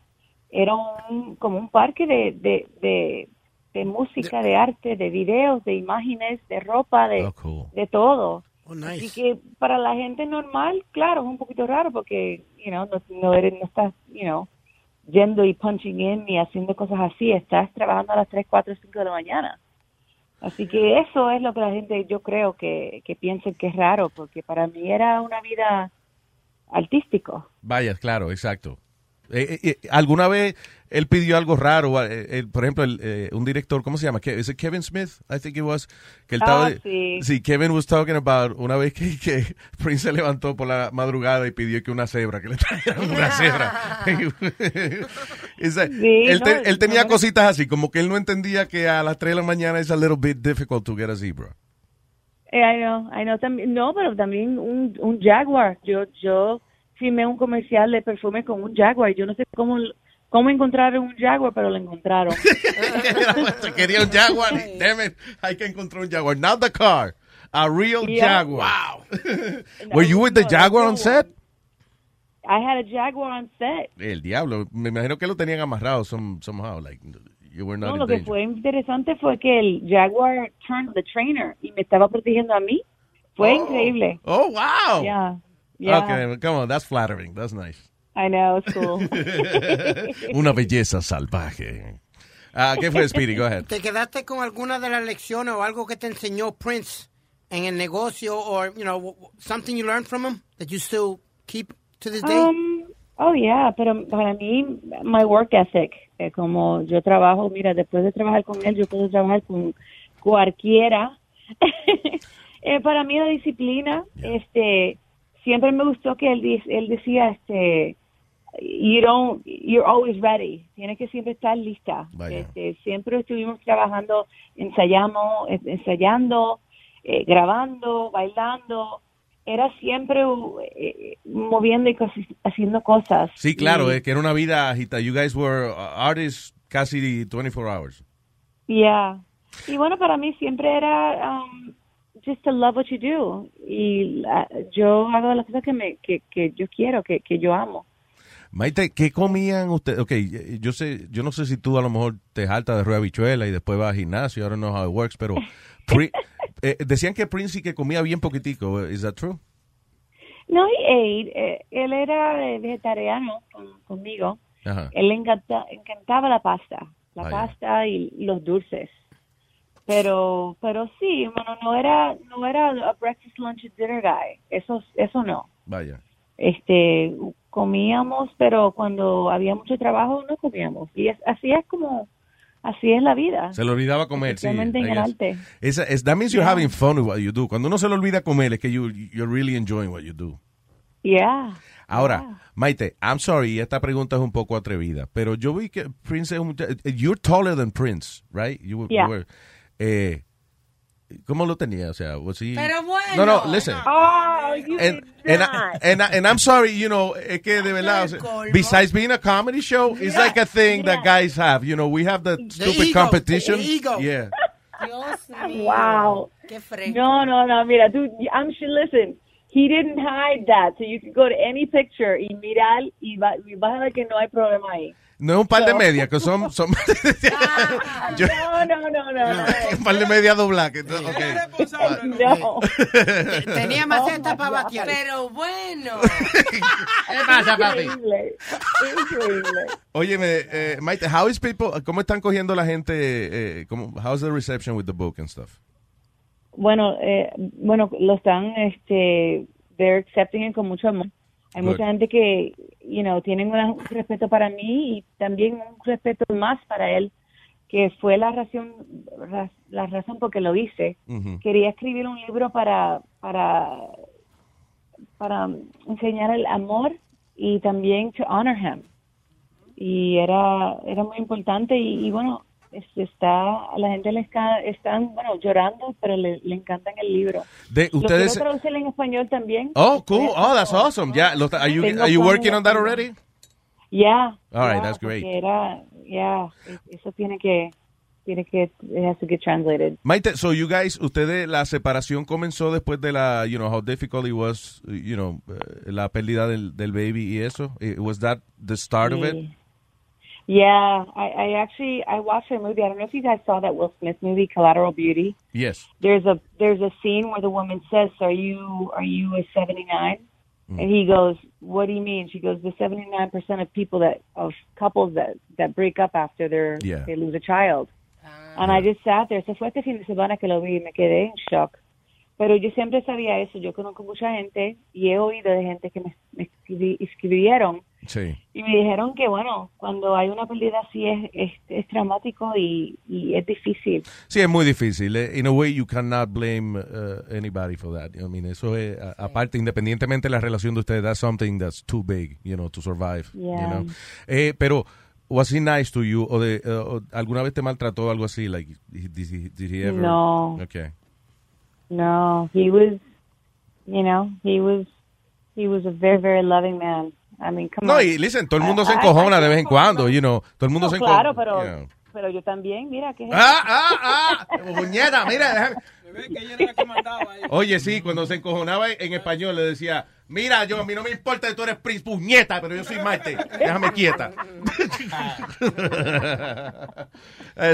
era un, como un parque de, de, de, de música, de arte, de videos, de imágenes, de ropa, de, de todo. Oh, nice. Así que para la gente normal, claro, es un poquito raro porque, you know, no, no eres, no estás, you know, yendo y punching in y haciendo cosas así, estás trabajando a las 3, 4, 5 de la mañana. Así que eso es lo que la gente, yo creo que, que piensa que es raro, porque para mí era una vida artístico. Vaya, claro, exacto. Eh, eh, eh, ¿Alguna vez él pidió algo raro? Eh, eh, por ejemplo, el, eh, un director, ¿cómo se llama? ¿Es Kevin Smith? I think it was. Que él Ah, estaba, sí. Kevin was talking about una vez que, que [laughs] Prince se levantó por la madrugada y pidió que una cebra, que le trajeran [laughs] una cebra. Esa- Sí, él, te- no, él tenía no. cositas así, como que él no entendía que a las 3 de la mañana es a little bit difficult to get a zebra. I know, I know, también, no, pero también un, un Jaguar. Yo, yo filmé un comercial de perfume con un Jaguar. Yo no sé cómo, cómo encontraron un Jaguar, pero lo encontraron. [laughs] Quería un Jaguar. Damn it, hay que encontrar un Jaguar. Not the car. A real Yeah. Jaguar. [laughs] Were you with the Jaguar on set? I had a Jaguar on set. El diablo. Me imagino que lo tenían amarrado some, somehow. Like, you were not No, lo que danger. fue interesante fue que el Jaguar turned the trainer y me estaba protegiendo a mí. Fue increíble. Oh, wow. Yeah. Yeah. Okay, come on. That's flattering. That's nice. I know, it's cool. [laughs] Una belleza salvaje. Ah, ¿Qué fue, Speedy? Go ahead. ¿Te quedaste con alguna de las lecciones o algo que te enseñó Prince en el negocio or, you know, something you learned from him that you still keep to this day? Um, oh, yeah, pero para mí, my work ethic, eh, como yo trabajo, mira, después de trabajar con él, yo puedo trabajar con cualquiera. [laughs] Eh, para mí la disciplina, este, siempre me gustó que él, él decía, este, you don't, you're always ready, tienes que siempre estar lista. Este, siempre estuvimos trabajando, ensayamos, ensayando, eh, grabando, bailando, era siempre eh, moviendo y haciendo cosas. Sí, claro, Y- es que era una vida agita. You guys were uh, artists casi 24 hours. Yeah. Y bueno, para mí siempre era um, just to love what you do. Y la- yo hago las cosas que, me, que, que yo quiero, que, que yo amo. Maite, ¿qué comían ustedes? Ok, yo sé, yo no sé si tú a lo mejor te jaltas de rueda bichuela y después vas al gimnasio. I don't know how it works, pero [laughs] eh, decían que Prince sí que comía bien poquitico. Is that true? No, he ate. eh, él era eh, vegetariano con- conmigo. Ajá. Él le encanta, encantaba la pasta, la Vaya. pasta y los dulces. Pero, pero sí, bueno, no era, no era a breakfast, lunch, dinner guy. Eso, eso no. Vaya. Este, comíamos, pero cuando había mucho trabajo no comíamos. Y es, así es como, así es la vida. Se le olvidaba comer, sí. En el arte. Esa- es- that means you're Yeah. having fun with what you do. Cuando uno se le olvida comer, es que you, you're really enjoying what you do. Yeah. Ahora, Maite, I'm sorry, esta pregunta es un poco atrevida, pero yo vi que Prince es un mucha- You're taller than Prince, right? You, were- you Yeah. were- eh, ¿Cómo lo tenía? O sea, was he- Pero bueno. No, no, listen. Oh, you And, did and. I, and, I- and I'm sorry, you know, es que de verdad, o sea, besides being a comedy show, it's like a thing that guys have. You know, we have the stupid ego, competition. the ego. Yeah. Dios mío. Wow. Qué fresco. No, no, no, mira, tú, I'm sure, listen, he didn't hide that, so you can go to any picture y mirar y, va, y vas a ver que no hay problema ahí. No es un par de medias, que son, son [laughs] Yo- No, no, no, no, no. [laughs] un par de medias dobladas. que- okay. No. [laughs] Tenía maceta para batear. Pero bueno. ¿Qué pasa, papi? Increíble. Increíble. Óyeme, eh, Maite, how is people, ¿cómo están cogiendo la gente, eh, cómo, how's the reception with the book and stuff? Bueno, eh, bueno, lo están, este, they're accepting it con mucho amor. Hay Good. mucha gente que, you know, tienen un respeto para mí y también un respeto más para él, que fue la razón, ra- la razón por que lo hice. Quería escribir un libro para, para, para enseñar el amor y también to honor him. Y era, era muy importante y, y bueno, está, a la gente le está, están, bueno, llorando, pero le, le encantan el libro. De- Lo ustedes- quiero traducir en español también. Oh, cool. Oh, that's awesome. Yeah, lo- are you, are you working on that already? Yeah. All right, yeah, that's great. Era, yeah, eso tiene que, tiene que, it has to get translated. Maite, so you guys, ustedes, la separación comenzó después de la, you know, how difficult it was, you know, eh, la pérdida del, del baby y eso. Eh, Was that the start of it? Sí. Yeah, I, I actually I watched a movie. I don't know if you guys saw that Will Smith movie, Collateral Beauty. Yes. There's a there's a scene where the woman says, "Are you are you a 79?" Hmm. And he goes, "What do you mean?" She goes, "The 79 percent of people that of couples that that break up after they're Yeah. they lose a child." Ah. And I just sat there. Se fue este fin de semana que lo vi y me quedé en shock. Pero yo siempre sabía eso. Yo conozco mucha gente y he oído de gente que me, me escribi- escribieron Sí. y me dijeron que, bueno, cuando hay una pérdida así es, es, es traumático y, y es difícil. Sí, es muy difícil. Eh, In a way, you cannot blame uh, anybody for that. I mean, eso es, a- aparte, independientemente de la relación de ustedes, that's something that's too big, you know, to survive. you Yeah. know. Eh, pero, was he nice to you? ¿O, de, uh, alguna vez te maltrató algo así? Like, did, he- did he ever? No. Okay. No, he was, you know, he was, he was a very, very loving man. I mean, come No, on. y listen, todo el mundo se I- encojona I- de vez en cuando, you know. Todo el mundo No, se encojona. claro, pero, you know. pero yo también, mira que Ah, ah, ah, puñeta, mira, déjame. Oye, sí, cuando se encojonaba en español le decía, mira, yo a mí no me importa que tú eres Prince puñeta, pero yo soy Marte, déjame quieta. [laughs]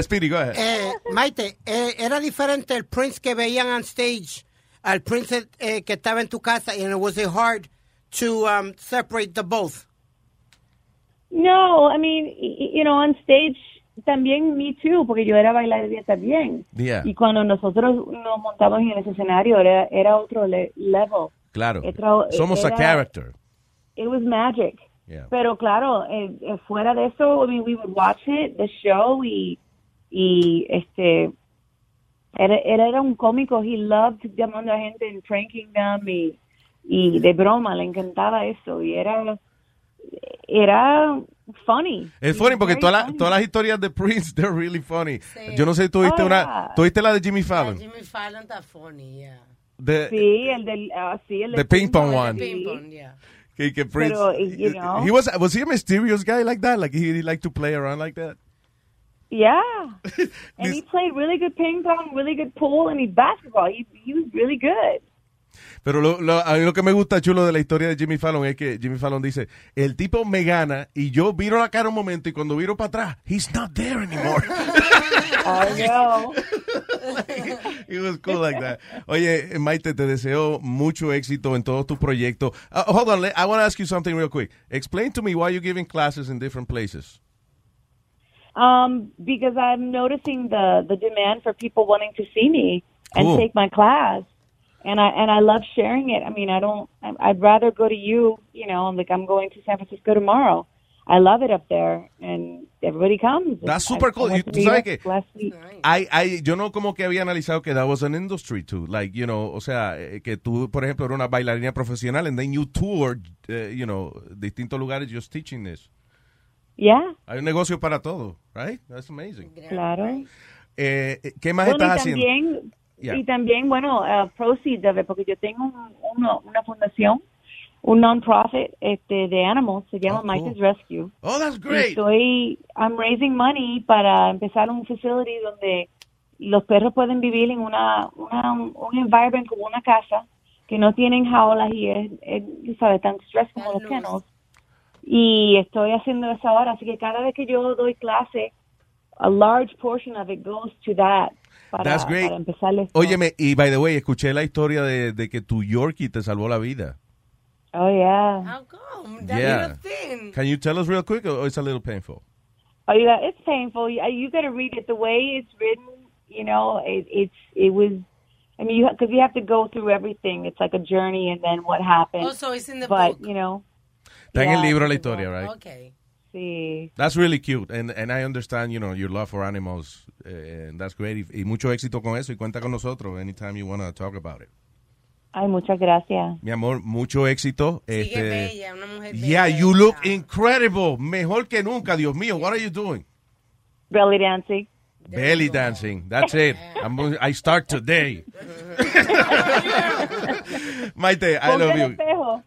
Speedy, go ahead. Eh, Maite, eh, era diferente el Prince que veían on stage al Prince eh, que estaba en tu casa, and it was it hard to um, separate the both. No, I mean, you know, on stage también me too, porque yo era bailarina también. Yeah. Y cuando nosotros nos montamos en ese escenario era, era otro le- level. Claro, Otro- somos a era- character. It was magic. Yeah. Pero claro, eh, eh, fuera de eso, I mean, we would watch it, the show, y, y este, era, él era un cómico, he loved llamando a gente and pranking them y, y de broma, le encantaba eso, y era, era funny. Es funny porque las- funny. todas las historias de Prince, [laughs] they're really funny. Yo no sé, ¿tú viste Oh, una, yeah. tú viste la de Jimmy Fallon? Jimmy Fallon está funny, yeah. De, Sí, el del, ah, sí, el The del ping pong sí. one. Ping pong, yeah. que, que Prince, Pero, you know. he was, was he a mysterious guy like that? Like he, he liked to play around like that? Yeah. [laughs] and he played really good ping pong, really good pool, and he basketball. He, he was really good. Pero lo, lo- a mí lo que me gusta chulo de la historia de Jimmy Fallon es que Jimmy Fallon dice, el tipo me gana y yo viro la cara un momento y cuando viro para atrás, he's not there anymore. I know. It was cool like that. Oye, Maite, te deseo mucho éxito en todos tus proyectos. Uh, hold on, I want to ask you something real quick. Explain to me why you're giving classes in different places. Um, because I'm noticing the the demand for people wanting to see me and take my class, and I and I love sharing it. I mean, I don't. I- I'd rather go to you. You know, I'm like I'm going to San Francisco tomorrow. I love it up there, and everybody comes. That's I- super I cool. to tú sabes que- last week. I, I, yo no como que había analizado que that was an industry too. Like, you know, o sea, eh, que tú, por ejemplo, eres una bailarina profesional and then you tour, eh, you know, distintos lugares just teaching this. Yeah, Hay un negocio para todo, right? That's amazing. claro. Eh, eh, ¿Qué más Bueno, estás y haciendo? Yeah. y también, bueno, uh, proceeds of it, porque yo tengo un- uno- una fundación, un non-profit este, de animals, se llama Oh, cool. Mike's Rescue. Oh, that's Y great. Estoy, I'm raising money para empezar un facility donde los perros pueden vivir en una, una un environment como una casa, que no tienen jaulas y es, es sabes, tan stress como los kennels. Y estoy haciendo eso ahora, así que cada vez que yo doy clase, a large portion of it goes to that. Para, That's great. para empezar esto. Óyeme, y by the way, escuché la historia de, de que tu Yorkie te salvó la vida. Oh, yeah. How come? That Yeah. little thing. Can you tell us real quick or it's a little painful? Oh, yeah, it's painful. You, you got to read it the way it's written. You know, it, it's it was. I mean, you because you have to go through everything. It's like a journey, and then what happened. Oh, so it's in the but book. you know, Está en el libro la historia, right? Okay. Sí. That's really cute, and, and I understand, you know, your love for animals, eh, and that's great. Y, y mucho éxito con eso, y cuenta con nosotros anytime you want to talk about it. Ay, muchas gracias. Mi amor, mucho éxito. Sigue este, bella, una mujer yeah, bella. you look incredible. Mejor que nunca, Dios mío. What are you doing? Belly dancing. Belly dancing. That's it. [laughs] I'm, I start today. [laughs] Maite, I love you.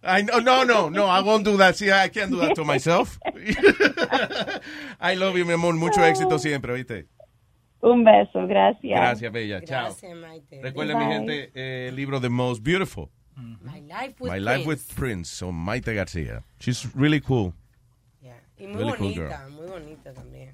I know, no, no, no, I won't do that. See, I can't do that to [laughs] myself. I love you, mi amor. Mucho éxito siempre, ¿viste? Un beso, gracias. Gracias, bella. Chao. Gracias, Maite. Recuerden, mi gente, eh, el libro The Most Beautiful. My life with My Prince. Life with Prince, o Maite García. She's really cool. Yeah. Y muy Really cool bonita, girl. muy bonita también.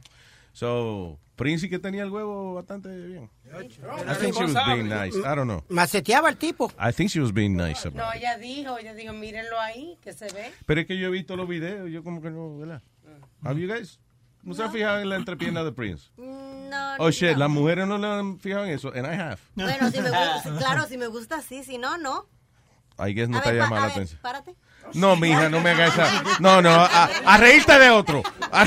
So, Prince que tenía el huevo bastante bien. I think she was being nice. I don't know. Maceteaba el tipo. I think she was being nice about No, ella dijo, ella dijo, mírenlo ahí, que se ve. Pero es que yo he visto los videos, yo como que no, ¿verdad? Have you guys? ¿No se han fijado en la entrepierna de Prince? No, Oh shit, no. las mujeres no le han fijado en eso, and I have. Bueno, si me gusta, [laughs] claro, si me gusta, sí, si no, no. I guess no a te llama la atención. párate. No, mija, no me hagas esa. No, no, a, a reírte de otro. [laughs]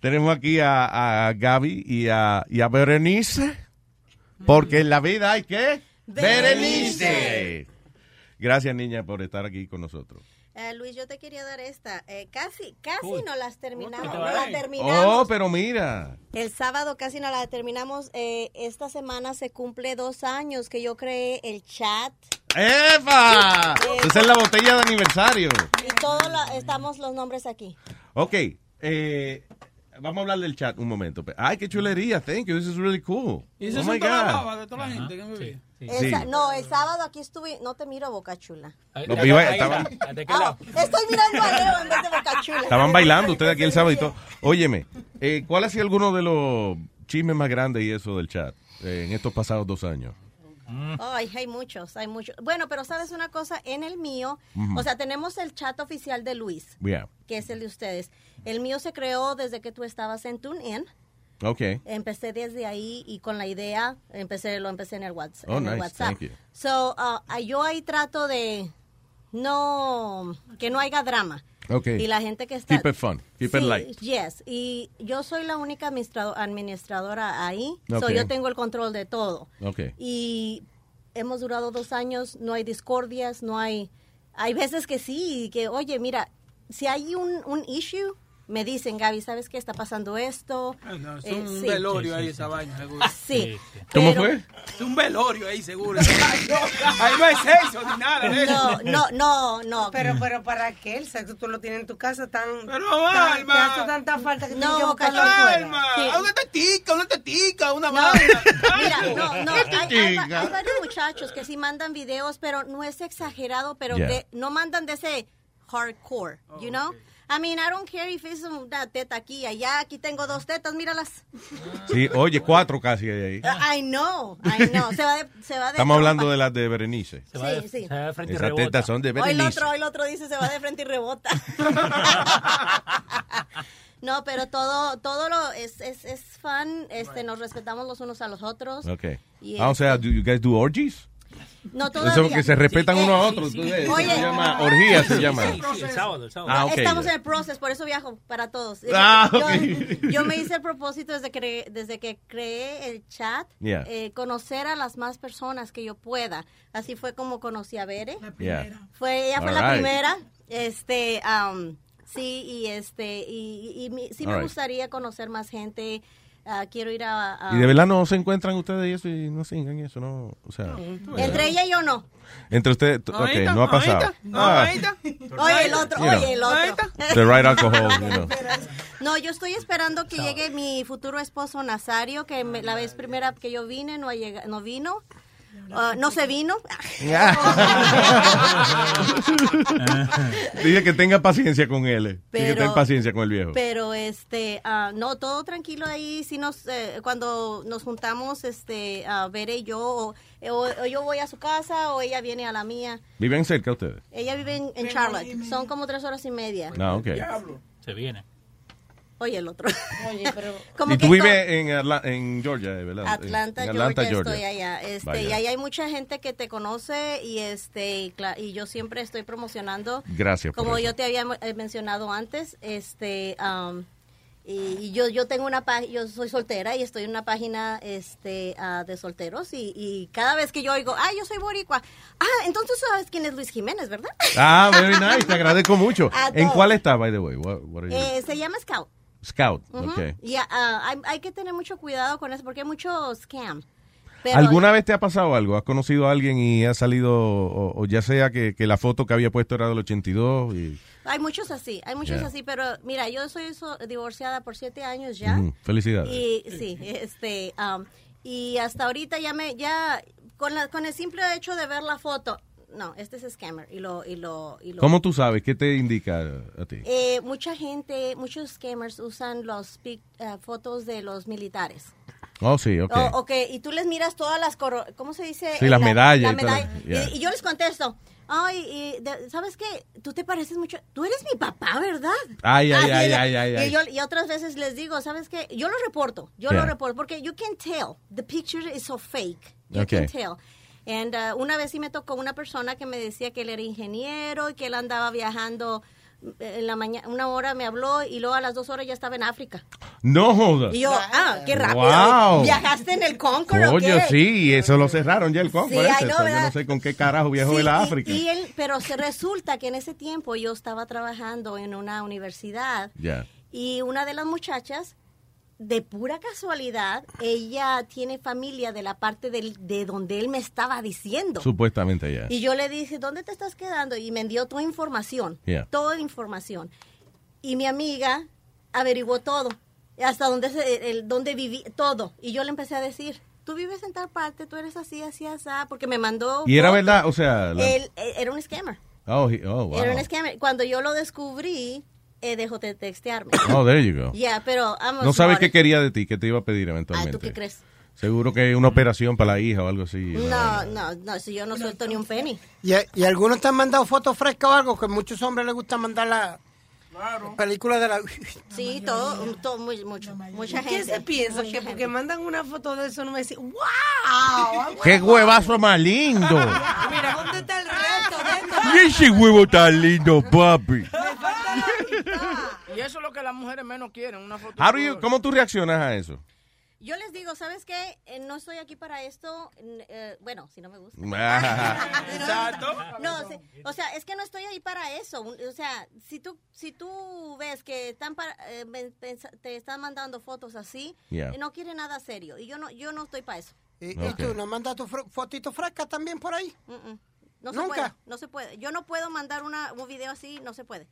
Tenemos aquí a, a Gaby y a, y a Berenice. Porque en la vida hay que. Berenice. Gracias, niña, por estar aquí con nosotros. Eh, Luis, yo te quería dar esta. Eh, casi, casi Uy. no las terminamos. te No va la bien. terminamos. Oh, pero mira. El sábado casi no la terminamos. Eh, esta semana se cumple dos años que yo creé el chat. ¡Epa! Esa es la botella de aniversario. Y todos estamos los nombres aquí. Ok, eh, vamos a hablar del chat un momento. Ay, qué chulería. Thank you. This is really cool. Y oh eso my es toda la God. baba de toda la gente que me ve. El sa- No, el sábado aquí estuve. No te miro, Boca Chula. Los viva- estaban, Ah, estoy mirando a Leo en vez de Boca Chula. estaban bailando ustedes aquí el sábado y todo. Óyeme, eh, ¿cuál ha sido alguno de los chismes más grandes y eso del chat eh, en estos pasados dos años? Ay, hay muchos, hay muchos. Bueno, pero sabes una cosa, en el mío, o sea, tenemos el chat oficial de Luis, Yeah. que es el de ustedes. El mío se creó desde que tú estabas en TuneIn. Ok. Empecé desde ahí y con la idea, empecé lo empecé en el, Whats- Oh, en el nice, WhatsApp. thank you. So, uh, yo ahí trato de no que no haya drama. Y la gente que está Keep it fun. Keep it light. Yes, y yo soy la única administrado- administradora ahí, so Ok. yo tengo el control de todo. Ok. Y hemos durado dos años, no hay discordias, no hay... Hay veces que sí, que oye, mira, si hay un, un issue, me dicen, Gaby, ¿sabes qué está pasando esto? No, es Eh, un sí. velorio ahí esa vaina, seguro. Sí. ¿Cómo Pero- fue? Es un velorio ahí, seguro. Ahí no hay sexo ni nada de eso. No, no, no, no. Pero, pero ¿para qué? El sexo tú lo tienes en tu casa tan... Pero, tan- Alma. Te hace tanta falta que No, tienes que buscarlo Alma. Ah, Una tetica, una tetica, una No, vaina. mira, no, no, hay, hay, hay varios muchachos que sí mandan videos, pero no es exagerado, pero Yeah. de- no mandan de ese hardcore, you know? I mean, I don't care if it's una teta aquí, allá, aquí tengo dos tetas, míralas. Sí, oye, cuatro casi hay ahí. I know, I know, se va de, se va de Estamos hablando de las de Berenice. Sí, sí. Esas tetas son de Hoy el Berenice. otro, hoy el otro dice se va de frente y rebota. [laughs] no, pero todo, todo lo es, es, es fun, este, nos respetamos los unos a los otros. Ok. Y Ah, o sea, do you guys do orgies? No todavía. Eso que se respetan Sí, uno a eh, otro. sí, Oye. se llama orgía, se llama. el sábado, el sábado. Ah. Estamos en el proceso, por eso viajo para todos. [laughs] Ah, yo, me hice el propósito desde que, desde que creé el chat, Yeah. eh, conocer a las más personas que yo pueda. Así fue como conocí a Bere. Yeah. Fue, ella fue All la right. primera. Este, um, sí, y este, y, y- y mi- sí All me right. gustaría conocer más gente. Ah, quiero ir a, a- Y de verdad no se encuentran ustedes y eso y no se eso, no. O sea, Entre ella y yo no. entre ustedes, ok, Ahorita, no ha pasado. ahorita, no, Ah, ahorita. [laughs] Oye, el otro, You know. oye, el otro. the right alcohol, you know. [laughs] No, yo estoy esperando que llegue mi futuro esposo Nazario, que me- la vez primera que yo vine no, ha llega- no vino. Ah, no se vino. [laughs] Dije que tenga paciencia con él. eh. Dije que Pero- tenga paciencia con el viejo. Pero este, ah, no, todo tranquilo ahí. Si nos, eh, cuando nos juntamos, este, a Bere y yo, o, o- o yo voy a su casa o ella viene a la mía. ¿Viven cerca ustedes? Ella vive en, en Charlotte. Son como tres horas y media. Ah, ok. Se viene. Oye, el otro. Oye, pero... [laughs] Como Y tú vives en, en Georgia, eh, ¿verdad? Atlanta, en Georgia, estoy allá. Este, y ahí hay mucha gente que te conoce y este y, yo siempre estoy promocionando. Gracias por Como eso. yo te había eh, mencionado antes, este um, y, y yo yo tengo una página, yo soy soltera y estoy en una página este ah, de solteros y, y cada vez que yo oigo, ah, yo soy boricua. Ah, entonces sabes quién es Luis Jiménez, ¿verdad? Ah, very nice. Te agradezco mucho. [laughs] ¿En cuál está, by the way? What, what are you- Eh, se llama Scout. Scout. Ujú. ok. Y ah, hay, hay que tener mucho cuidado con eso porque hay mucho scam. Pero- ¿Alguna vez te ha pasado algo? ¿Has conocido a alguien y ha salido, o, o ya sea que, que la foto que había puesto era del 82? Y, Hay muchos así, hay muchos Yeah. así, pero mira, yo soy so- divorciada por siete años ya. Felicidades. Y sí, este, um, y hasta ahorita ya me, ya, con, la, con el simple hecho de ver la foto, no, este es scammer. Y lo, y lo, y lo- ¿Cómo tú sabes? ¿Qué te indica a ti? Eh, mucha gente, muchos scammers usan los pic- eh, fotos de los militares. Oh, sí, ok. O- ok, y tú les miras todas las, coro- ¿cómo se dice? Sí, las la- medallas la y todo. medalla. Yeah. Y, yo les contesto, ay, y de- ¿sabes qué? Tú te pareces mucho, tú eres mi papá, ¿verdad? Ay, ay, ay, de- ay, ay, y, ay. yo- y otras veces les digo, ¿sabes qué? Yo lo reporto, yo Yeah. lo reporto, porque you can tell, the picture is so fake, you Okay. can tell. And, uh, una vez sí me tocó una persona que me decía que él era ingeniero y que él andaba viajando eh, en la mañana, una hora me habló y luego a las dos horas ya estaba en África. No jodas. Y yo, ah, qué rápido. Wow. ¿Viajaste en el Concorde o Coño, qué? sí, eso lo cerraron ya el Concord. Sí, so yo no sé con qué carajo viajó Sí, de la y- África. y él, pero se resulta que en ese tiempo yo estaba trabajando en una universidad Ya. y una de las muchachas, de pura casualidad, ella tiene familia de la parte del, de donde él me estaba diciendo. Supuestamente ya. Y yo le dije, ¿dónde te estás quedando? Y me dio toda información, Yeah. toda información. Y mi amiga averiguó todo, hasta dónde, se, el, dónde viví, todo. Y yo le empecé a decir, tú vives en tal parte, tú eres así, así, así, porque me mandó... Y era verdad, o sea... la- Él, eh, era un scammer. Oh, he- oh, wow. Era un scammer. Cuando yo lo descubrí, eh, dejó de textearme. [coughs] Oh, there you go. Ya, pero... No sabes qué quería de ti, qué te iba a pedir Ah, eventualmente. ¿tú qué crees? Seguro que una operación para la hija o algo así. No, no, no, si yo no suelto ni un penny. ¿Y, y algunos te han mandado fotos frescas o algo? Que a muchos hombres les gusta mandar la película de la... [laughs] Sí, todo, todo muy, mucho, mucha ¿Qué gente. se piensa? mucha Que porque mandan una foto de eso no me dicen, ¡wow! [laughs] ¡Qué huevazo más lindo! [laughs] Mira, ¿dónde está el resto de Y ese huevo tan lindo, papi. Y eso es lo que las mujeres menos quieren, una foto. How do you- ¿Cómo tú reaccionas a eso? Yo les digo, ¿sabes qué? Eh, no estoy aquí para esto. eh, bueno, si no me gusta. [laughs] Exacto. No, o sea, es que no estoy ahí para eso. O sea, si tú, si tú ves que están para, eh, te están mandando fotos así, Yeah. no quieren nada serio. Y yo no, yo no estoy para eso. ¿Y, y tú nos mandas tu fotito fresca también por ahí? Mm, mm. No ¿Nunca? se puede, no se puede. Yo no puedo mandar una, un video así, no se puede.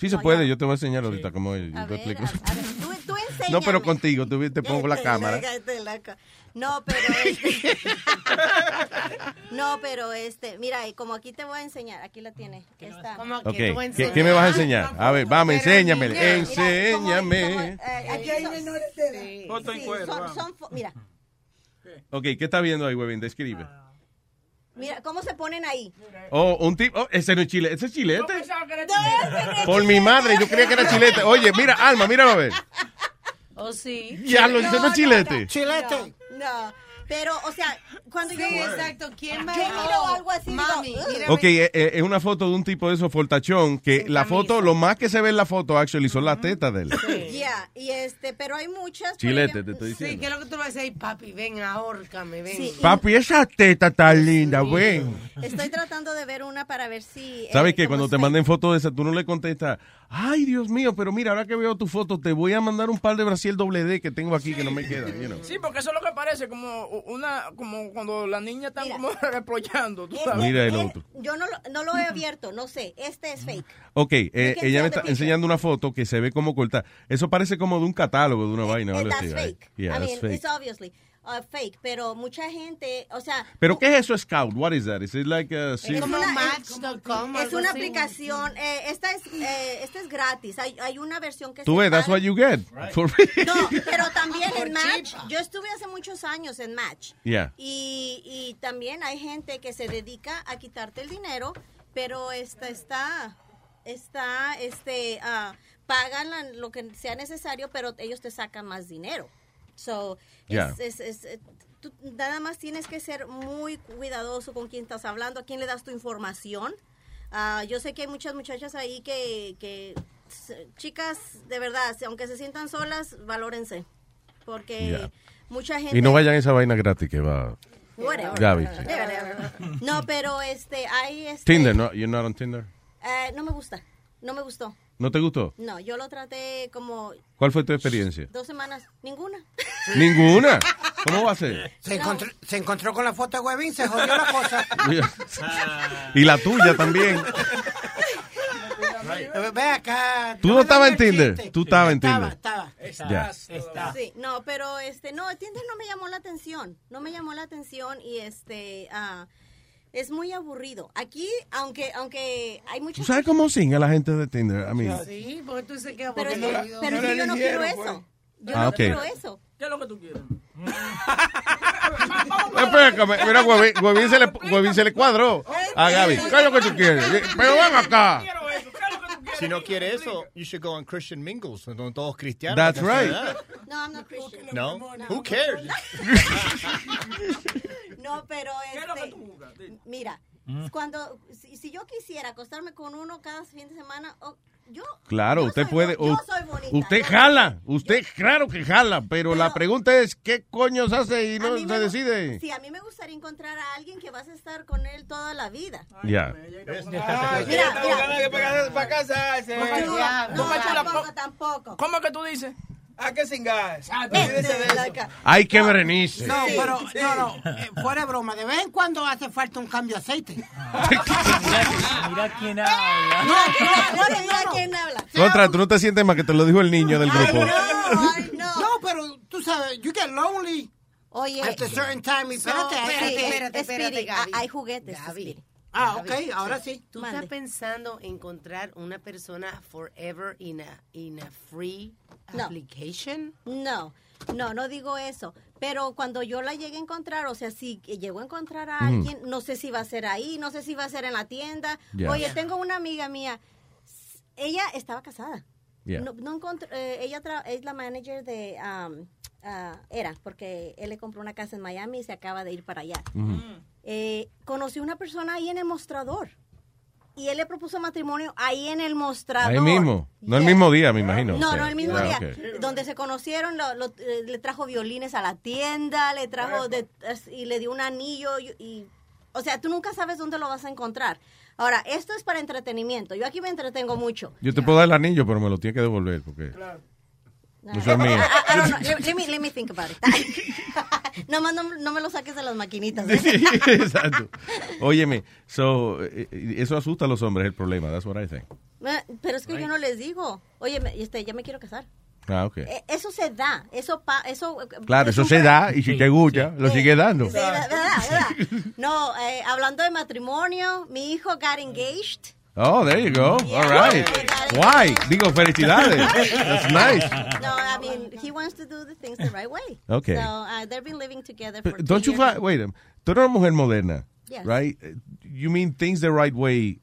Sí se puede, yo te voy a enseñar ahorita cómo es. A yo te ver, explico. a- a ver, tú, tú. No, pero contigo, tú te pongo la Cállate, cámara. la No, pero este. [laughs] no, pero este. Mira, y como aquí te voy a enseñar, aquí la tiene. Está. Ok, ¿qué, qué me vas a enseñar? A ver, vamos, enséñame, Mira, enséñame. Eh, aquí son- Foto en sí, cuero, son- vamos. son fo- mira, Ok, ¿qué está viendo ahí, Webin? Describe. Mira, ¿cómo se ponen ahí? Oh, un tipo, oh, ese no es chile, ese es chilete. No, ese no es Por mi madre, yo creía que era chilete. Oye, mira, Alma, míralo a ver. Oh, sí. Ya lo dice, no es chilete. Chilete. No, pero, o sea, cuando yo. Sí, exacto. ¿Quién va Yo a- miro algo así, Mami, digo, Ok, eh, eh, es una foto de un tipo de esos fortachón que la foto, lo más que se ve en la foto, actually, son las tetas de él. Ya, y este, pero hay muchas. Chilete, te estoy Sí, diciendo. ¿qué es lo que tú vas a decir? Papi, ven, ahórcame, ven. Papi, esa teta tan linda, ven. Estoy tratando de ver una para ver si. eh, ¿Sabes qué? cómo Cuando te manden fotos de esa, tú no le contestas, ay, Dios mío, pero mira, ahora que veo tu foto, te voy a mandar un par de Brasil doble D que tengo aquí que no me quedan. you know. Sí, porque eso es lo que parece como una, como cuando las niñas están como [laughs] reprochando, tú sabes. Mira el otro. Yo no lo, no lo he abierto, no sé. Este es fake. Ok, eh, ella me está enseñando una foto que se ve como cortada. Eso parece como de un catálogo de una vaina Eh, that's fake. Yeah, I that's mean, fake. it's obviously uh, fake, pero mucha gente, o sea, ¿Pero qué es eso, Scout? What is that? Is it like a... Es una, Match.com, es una aplicación, eh, esta es eh, esta es gratis. Hay, hay una versión que Tú se ves, that's what you get. For free. No, pero también [laughs] en Match, yo estuve hace muchos años en Match. Yeah. Y, y también hay gente que se dedica a quitarte el dinero, pero esta está, está, este, ah, pagan la- lo que sea necesario, pero ellos te sacan más dinero. So, es- Yeah. es- es- eh, tú nada más tienes que ser muy cuidadoso con quién estás hablando, a quién le das tu información. Ah, yo sé que hay muchas muchachas ahí que, que chicas, de verdad, aunque se sientan solas, valórense. Porque Yeah. mucha gente... Y no vayan a esa vaina gratis que va... Whatever. Gaby, sí. Whatever. No, pero este, hay este... Tinder, ¿no? You're not on Tinder? eh, no me gusta, no me gustó. ¿No te gustó? No, yo lo traté como ¿Cuál fue tu experiencia? dos semanas, ninguna. Ninguna. [laughs] ¿Cómo va a ser? Se, encontró, se encontró con la foto de Webin, se jodió la cosa. [laughs] y la tuya también. Ve acá. ¿Tú no estabas en Tinder? chiste. Tú estabas en Estaba, Tinder. estaba. Ya. Sí, no, pero este, no, Tinder no me llamó la atención, no me llamó la atención y este, ah, Es muy aburrido. Aquí, aunque aunque hay ¿Tú muchas sabes cómo singa la gente de Tinder? I mean, Sí, porque tú dices que Pero, aburrido. es pero es que yo no quiero eso. Yo Ah, no ok. quiero eso. ¿Qué es lo que tú quieres? [laughs] Espérame, mira, Huevín, Huevín se, le, Huevín se le cuadró a Gaby. ¿Qué es lo que tú quieres? Pero ven acá. Si no quiere eso, you should go on Christian mingles, donde todos cristianos. That's right. that. No, I'm not Christian. No? Who cares? [laughs] No, pero este, mira, cuando si, si yo quisiera acostarme con uno cada fin de semana, oh, yo Claro, yo usted soy puede. bo- yo u- soy bonita. usted jala. Usted, claro que jala. Pero la pregunta es: ¿qué coños hace y no se decide? Sí, a mí me gustaría encontrar a alguien que vas a estar con él toda la vida. Ya. Mira, mira. para casarse. No, no, tampoco, tampoco. ¿Cómo que tú dices? ¿A qué singas? Hay que berenice. No, pero, no, no, eh, fuera de broma, de vez en cuando hace falta un cambio de aceite. [laughs] Mira quién habla. No, Mira, mira quién habla. Contra, tú no te sientes más que te lo dijo el niño del grupo. [laughs] no. pero tú sabes, you get lonely. Oye, At a certain time, espérate, espérate, espérate, ah, hay juguetes. Ah, ok, ahora sí. ¿Tú estás pensando en encontrar una persona forever in a, in a free No. application? No, no, no digo eso. Pero cuando yo la llegue a encontrar, o sea, si llego a encontrar a Mm. alguien, no sé si va a ser ahí, no sé si va a ser en la tienda. Oye, tengo una amiga mía, ella estaba casada. No, no encontró- eh, ella tra- es la manager de, um, ah, era, porque él le compró una casa en Miami y se acaba de ir para allá. Eh, conoció una persona ahí en el mostrador. Y él le propuso matrimonio ahí en el mostrador. Ahí mismo. No el mismo día, me imagino. No, O sea, no el mismo día. Donde se conocieron, lo- lo- eh, le trajo violines a la tienda, le trajo de- y le dio un anillo y, y- o sea, tú nunca sabes dónde lo vas a encontrar. Ahora, esto es para entretenimiento. Yo aquí me entretengo mucho. Yo te puedo dar el anillo, pero me lo tiene que devolver porque no mío. I- I don't know. Let, let me, let me think about it. [laughs] no, no, no me lo saques de las maquinitas. ¿eh? [laughs] Exacto. Óyeme, so, eh, eso asusta a los hombres, el problema. That's what I think. Eh, Pero es que yo no les digo, oye, este, ya me quiero casar. Ah, ok. Eh, Eso se da, eso pa- eso eh, Claro, es eso se da y si te gusta, lo sigue dando. Sí, verdad, verdad. [laughs] No, eh, hablando de matrimonio, mi hijo got engaged. Oh, there you go. All right. Why? Digo, felicidades. That's nice. No, I mean, he wants to do the things the right way. Okay. So, uh, they've been living together for But two Don't you years. find, wait, a minute. tú eres una mujer moderna, Yes. right? You mean things the right way.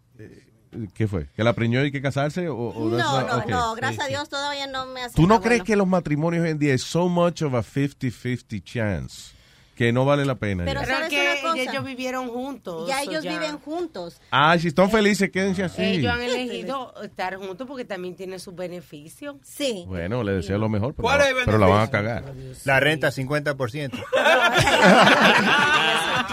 ¿Qué fue? ¿Que la preñó y que casarse? O, No, no, okay. no, gracias a Dios todavía no me hace ¿Tú no crees bueno. que los matrimonios hoy en día es so much of a 50-50 chance que no vale la pena? Pero ya? Pero ¿sabes que una cosa? ellos vivieron juntos. Ya ellos viven juntos. Ah, si están felices, quédense así. Ellos han elegido estar juntos porque también tiene sus beneficios. Sí. Bueno, le deseo lo mejor, pero, ¿Cuál la- es el pero la van a cagar. La renta 50%. [laughs]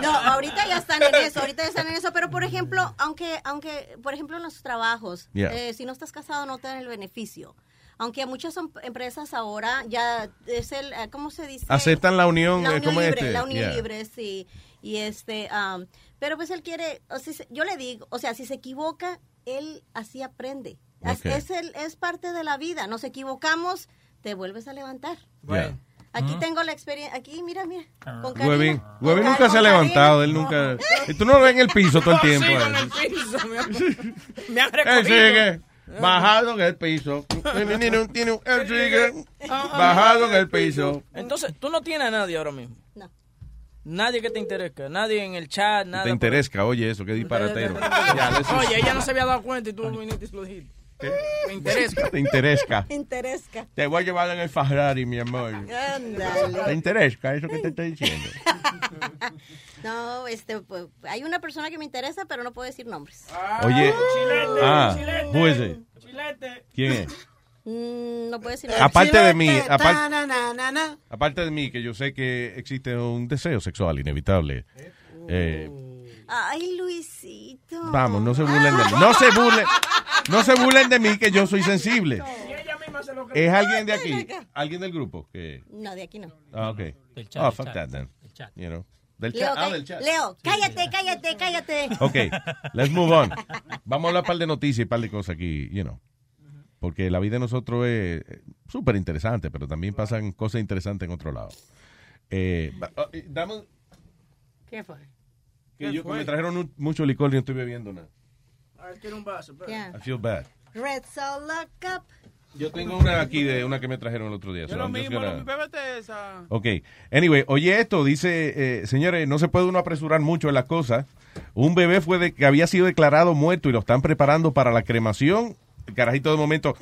No, ahorita ya están en eso, ahorita ya están en eso, pero por ejemplo, aunque, aunque, por ejemplo, en los trabajos, Yeah. eh, si no estás casado no te dan el beneficio. Aunque muchas em- empresas ahora ya es el, eh, ¿cómo se dice? Aceptan la unión, La eh, unión ¿cómo es libre, este? la unión Yeah. libre, sí. Y este, am, pero pues él quiere, o yo le digo, o sea, si se equivoca, él así aprende. Es- Ok. Es, el, es parte de la vida. Nos equivocamos, te vuelves a levantar. Yeah. Aquí tengo la experiencia, aquí, mira, mira. Con. Huevín Con nunca se ha levantado, él nunca... Y tú no lo ves en el piso todo el [laughs] tiempo. Sí, eh. con el piso, me [laughs] han- me Él recogido. Bajado en el piso. Él sigue bajado en el piso. Entonces, tú no tienes a nadie ahora mismo. No. Nadie que te interese, nadie en el chat, nada. Te por- interesa, oye eso, qué disparatero. Oye, ella no se había dado cuenta y tú viniste y lo dijiste. Me interesa. Te interesa. [laughs] Interesca. Te voy a llevar en el Ferrari, mi amor. ¿Te Ándale. interesa eso que te estoy diciendo? [laughs] No, este, pues, hay una persona que me interesa, pero no puedo decir nombres. Oye, Chilete, ah, chilete? Chilete. ¿Quién es? Mm, no puedo decir nombres. Aparte de mí, aparte, ta, na, na, na, na. aparte de mí, que yo sé que existe un deseo sexual inevitable. Eh, Ay, Luisito. vamos, no se burlen de mí. No se burlen, no se burlen de mí que yo soy sensible. Es alguien de aquí, alguien del grupo que. No, de aquí no. Ah, ok. Del chat, oh, fuck that then. You know. Del Leo, chat. Ah, del chat. Leo, cállate, cállate, cállate. Ok, let's move on. Vamos a hablar un par de noticias y un par de cosas aquí, you know. Porque la vida de nosotros es eh, súper interesante, pero también pasan cosas interesantes en otro lado. Eh, oh, ¿Qué fue? Que yo me trajeron un- mucho licor y no estoy bebiendo nada. A ver, quiero un vaso. Yeah. I feel bad. Red Up. Yo tengo una aquí de una que me trajeron el otro día. So lo mismo, gonna- lo- bébete esa. Ok. Anyway, oye esto, dice, eh, señores, no se puede uno apresurar mucho en las cosas. Un bebé fue de, que había sido declarado muerto y lo están preparando para la cremación. El carajito de momento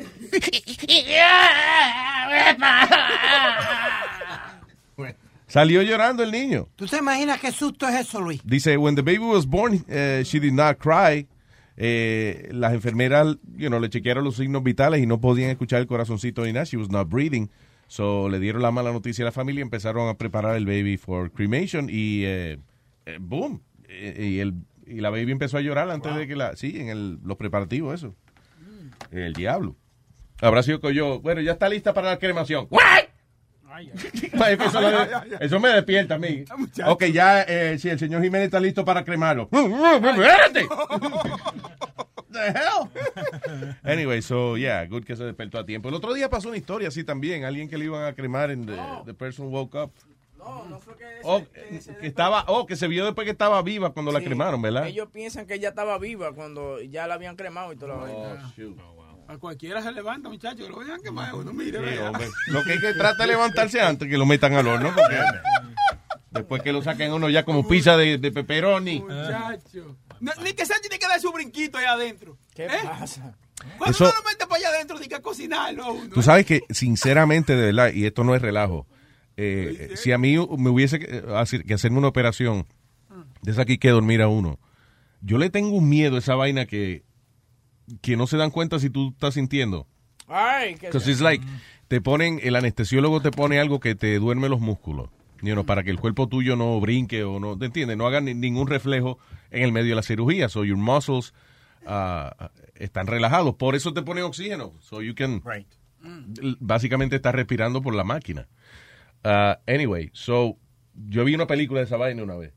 salió llorando el niño. ¿Tú te imaginas qué susto es eso, Luis? Dice, when the baby was born, eh, she did not cry. Eh, las enfermeras, you know, le chequearon los signos vitales y no podían escuchar el corazoncito ni nada. She was not breathing. So le dieron la mala noticia a la familia y empezaron a preparar el baby for cremation y eh, eh, boom. Eh, y, el, y la baby empezó a llorar antes de que la... Sí, en el, los preparativos, eso. El diablo. Habrá sido que yo, bueno, ya está lista para la cremación. [laughs] eso, lo- eso me despierta a mí. Ok, ya, eh, si el señor Jiménez está listo para cremarlo. ¡Espérate! [laughs] [laughs] The hell? Anyway, so yeah, good que se despertó a tiempo. El otro día pasó una historia así también. Alguien que le iban a cremar en the, the person woke up. No, no fue que ese- Oh, que estaba, oh, que se vio después que estaba viva cuando la Sí. cremaron, ¿verdad? Ellos piensan que ella estaba viva cuando ya la habían cremado y toda la vaina. A cualquiera se levanta, muchachos, que lo vayan a quemar. Uno mire, Sí. Lo que hay que tratar de levantarse antes que lo metan al horno. Porque después que lo saquen uno ya como pizza de, de pepperoni. Muchacho. No, ni que se tiene que dar su brinquito ahí adentro. ¿Qué ¿Eh? pasa? Cuando Eso- uno lo mete para allá adentro, dice que cocinarlo a uno. Tú sabes que, sinceramente, de verdad, y esto no es relajo, eh, si a mí me hubiese que, eh, hacer- que hacerme una operación de esa aquí que dormir a uno, yo le tengo un miedo a esa vaina que, que no se dan cuenta si tú estás sintiendo. Because it's like, te ponen, el anestesiólogo te pone algo que te duerme los músculos. you know, para que el cuerpo tuyo no brinque o no, ¿te entiendes? No haga ni- ningún reflejo en el medio de la cirugía. So your muscles ah, están relajados. Por eso te ponen oxígeno. So you can, l- básicamente estás respirando por la máquina. Ah, anyway, so yo vi una película de esa vaina una vez.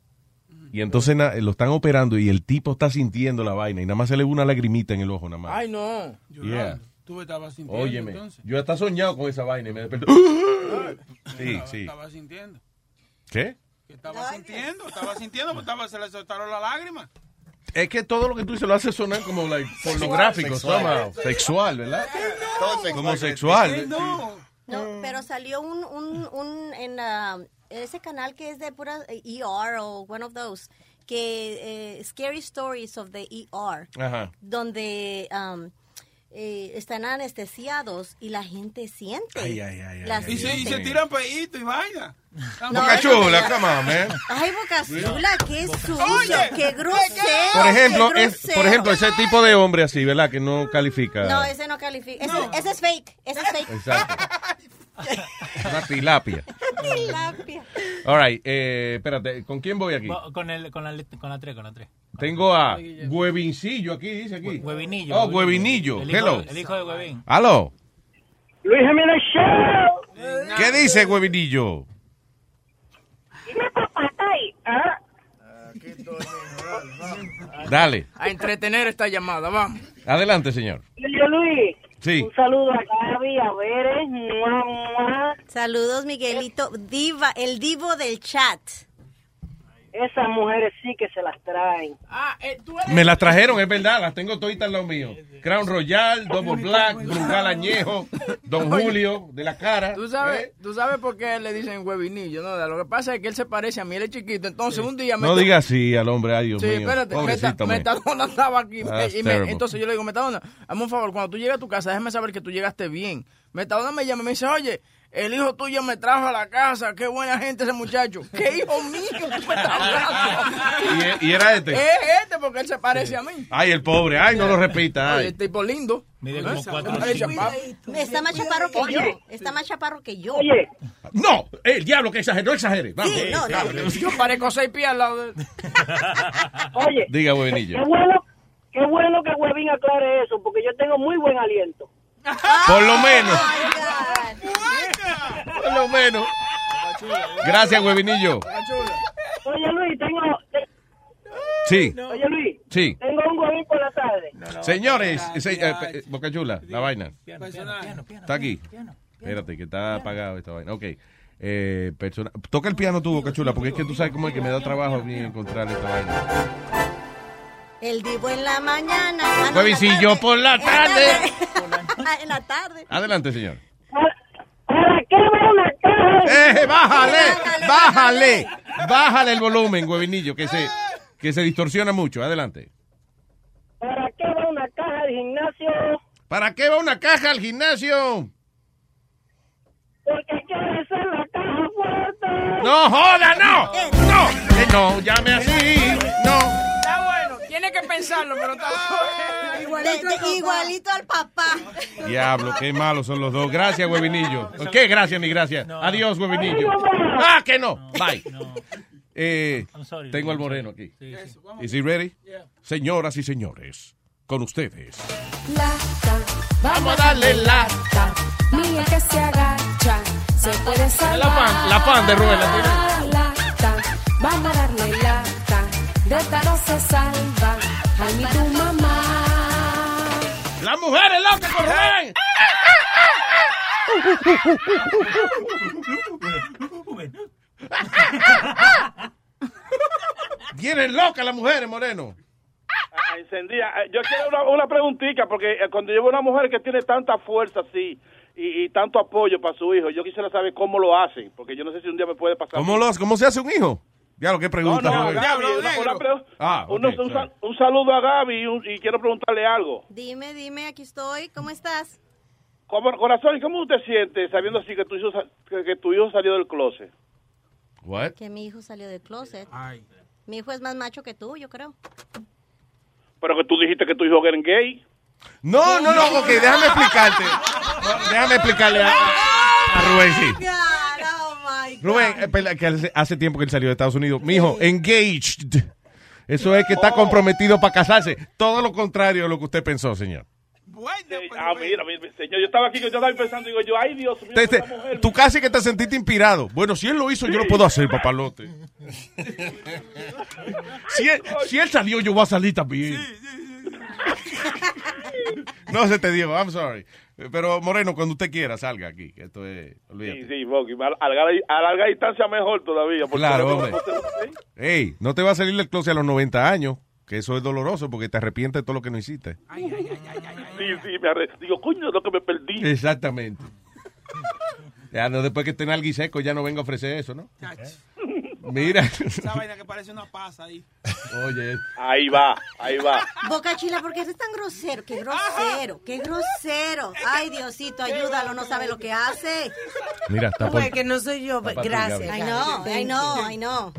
Y entonces na- lo están operando y el tipo está sintiendo la vaina y nada más se le ve una lagrimita en el ojo nada más. Ay, no. Yeah. Tú estabas sintiendo Óyeme, entonces. yo hasta soñado con esa vaina y me desperté. Sí, Estaba- sí. Estaba sintiendo. ¿Qué? Que estaba sintiendo, estaba sintiendo, porque estaba, se le soltaron las lágrimas. Es que todo lo que tú dices lo hace sonar como like, pornográfico, Sexual. sexual, ¿verdad? Todo sexual. Como sexual. No. No, pero salió un, un, un en ese canal que es de pura eh, ER o one of those, que eh, Scary Stories of the ER, Ajá. donde um, eh, están anestesiados y la gente siente. Ay, ay, ay, ay, la Y se, y se tiran peitos y vaina. Boca chula, come on, man. Ay, Boca Chula, qué sucio, qué grosero. Por ejemplo, qué es, por grosero. ejemplo, ese tipo de hombre así, ¿verdad? Que no califica. No, ese no califica. Ese, ese es fake. Ese es fake. Exacto. [laughs] [laughs] Una tilapia. Tilapia. All right, eh, espérate, ¿con quién voy aquí? Con, el, con, la, con la 3, con la 3. Tengo a Huevincillo aquí, dice aquí. Huevinillo. Oh, Huevinillo. El hijo, Hello. el hijo de Huevín. Aló. Luis Jiménez Show. ¿Qué dice Huevinillo? ¿Ah? Dale. A entretener esta llamada, vamos. Adelante, señor. Yo, Luis. Sí. Un saludo a Gaby, a Veres. mua, mua. Saludos, Miguelito. Diva, el divo del chat. Esas mujeres sí que se las traen. Ah, eh, tú Me las trajeron, es verdad, las tengo toditas al lado mío. Crown Royal, Double Black, Brugal Añejo, Don Julio, de la cara. ¿Tú sabes, ¿eh? tú sabes por qué le dicen huevinillo, ¿no? Lo que pasa es que él se parece a mí, él es chiquito. Entonces un día me... No diga así al hombre, ay Dios Sí, mío. espérate, Pobrecito Meta- me. Metadona estaba aquí. That's y me- entonces yo le digo, Metadona, hazme un favor, cuando tú llegues a tu casa, déjame saber que tú llegaste bien. Metadona me llama y me dice, oye, el hijo tuyo me trajo a la casa, qué buena gente ese muchacho. ¿Qué hijo mío tú me estás hablando? Y, y era este. Es este porque él se parece a mí. Ay, el pobre, ay, no lo repita. Ay. el tipo lindo. Mide como cuatro Está más chaparro que yo. Está más chaparro que yo. Oye, No, el diablo que exagere, no exagere. Vamos. Sí, no, no. Yo parezco seis pies al lado de él. oye. Diga, Huevinillo. Qué bueno, qué bueno que Huevín aclare eso, porque yo tengo muy buen aliento. Por lo menos, por lo menos. Gracias, Huevinillo. Oye, Luis, tengo... te- Sí, Oye, Luis, sí. tengo un huevín por la tarde. Señores, se- eh, eh, Boca Chula, la vaina. Personaje. Está aquí. Espérate, que está apagado esta vaina. Ok. eh, persona. Toca el piano tú, Boca Chula, porque es que tú sabes cómo es que me da trabajo a mí encontrar esta vaina. El divo en la mañana. ah, no, en la Huevicillo tarde. por la En tarde. [laughs] En la tarde. Adelante, señor. ¿Para qué va una caja? ¡Eh, bájale! ¡Bájale! Bájale el volumen, huevinillo, que se, que se distorsiona mucho. Adelante. ¿Para qué va una caja de gimnasio? ¿Para qué va una caja al gimnasio? Porque quiere ser la caja fuerte. ¡No joda, no! ¡No! Eh, no, llame así. No. Que pensarlo, pero está [laughs] Igualito, igualito al papá. Diablo, qué malos son los dos. Gracias, huevinillo. ¿Qué gracias ni gracias? Adiós, huevinillo. ¡Ah, que no! Bye. Eh, tengo al moreno aquí. ¿Is he ready? Señoras y señores, con ustedes. Lata, Vamos a darle lata. Mira que se agacha, se puede salvar. La pan, la pan de Rubén, la tiene. Lata, vamos a darle lata, de esta no se salva. Ay, mi tu mamá. ¡Las mujeres locas con Rubén! [laughs] Vienen locas las mujeres, Moreno. Ah, encendida. Eh, Yo quiero una, una preguntita, porque eh, cuando yo veo una mujer que tiene tanta fuerza así y, y tanto apoyo para su hijo, yo quisiera saber cómo lo hacen, porque yo no sé si un día me puede pasar. ¿Cómo, lo, ¿Cómo se hace un hijo? Ya lo que pregunta, no, Rubén. Gaby, una- una pre- Ah, uno- ok, un, saludo a Gaby y, un- y quiero preguntarle algo. Dime, dime, aquí estoy. ¿Cómo estás? ¿Cómo, corazón, ¿cómo usted siente sabiendo así que tu hijo, que, que tu hijo salió del closet? What? Que mi hijo salió del closet. Mi hijo es más macho que tú, yo creo. Pero que tú dijiste que tu hijo era gay. No, no, no, ok, déjame explicarte. Déjame explicarle a, a Rubén, sí. Rubén, pela- que hace- hace tiempo que él salió de Estados Unidos. Mijo, engaged. Eso es que está comprometido para casarse. Todo lo contrario de lo que usted pensó, señor. Sí, ah, mira, mira, señor, yo estaba aquí, yo estaba pensando, digo yo, ay Dios mío, Te- te- esta mujer. tú casi que te sentiste inspirado. Bueno, si él lo hizo, yo lo puedo hacer, papalote. [laughs] Si él, si él salió, yo voy a salir también. No se te digo, I'm sorry. Pero Moreno, cuando usted quiera, salga aquí. que esto es, olvídate. Sí, sí, Rocky, a, larga, a larga distancia mejor todavía. porque Claro, no- hombre. no te- Ey, no te va a salir del closet a los 90 años, que eso es doloroso porque te arrepientes de todo lo que no hiciste. Sí, sí, me arre- digo, coño, lo que me perdí. Exactamente. Ya no, después que esté en alguien seco, ya no venga a ofrecer eso, ¿no? Mira. Esa vaina que parece una pasa ahí. Oye. Ahí va, ahí va. Boca Chila, ¿por qué eres tan grosero? ¡Qué grosero! ¡Qué grosero! Ay, Diosito, ayúdalo, no sabe lo que hace. Mira, está por- Pues que no soy yo, gracias. Ay, no, ay, no, ay, no.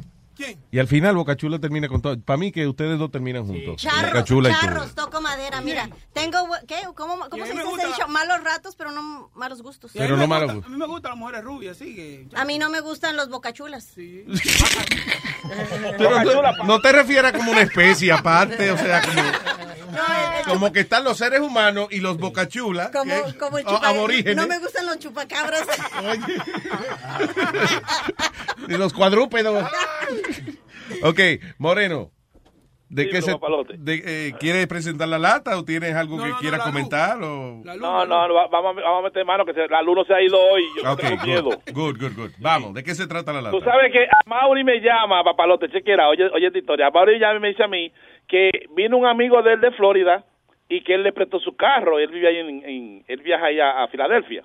Y al final Bocachula termina con todo. Para mí que ustedes dos terminan juntos. Charros, Bocachula y tú. charros, toco madera. Mira, tengo, ¿qué? ¿Cómo, cómo se dice ese dicho? Malos ratos, pero no malos gustos. Pero no malos A mí me gustan las mujeres rubias, así que. A mí no me gustan los bocachulas. [laughs] Pero no, no te refieras como una especie aparte, o sea, como, como que están los seres humanos y los bocachulas. Como, que- como el chupa... aborígenes. No me gustan los chupacabras. [laughs] y los cuadrúpedos. [laughs] ok, Moreno. ¿De Sí, qué se, de, eh, ¿Quieres presentar la lata o tienes algo que quieras comentar? O... No, no, no, va- vamos, a- vamos a meter mano que se- la luz no se ha ido hoy. Yo no Ok, tengo miedo. good, good, good, good. Vamos, ¿de qué se trata la lata? Tú sabes que a Mauri me llama, papalote, chequera, oye, oye esta historia. Mauri ya me dice a mí que vino un amigo de él de Florida y que él le prestó su carro. Él vive ahí en, en- él viaja allá a Filadelfia.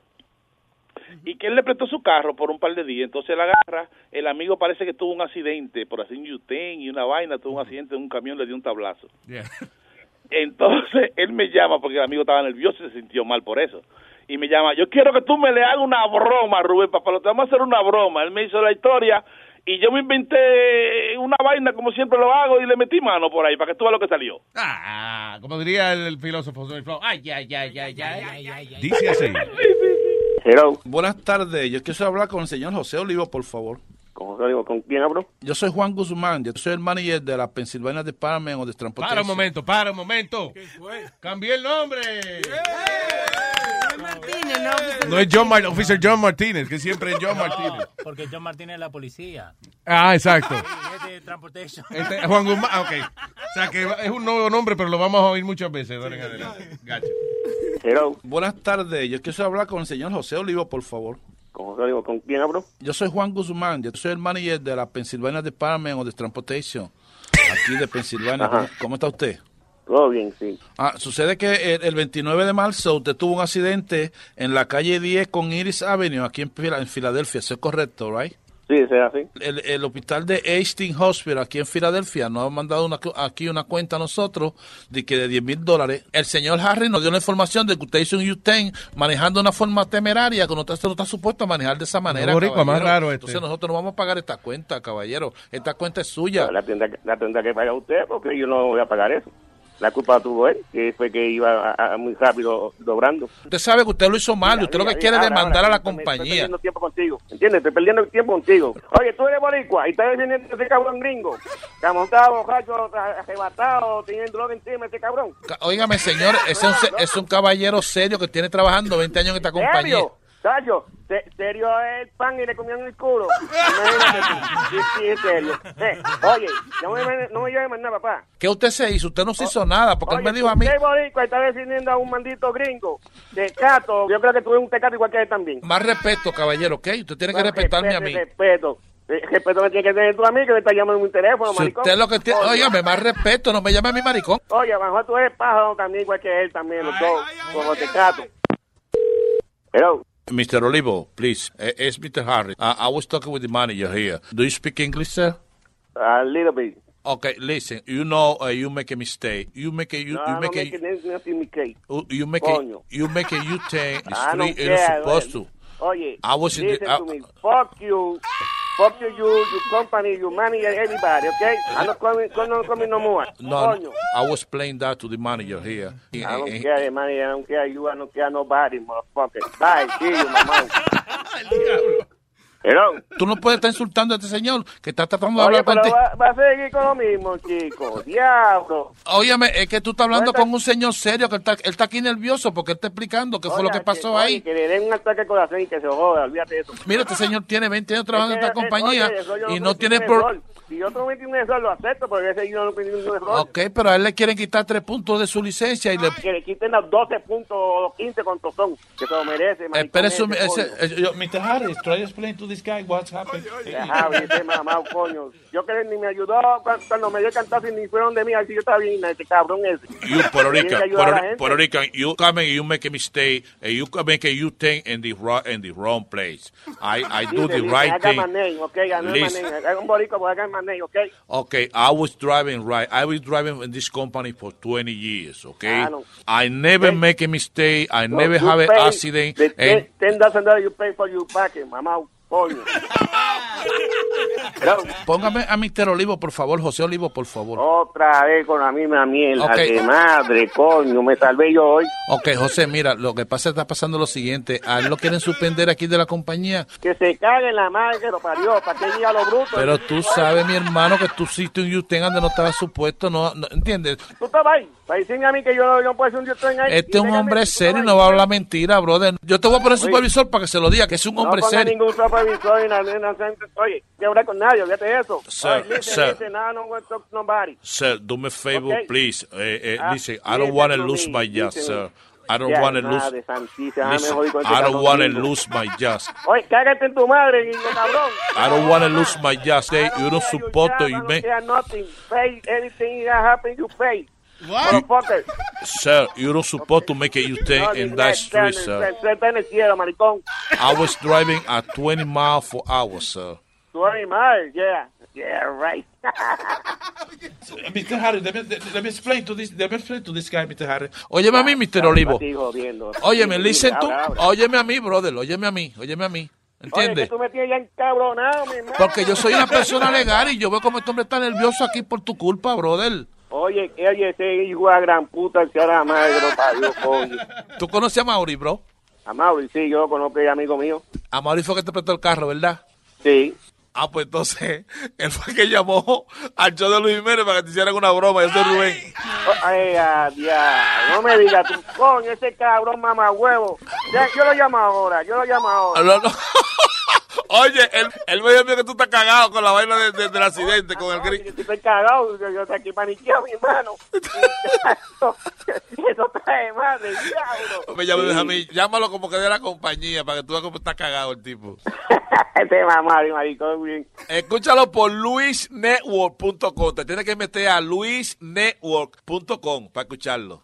Y que él le prestó su carro por un par de días. Entonces él agarra, el amigo parece que tuvo un accidente por así un yutén y una vaina, tuvo un accidente en un camión, le dio un tablazo. Yeah. [laughs] Entonces él me llama porque el amigo estaba nervioso y se sintió mal por eso. Y me llama, yo quiero que tú me le hagas una broma, Rubén, papá, te vamos a hacer una broma. Él me hizo la historia y yo me inventé una vaina como siempre lo hago y le metí mano por ahí para que tú veas lo que salió. Ah, como diría el, el filósofo. Ay, ay, ay, ay, ay, ay, ay. Dice Dice así. [laughs] Buenas tardes. Yo quiero hablar con el señor José Olivo, por favor. ¿Con José Olivo? ¿Con quién hablo? Yo soy Juan Guzmán. Yo soy el manager de la Pennsylvania Department of the Transportation. Para un momento, para un momento. Cambié el nombre. No es John Mar Officer John Martínez, que siempre es John Martínez. Porque John Martínez es la policía. Ah, exacto. Es de transportation. Este, Juan Guzmán, ah, ok. O sea que es un nuevo nombre, pero lo vamos a oír muchas veces. de ahora en adelante. Gacho. Buenas tardes. Yo quiero hablar con el señor José Olivo, por favor. Con José Olivo, ¿con quién hablo? Yo soy Juan Guzmán, yo soy el manager de la Pennsylvania Department of the Transportation, aquí de Pensilvania. Ajá. ¿Cómo, cómo está usted? Todo bien, sí. Ah, sucede que el, el 29 de marzo usted tuvo un accidente en la calle 10 con Iris Avenue, aquí en, Fila- en Filadelfia, ¿eso es correcto, right? Sí, es así. El, el hospital de Hastings Hospital aquí en Filadelfia nos ha mandado una, aquí una cuenta a nosotros de que de 10 mil dólares. El señor Harry nos dio la información de que usted hizo un U-10 manejando de una forma temeraria que no está, no está supuesto a manejar de esa manera. boricua, más raro este. Entonces nosotros no vamos a pagar esta cuenta, caballero. Esta cuenta es suya. La tendrá, que- la tendrá que pagar usted porque yo no voy a pagar eso. La culpa la tuvo él, que fue que iba a- a- muy rápido dobrando. Usted sabe que usted lo hizo mal y usted lo que quiere es demandar ahora, a la me- Estoy compañía. perdiendo tiempo contigo, ¿entiendes? Estoy perdiendo tiempo contigo. Oye, tú eres boricua y estás defendiendo a ese cabrón gringo. Que ha montado, borracho, arrebatado, teniendo droga encima ese cabrón. Ca- Óigame, señor, ese es un, es un caballero serio que tiene trabajando 20 años en esta compañía. ¿Serio? Serio es el pan y le comían el culo. Sí, sí, es serio. Eh, oye, no me, no me más nada, papá. ¿Qué usted se hizo? Usted no se hizo nada porque él me dijo a mí. Usted boricua está defendiendo a un maldito gringo. Tecato, yo creo que tú eres un tecato igual que él también. Más respeto, caballero, ¿ok? Usted tiene que respetarme a mí. Respeto. Eh, Respeto me tiene que tener tú a mí que me está llamando en un teléfono, Si maricón. usted lo que tiene, Oye, óigame, más respeto, no me llame a mi maricón. Oye, a lo mejor tú eres pájaro también, igual que él también, los dos, como tecato. Hello. Mr. Olivo, please. Uh, it's Mr. Harris. Uh, I was talking with the manager here. Do you speak English, sir? A little bit. Okay, listen. You know uh, you make a mistake. You make a you, No, you make a make it nothing you- make a you make a U-turn [laughs] I don't street you're supposed to. Oye, I was in the- listen I- to me. Fuck you. Fuck you, you, your company, your manager, everybody, okay? I'm not come, come, no come no more. No, Coño. I was playing that to the manager here. I don't Eh, eh, care, manager. I don't care you. I don't care nobody, motherfucker. Bye, see you, mamá. [laughs] Hello. Tú no puedes estar insultando a este señor que está tratando de Oye, hablar pero contigo. va, va a seguir con lo mismo, chico. Diablo. Óyeme, es que tú estás hablando con un señor serio que él está, él está aquí nervioso porque él está explicando qué fue lo que pasó oye, ahí. Que le den un ataque al corazón y que se joda, olvídate de eso. Mira, este señor tiene 20 años trabajando en Es esta eh, compañía y no tiene error. Si yo cometí un error, lo acepto, porque ese yo no cometí un error. Ok, pero a él le quieren quitar tres puntos de su licencia y le... Que le quiten los 12 puntos o los 15 cuantos son, que se lo merece. su- ese- yo- Mr. Harris, try to explain to this guy what's happened. Deja, ese mamá, coño. Yo que ni me ayudó cuando, me dio y ni fueron de mí, así yo estaba bien, ese cabrón ese. You Puerto Rican, Puerto, Rican, you come and you make a mistake, and you come make a you thing in the wrong in the wrong place. I I do the right thing. manejo, ok, haga Listen. manejo. Haga un boricua, pues. Okay, I was driving right. I was driving in this company for 20 years. Okay, I. I never Okay. make a mistake. I never have an accident. the and- ten- dollars you pay for your package, mamá, [laughs] Póngame a Mr. Olivo, por favor, José Olivo, por favor. Otra vez con la misma mierda Ok. de madre, coño, me salvé yo hoy. Ok, José, mira, lo que pasa está pasando lo siguiente. A él lo quieren suspender aquí de la compañía. Que se cague en la madre que lo parió, para que diga lo bruto. Pero tú sabes, mi hermano, que tú hiciste un U-Ten donde no estaba supuesto, no, no- ¿entiendes? Tú ahí, para decirme a mí que yo no, yo no puedo ser un dios ahí. Este es un hombre serio y no va a hablar mentira, brother. Yo te voy a poner supervisor para que se lo diga, que es un No hombre ponga serio. ningún supervisor y nada, nada, nada, Oye, que hablar con nadie, olvídate eso. Sir, listen, sir. listen, no, no want to talk to nobody. Sir, do me a favor, Okay. please. Eh, eh, Ah, listen, I don't want to lose me, my job, sir. I don't want to lose. Listen, I don't want to lose my job. Oye, cágate en tu madre, cabrón. I don't want to lose my job. Say, you don't support you I don't make. nothing. Pay anything that happen, you pay. Motherfucker. Sir, you don't support to make a U-turn No, in that street, en el- sir. I was driving at 20 miles per hour, sir. Tú eres mal, yeah. Yeah, right. [laughs] Mr. Harry, let me, let me explain to this, let me explain to this guy, Mr. Harry. Óyeme a mí, Mr. Olivo. Óyeme, listen tú. Óyeme a mí, brother. Óyeme a mí. Óyeme a mí. Oye, ¿Entiendes? que tú me tienes ya encabronado, mi hermano. Porque yo soy una persona legal y yo veo como este hombre está nervioso aquí por tu culpa, brother. Oye, que- oye, ese hijo de gran puta, el que ahora madre que lo [laughs] parió, coño. ¿Tú conoces a Mauri, bro? A Mauri, sí, yo lo conozco, es amigo mío. A Mauri fue que te prestó el carro, ¿verdad? Sí. Ah, pues entonces, [laughs] él fue que llamó al show de Luis Jiménez para que te hicieran una broma. Yo soy Rubén. Oh, Ay, a diablo, no me digas tú, coño, ese cabrón mamagüevo. Ya, yo lo llamo ahora, yo lo llamo ahora. No, no. [laughs] Oye, él, él me dijo que tú estás cagado con la vaina de- de- del accidente, con el gris. Yo estoy cagado, yo, yo estoy aquí paniqueado, mi hermano. [laughs] Eso, eso trae madre, diablo. Me a mí, llámalo como que de la compañía para que tú veas cómo está cagado el tipo. [laughs] Este mamá, mi maricón, bien. Escúchalo por luisnetwork.com. Te tienes que meter a luisnetwork.com para escucharlo.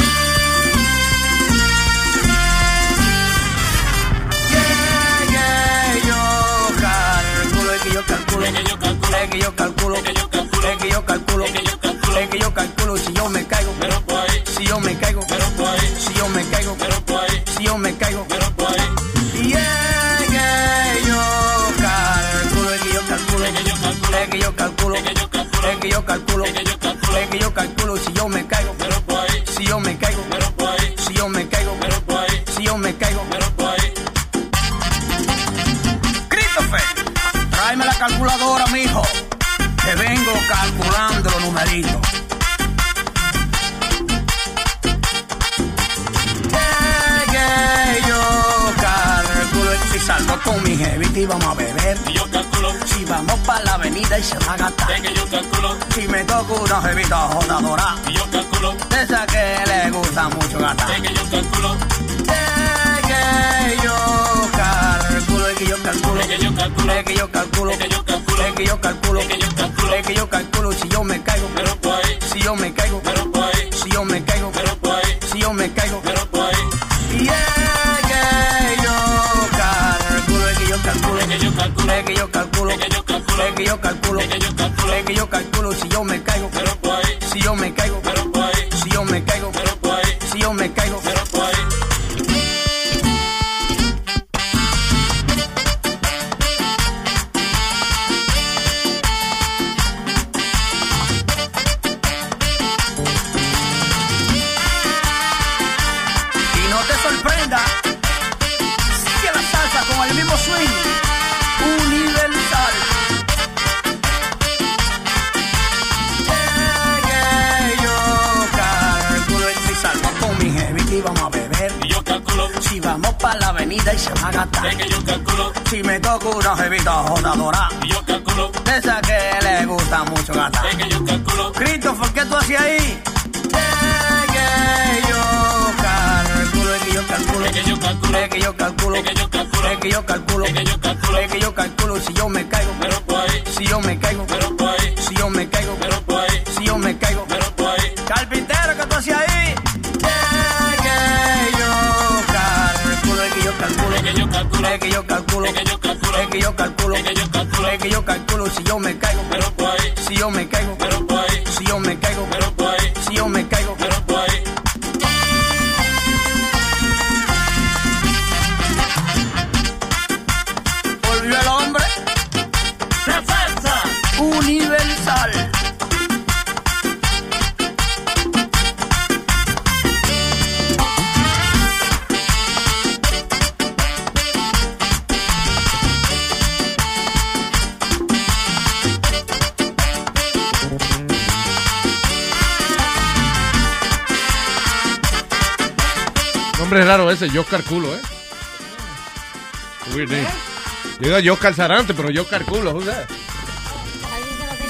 yo calculo, es que yo calculo, es que yo calculo, es que yo calculo, es que yo calculo, es que yo calculo, es que yo calculo si yo me caigo, si yo me caigo, si yo me caigo, si yo me caigo, y es que yo calculo, es que yo calculo, es que yo calculo, es que yo calculo, es que yo calculo, es que yo calculo, es que yo calculo, es que yo calculo si yo me caigo, calculadora, mijo, que vengo calculando los numeritos. Que yo calculo si salgo con mi jevita y vamos a beber. yo calculo si vamos para la avenida y se va a gastar. Que yo calculo si me toco una jevita jodadora. yo calculo de esa que le gusta mucho gastar. Que yo calculo que yo calculo, que yo calculo, es que yo calculo, es que yo calculo, es que yo calculo, es que yo calculo, es que yo calculo, yo si yo me caigo, si yo me caigo, si yo me caigo, si yo me caigo, y es que yo calculo, es que yo calculo, es que yo calculo, es que yo calculo, es que yo calculo, es que yo calculo, es que yo calculo, es que yo calculo si yo me caigo, si yo me caigo, vamos para la avenida y se va a gastar. Es que yo calculo si me toco una jevita jodadora. Y yo calculo de esa que le gusta mucho gastar. Es que yo calculo Christopher, ¿qué tú hacías ahí? Es que yo calculo, es que yo calculo, es que yo calculo, es que yo calculo, es que yo calculo, es que yo calculo, es que yo calculo, es que yo calculo si yo me caigo, si yo me caigo, si yo me caigo, si que yo calculo Nombre raro ese, yo calculo, ¿eh? Weird name. Digo yo Sarante, pero yo calculo, who's that?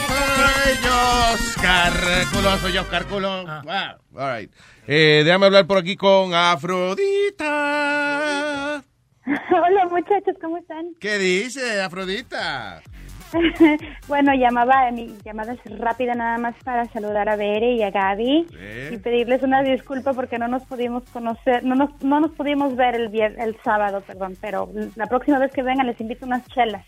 Ay, yo calculo, soy yo calculo. Wow. All right. Eh, déjame hablar por aquí con Afrodita. [laughs] Hola muchachos, ¿cómo están? ¿Qué dice, Afrodita? [laughs] bueno, llamaba, mi llamada es rápida nada más para saludar a Bere y a Gaby Eh. y pedirles una disculpa porque no nos pudimos conocer, no nos, no nos pudimos ver el, vier- el sábado, perdón, pero la próxima vez que vengan les invito unas chelas.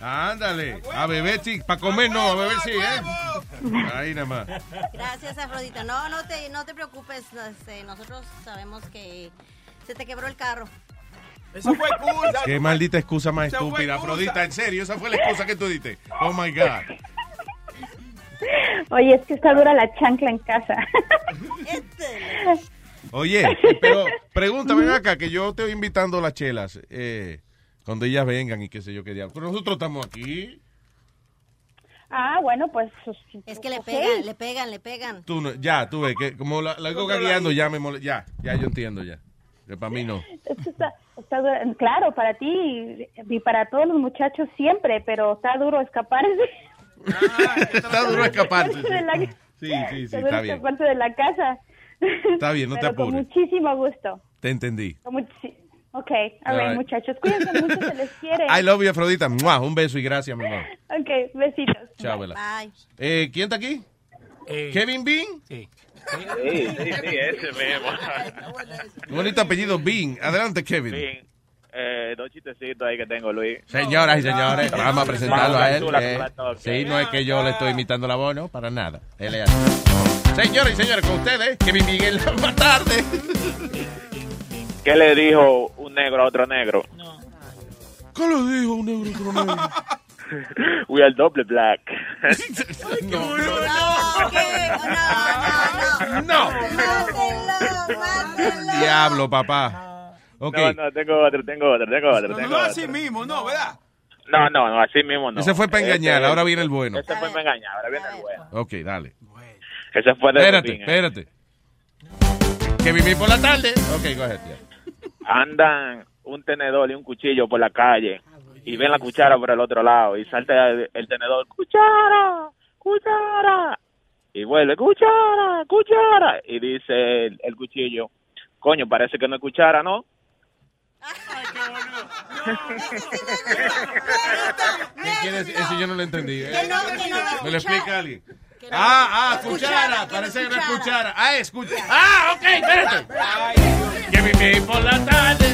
Ándale, a beber sí, para comer no, a beber sí, ¿eh? Ahí nada más. Gracias, Afrodita. No, no te, no te preocupes. este, nosotros sabemos que se te quebró el carro. Eso fue excusa. Qué maldita excusa más Esa estúpida. Afrodita, en serio, esa fue la excusa que tú diste. Oh my God. Oye, es que está dura la chancla en casa. Oye, pero pregúntame acá, que yo te voy invitando las chelas. Eh, cuando ellas vengan y qué sé yo qué diablo. Pero nosotros estamos aquí. Ah, bueno, pues... Es que le pegan, le pegan, le pegan. Tú no- ya, tú ves que como la, la hago gagueando, ya me mole- Ya, ya yo entiendo ya. Que para mí no. Esto está, está claro, para ti y, para todos los muchachos siempre, pero está duro escaparse. [laughs] Está duro escaparse. de la- Sí, sí, sí, está está duro bien. escaparse de la casa. Está bien, no te Pero con apures. muchísimo gusto. Te entendí. Con ok, a ver, right. muchachos, cuídense mucho, se les quiere. I love you, Afrodita. Mua, Un beso y gracias, mi amor. Ok, besitos. Chao. Bye. Eh, ¿Quién está aquí? ¿Kevin Bean? Sí. Sí, sí, sí, ese mismo. Bonito apellido Bean. Adelante, Kevin. Bien. Eh, dos chistecitos ahí que tengo, Luis. Señoras y señores, vamos a presentarlo a él. Eh. Sí, no es que yo le estoy imitando la voz, no, para nada. Él es así. Señoras y señores, con ustedes, Kevin Miguel, [laughs] más tarde. ¿Qué le dijo un negro a otro negro? ¿Qué le dijo un negro a otro negro? [laughs] [laughs] We are double black. no, no, Diablo, papá. Ok. No, no, tengo otro, tengo otro, tengo otro, No, tengo no otro. así mismo, no, ¿verdad? No, no, no, así mismo no. Ese fue para engañar, ahora viene el bueno. Ese fue para engañar, ahora viene el bueno. Ok, dale. Ese fue de Espérate, eh. espérate. Que viví por la tarde. Ok, go ahead, yeah. Andan un tenedor y un cuchillo por la calle y ven la cuchara por el otro lado y salta el, el tenedor, cuchara, cuchara. Y vuelve, cuchara, cuchara. Y dice el, el cuchillo, coño, parece que no es cuchara, ¿no? ¿Qué quiere decir? Eso yo no lo entendí. ¿eh? Que no, que no ¿Me lo explica alguien? no- Ah, ah, es cuchara. cuchara, que Parece no que no es cuchara. cuchara. Ah, escucha. Ah, ok, espérate. Que viví por la tarde.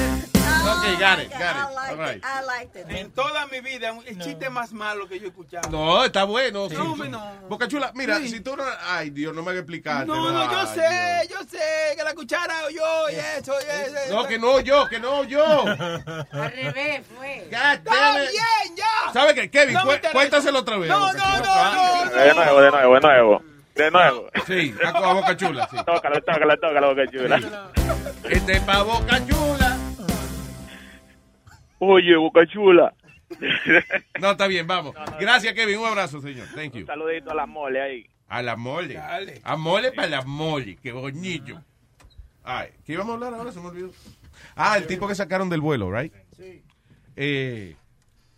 Ok, got it, got it. All right. En toda mi vida, un- el chiste más malo que yo he escuchado. No, está bueno. sí, No, sí. no. Boca Chula, mira, Sí. si tú no... Ay, Dios, no me hagas explicarte. No, no, yo Ay, sé, yo sé que la cuchara o yo y eso y eso. No, que no yo, que no yo. [laughs] Al revés, fue. Está bien, ya. ¿Sabe qué, Kevin? Cuéntaselo otra vez. No, no, no, no, De nuevo, de nuevo, de nuevo. De nuevo. Sí, a, a Boca Chula, sí. Tócalo, tócalo, tócalo, boca chula. Este pa' Boca Chula. Oye, boca chula. [laughs] No, está bien, vamos. Gracias, Kevin. Un abrazo, señor. Thank you. Un saludito a la mole ahí. A la mole. A mole para la mole. Qué bonito. Ay, ¿qué íbamos a hablar ahora? Se me olvidó. Ah, el tipo que sacaron del vuelo, right? Eh,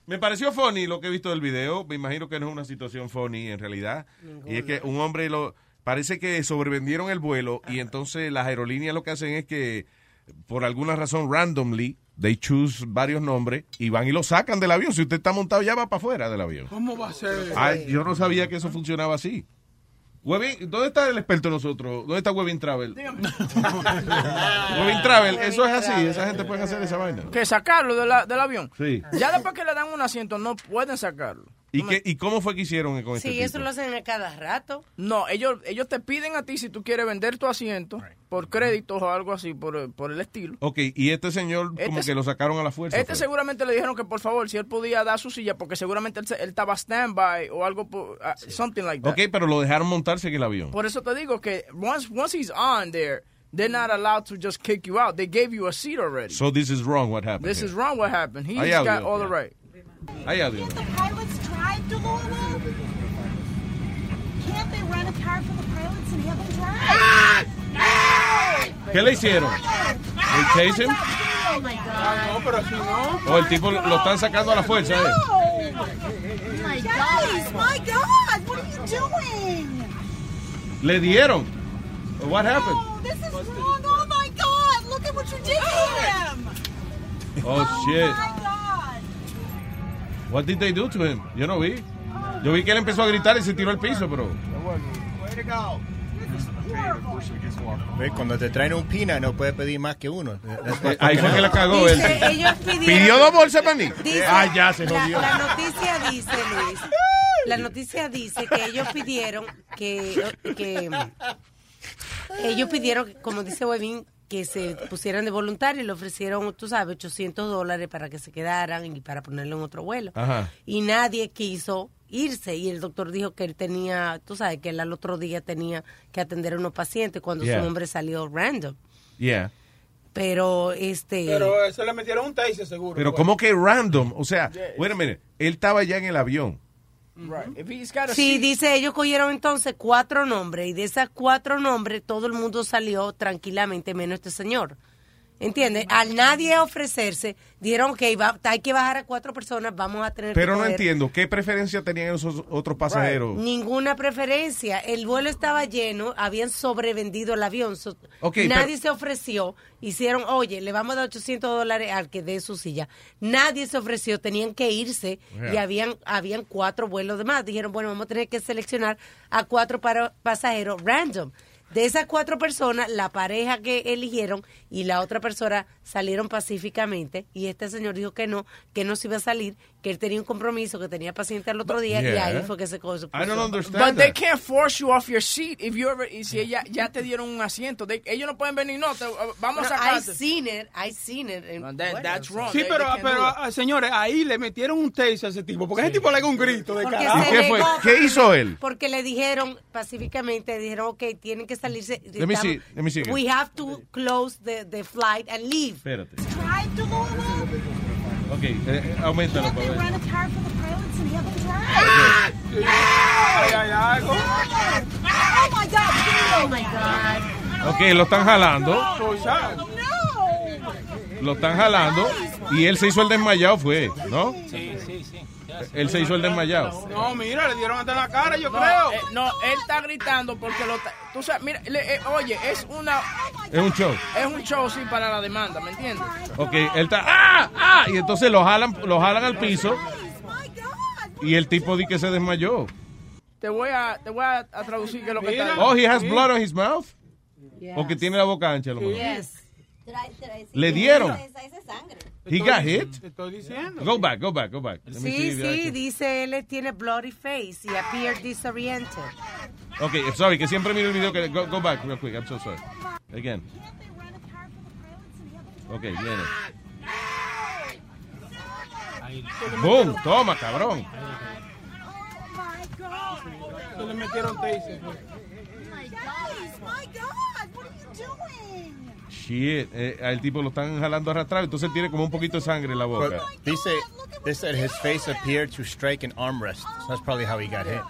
me pareció funny lo que he visto del video. Me imagino que no es una situación funny en realidad. Y es que un hombre lo... Parece que sobrevendieron el vuelo y entonces las aerolíneas lo que hacen es que por alguna razón randomly they choose varios nombres y van y lo sacan del avión. Si usted está montado ya va para afuera del avión. ¿Cómo va a ser? Ay, yo no sabía que eso funcionaba así. Webin, ¿Dónde está el experto de nosotros? ¿Dónde está Webin Travel? [laughs] Webin Travel, eso es así, esa gente puede hacer esa vaina. Que sacarlo de la- del avión. Sí. Ya después que le dan un asiento, no pueden sacarlo. ¿Y, qué, ¿Y cómo fue que hicieron con este Sí, eso tipo? lo hacen a cada rato. No, ellos, ellos te piden a ti si tú quieres vender tu asiento por créditos o algo así, por, por el estilo. Ok, y este señor como Este que lo sacaron a la fuerza. Este fue. seguramente le dijeron que por favor, si él podía dar su silla, porque seguramente él, él estaba standby o algo, por, ah, something like that. Ok, pero lo dejaron montarse en el avión. Por eso te digo que once, once he's on there, they're not allowed to just kick you out. They gave you a seat already. So this is wrong what happened. This here. is wrong what happened. He's got all the yeah. right. The pilots and have them drive? ¿Qué le hicieron? Oh my God. No, pero si no. O el tipo lo están sacando a la fuerza, ¿eh? Oh my God, what are you doing? Le dieron. What happened? Oh, this is wrong. Oh my God, look at what you did to him. Oh, shit. What did they do to him? Yo no vi. Yo vi que él empezó a gritar y se tiró al piso, pero... Cuando te traen un pina no puedes pedir más que uno. Eh, ahí fue que la cagó él. Dice, ellos pidieron- ¿Pidió dos bolsas para mí? Dice- Ah, ya se la, jodió. la noticia dice, Luis, la noticia dice que ellos pidieron que, que ellos pidieron, como dice Webin, que se pusieran de voluntario y le ofrecieron, tú sabes, 800 dólares para que se quedaran y para ponerlo en otro vuelo. Ajá. Y nadie quiso irse y el doctor dijo que él tenía, tú sabes, que él al otro día tenía que atender a unos pacientes cuando Yeah. su nombre salió random. Yeah. Pero este... Pero eso le metieron un taser seguro. Pero güey. como que random, o sea, wait a minute, él estaba ya en el avión. Right. If he's got a Sí, seat- dice, ellos cogieron entonces cuatro nombres y de esas cuatro nombres todo el mundo salió tranquilamente menos este señor. ¿Entiendes? Al nadie ofrecerse, dijeron que hay que bajar a cuatro personas, vamos a tener Pero que no entiendo, ¿qué preferencia tenían esos otros pasajeros? Ninguna preferencia. El vuelo estaba lleno, habían sobrevendido el avión. so- Ok, nadie pero- se ofreció. Hicieron, oye, le vamos a dar 800 dólares al que dé su silla. Nadie se ofreció, tenían que irse y habían, habían cuatro vuelos de más. Dijeron, bueno, vamos a tener que seleccionar a cuatro para- pasajeros random. De esas cuatro personas, la pareja que eligieron y la otra persona salieron pacíficamente y este señor dijo que no, que no se iba a salir, que él tenía un compromiso, que tenía paciente al otro día y Yeah. ahí fue que se se I don't puso. understand But they can't force you off your seat if you ever, y si ya, ya te dieron un asiento. They- ellos no pueden venir, no, te- uh, vamos a I sacarte. seen it, I seen it. en- that- bueno, that's wrong. Sí, They- pero, they pero it. ah, señores, ahí le metieron un taser a ese tipo, porque ese tipo le dio un grito de Porque carajo. qué fue? ¿Qué hizo él? Porque le dijeron pacíficamente, dijeron, ok, tienen que salirse. Let me see, let me see. We have to close the, the flight and leave. Espérate. Ok, eh, aumentalo para They ver. rent a car for the pilots and have them drive. Ay, ay, ay. Oh my God! Oh my God! Ok, lo están jalando, lo están jalando y él se hizo el desmayado, fue, ¿no? Sí, sí, sí. Él se hizo el desmayado. No, mira, le dieron hasta en la cara, yo No, creo. eh, no, él está gritando porque lo está- tú sabes, mira, le- eh, oye, es una Es un show. es un show sí para la demanda, ¿me entiendes? Ok, él está, ¡ah! ¡ah! Y entonces lo jalan, lo jalan al piso y el tipo di que se desmayó. Te voy a te voy a, a traducir qué es lo que está Oh, he has blood on his mouth. O que tiene la boca ancha, lo mejor. Le dieron. He got hit. Te estoy diciendo. Go back, go back, go back. Let Sí, sí, dice él tiene bloody face y appear disoriented. Ok, sorry, que siempre miro el video que... Go, go back real quick, I'm so sorry. Again. Ok, viene. Boom, toma, cabrón. Se le metieron taser. Guys, my God! What are you doing? Shit, eh, al tipo lo están jalando arrastrado, entonces tiene como un poquito de sangre en la boca. Dice, they said his face appeared to strike an armrest. So that's probably how he got hit.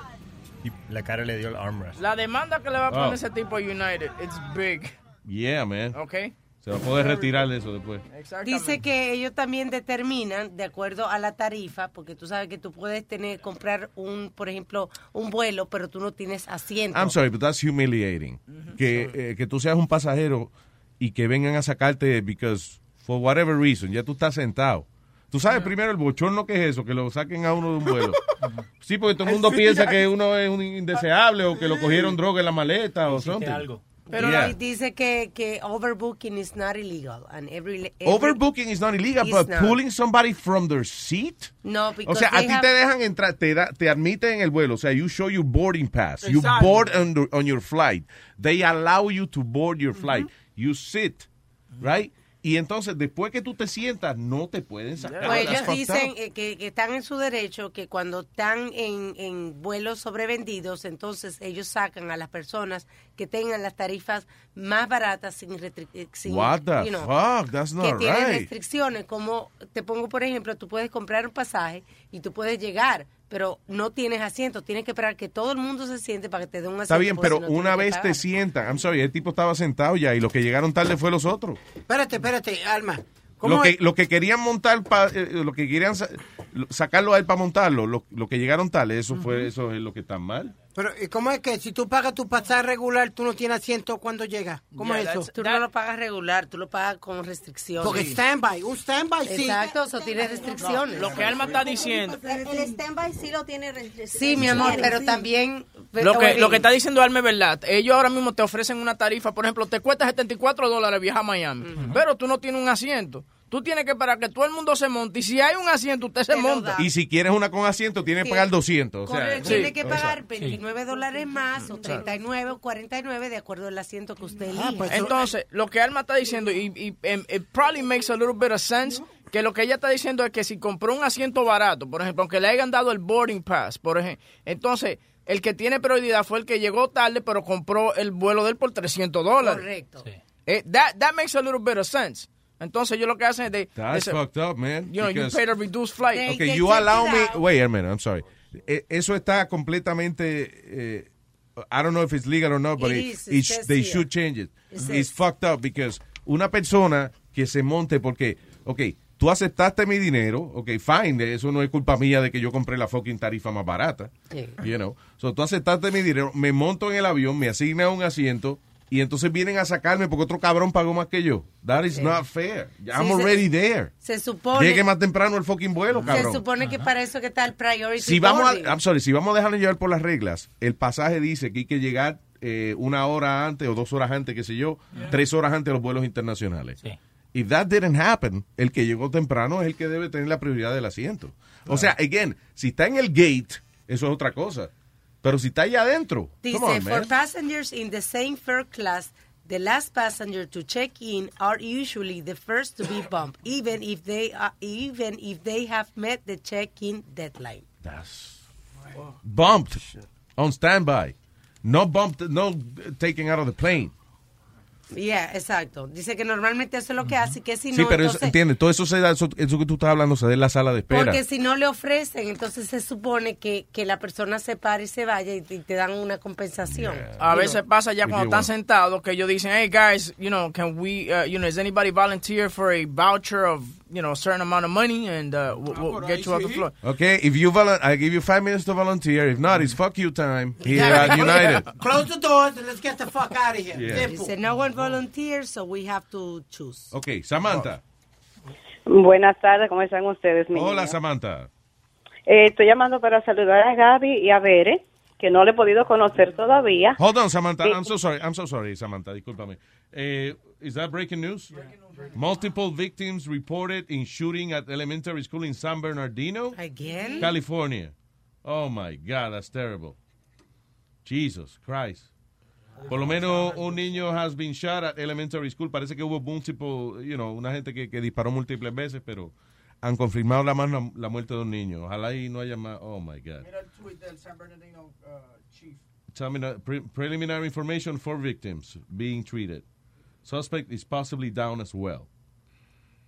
Y la cara le dio el armrest. La demanda que le va a poner Oh. ese tipo a United, it's big. Yeah, man. Okay. Se va a poder retirar de eso después. Dice que ellos también determinan, de acuerdo a la tarifa, porque tú sabes que tú puedes tener comprar un, por ejemplo, un vuelo, pero tú no tienes asiento. I'm sorry, but that's humiliating. Que, eh, que tú seas un pasajero y que vengan a sacarte because for whatever reason, ya tú estás sentado. Tú sabes primero el bochorno que es eso, que lo saquen a uno de un vuelo. [laughs] Sí, porque todo el mundo Sí, piensa que uno es un indeseable o que lo cogieron droga en la maleta o something. Pero Yeah. ahí dice que, que overbooking is not illegal. And every, every- Overbooking is not illegal, but not. pulling somebody from their seat. No, O because sea, a ti have- te dejan entrar, te, da- te admiten en el vuelo. O sea, you show your boarding pass. You board on, the- on your flight. They allow you to board your flight. You sit, right? Y entonces, después que tú te sientas, no te pueden sacar. Pues ellos dicen eh, que, que están en su derecho, que cuando están en, en vuelos sobrevendidos, entonces ellos sacan a las personas que tengan las tarifas más baratas sin restricciones. What the fuck? That's que not tienen right. restricciones, como te pongo por ejemplo, tú puedes comprar un pasaje y tú puedes llegar, pero no tienes asiento, tienes que esperar que todo el mundo se siente para que te den un asiento. Está bien, pero si no tienes una vez te sientan, I'm sorry, el tipo estaba sentado ya y los que llegaron tarde fue los otros. Espérate, espérate, Alma. ¿Cómo Lo que, lo que querían montar, pa- eh, lo que querían sa- lo- sacarlo a él para montarlo, lo, lo que llegaron tarde, eso fue eso es lo que está mal. Pero, ¿y ¿cómo es que si tú pagas tu pasaje regular, tú no tienes asiento cuando llegas? ¿Cómo Yeah, es eso? Tú no lo pagas regular, tú lo pagas con restricciones. Porque standby, un standby sí. Exacto, eso tiene restricciones. Lo que Alma está diciendo. El standby sí lo tiene restricciones. Sí, mi amor, pero también... Lo que, lo que está diciendo Alma es verdad. Ellos ahora mismo te ofrecen una tarifa, por ejemplo, te cuesta 74 dólares viajar a Miami, pero tú no tienes un asiento. Tú tienes que esperar que todo el mundo se monte y si hay un asiento, usted se monta. Y si quieres una con asiento, tienes que pagar 200. O sea, tiene sí, que o pagar sea, 29 dólares más o 39 o 49 de acuerdo al asiento que usted elija. Entonces, lo que Alma está diciendo, y, y- em, it probably makes a little bit of sense, que lo que ella está diciendo es que si compró un asiento barato, por ejemplo, aunque le hayan dado el boarding pass, por ejemplo, entonces el que tiene prioridad fue el que llegó tarde, pero compró el vuelo de él por 300 dólares. Correcto. Eh, that, that makes a little bit of sense. Entonces ellos lo que hacen es de... That's de- fucked up, man. You know, you paid a reduced flight. Okay, you allow me. Wait a minute, I'm sorry. Eh, Eso está completamente. eh, I don't know if it's legal or not, but It it- is, it it- says they here. should change it. It's fucked up because una persona que se monte porque, ok, tú aceptaste mi dinero, ok, fine, eso no es culpa mía de que yo compré la fucking tarifa más barata, you know. So tú aceptaste mi dinero, me monto en el avión, me asigna un asiento y entonces vienen a sacarme porque otro cabrón pagó más que yo. That is Sí. not fair. I'm Sí, se- already there. Se supone, Llegue más temprano el fucking vuelo, se cabrón. supone que para eso que está el priority Si vamos, boarding. a, I'm sorry, si vamos a dejarnos llevar por las reglas, el pasaje dice que hay que llegar eh, una hora antes o dos horas antes, qué sé yo, tres horas antes de los vuelos internacionales. If that didn't happen, el que llegó temprano es el que debe tener la prioridad del asiento. O sea, again, si está en el gate, eso es otra cosa. Pero si está allá adentro, Dice, on, for passengers in the same fare class, the last passenger to check in are usually the first to be bumped, even if they are, even if they have met the check-in deadline. bumped on standby. No bumped, no taken out of the plane. Yeah, exacto. Dice que normalmente eso es lo que hace, que si Sí, no, pero eso, entonces, entiende, todo eso se da, eso, eso que tú estás hablando se da en la sala de espera. porque si no le ofrecen, entonces se supone que, que la persona se pare y se vaya y te, y te dan una compensación. A You veces know. pasa ya cuando están sentados que ellos dicen, hey guys, you know, can we, uh, you know, is anybody volunteer for a voucher of, you know, a certain amount of money and uh, we'll, we'll get you off the floor. Okay, if you volu- I give you five minutes to volunteer. If not, it's fuck you time here at United. [laughs] Close the doors and let's get the fuck out of here. Yeah. Dice, no one volunteers, so we have to choose. Okay, Samantha. Buenas tardes, ¿cómo están ustedes? mi Hola? Samantha. Eh, estoy llamando para saludar a Gaby y a Bere, que no le he podido conocer todavía. Hold on, Samantha. Sí. I'm so sorry. I'm so sorry, Samantha. Discúlpame. Eh, is that breaking news? Multiple victims reported in shooting at elementary school in San Bernardino, Again? California. Oh my God, that's terrible. Jesus Christ. Por lo menos un niño has been shot at elementary school. Parece que hubo multiple, you know, una gente que, que disparó múltiples veces, pero han confirmado la, más la, muerte de un niño. Ojalá y no haya más. Oh my God. Mira el tweet del San Bernardino chief. Termina- pre- preliminary information for victims being treated. Suspect is possibly down as well.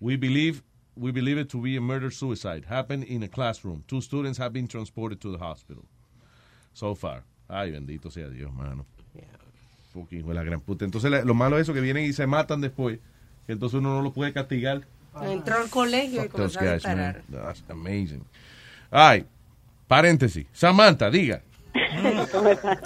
We believe we believe it to be a murder suicide. Happened in a classroom. Two students have been transported to the hospital. So far. Ay, bendito sea Dios, mano. Fucking hijo de la gran puta. Entonces la- lo malo es eso que vienen y se matan después. Que entonces uno no lo puede castigar. Entró al colegio y Fuck those comenzó a guys, man. disparar. That's amazing. Ay, paréntesis. Samantha, diga. ¿Cómo [laughs] están?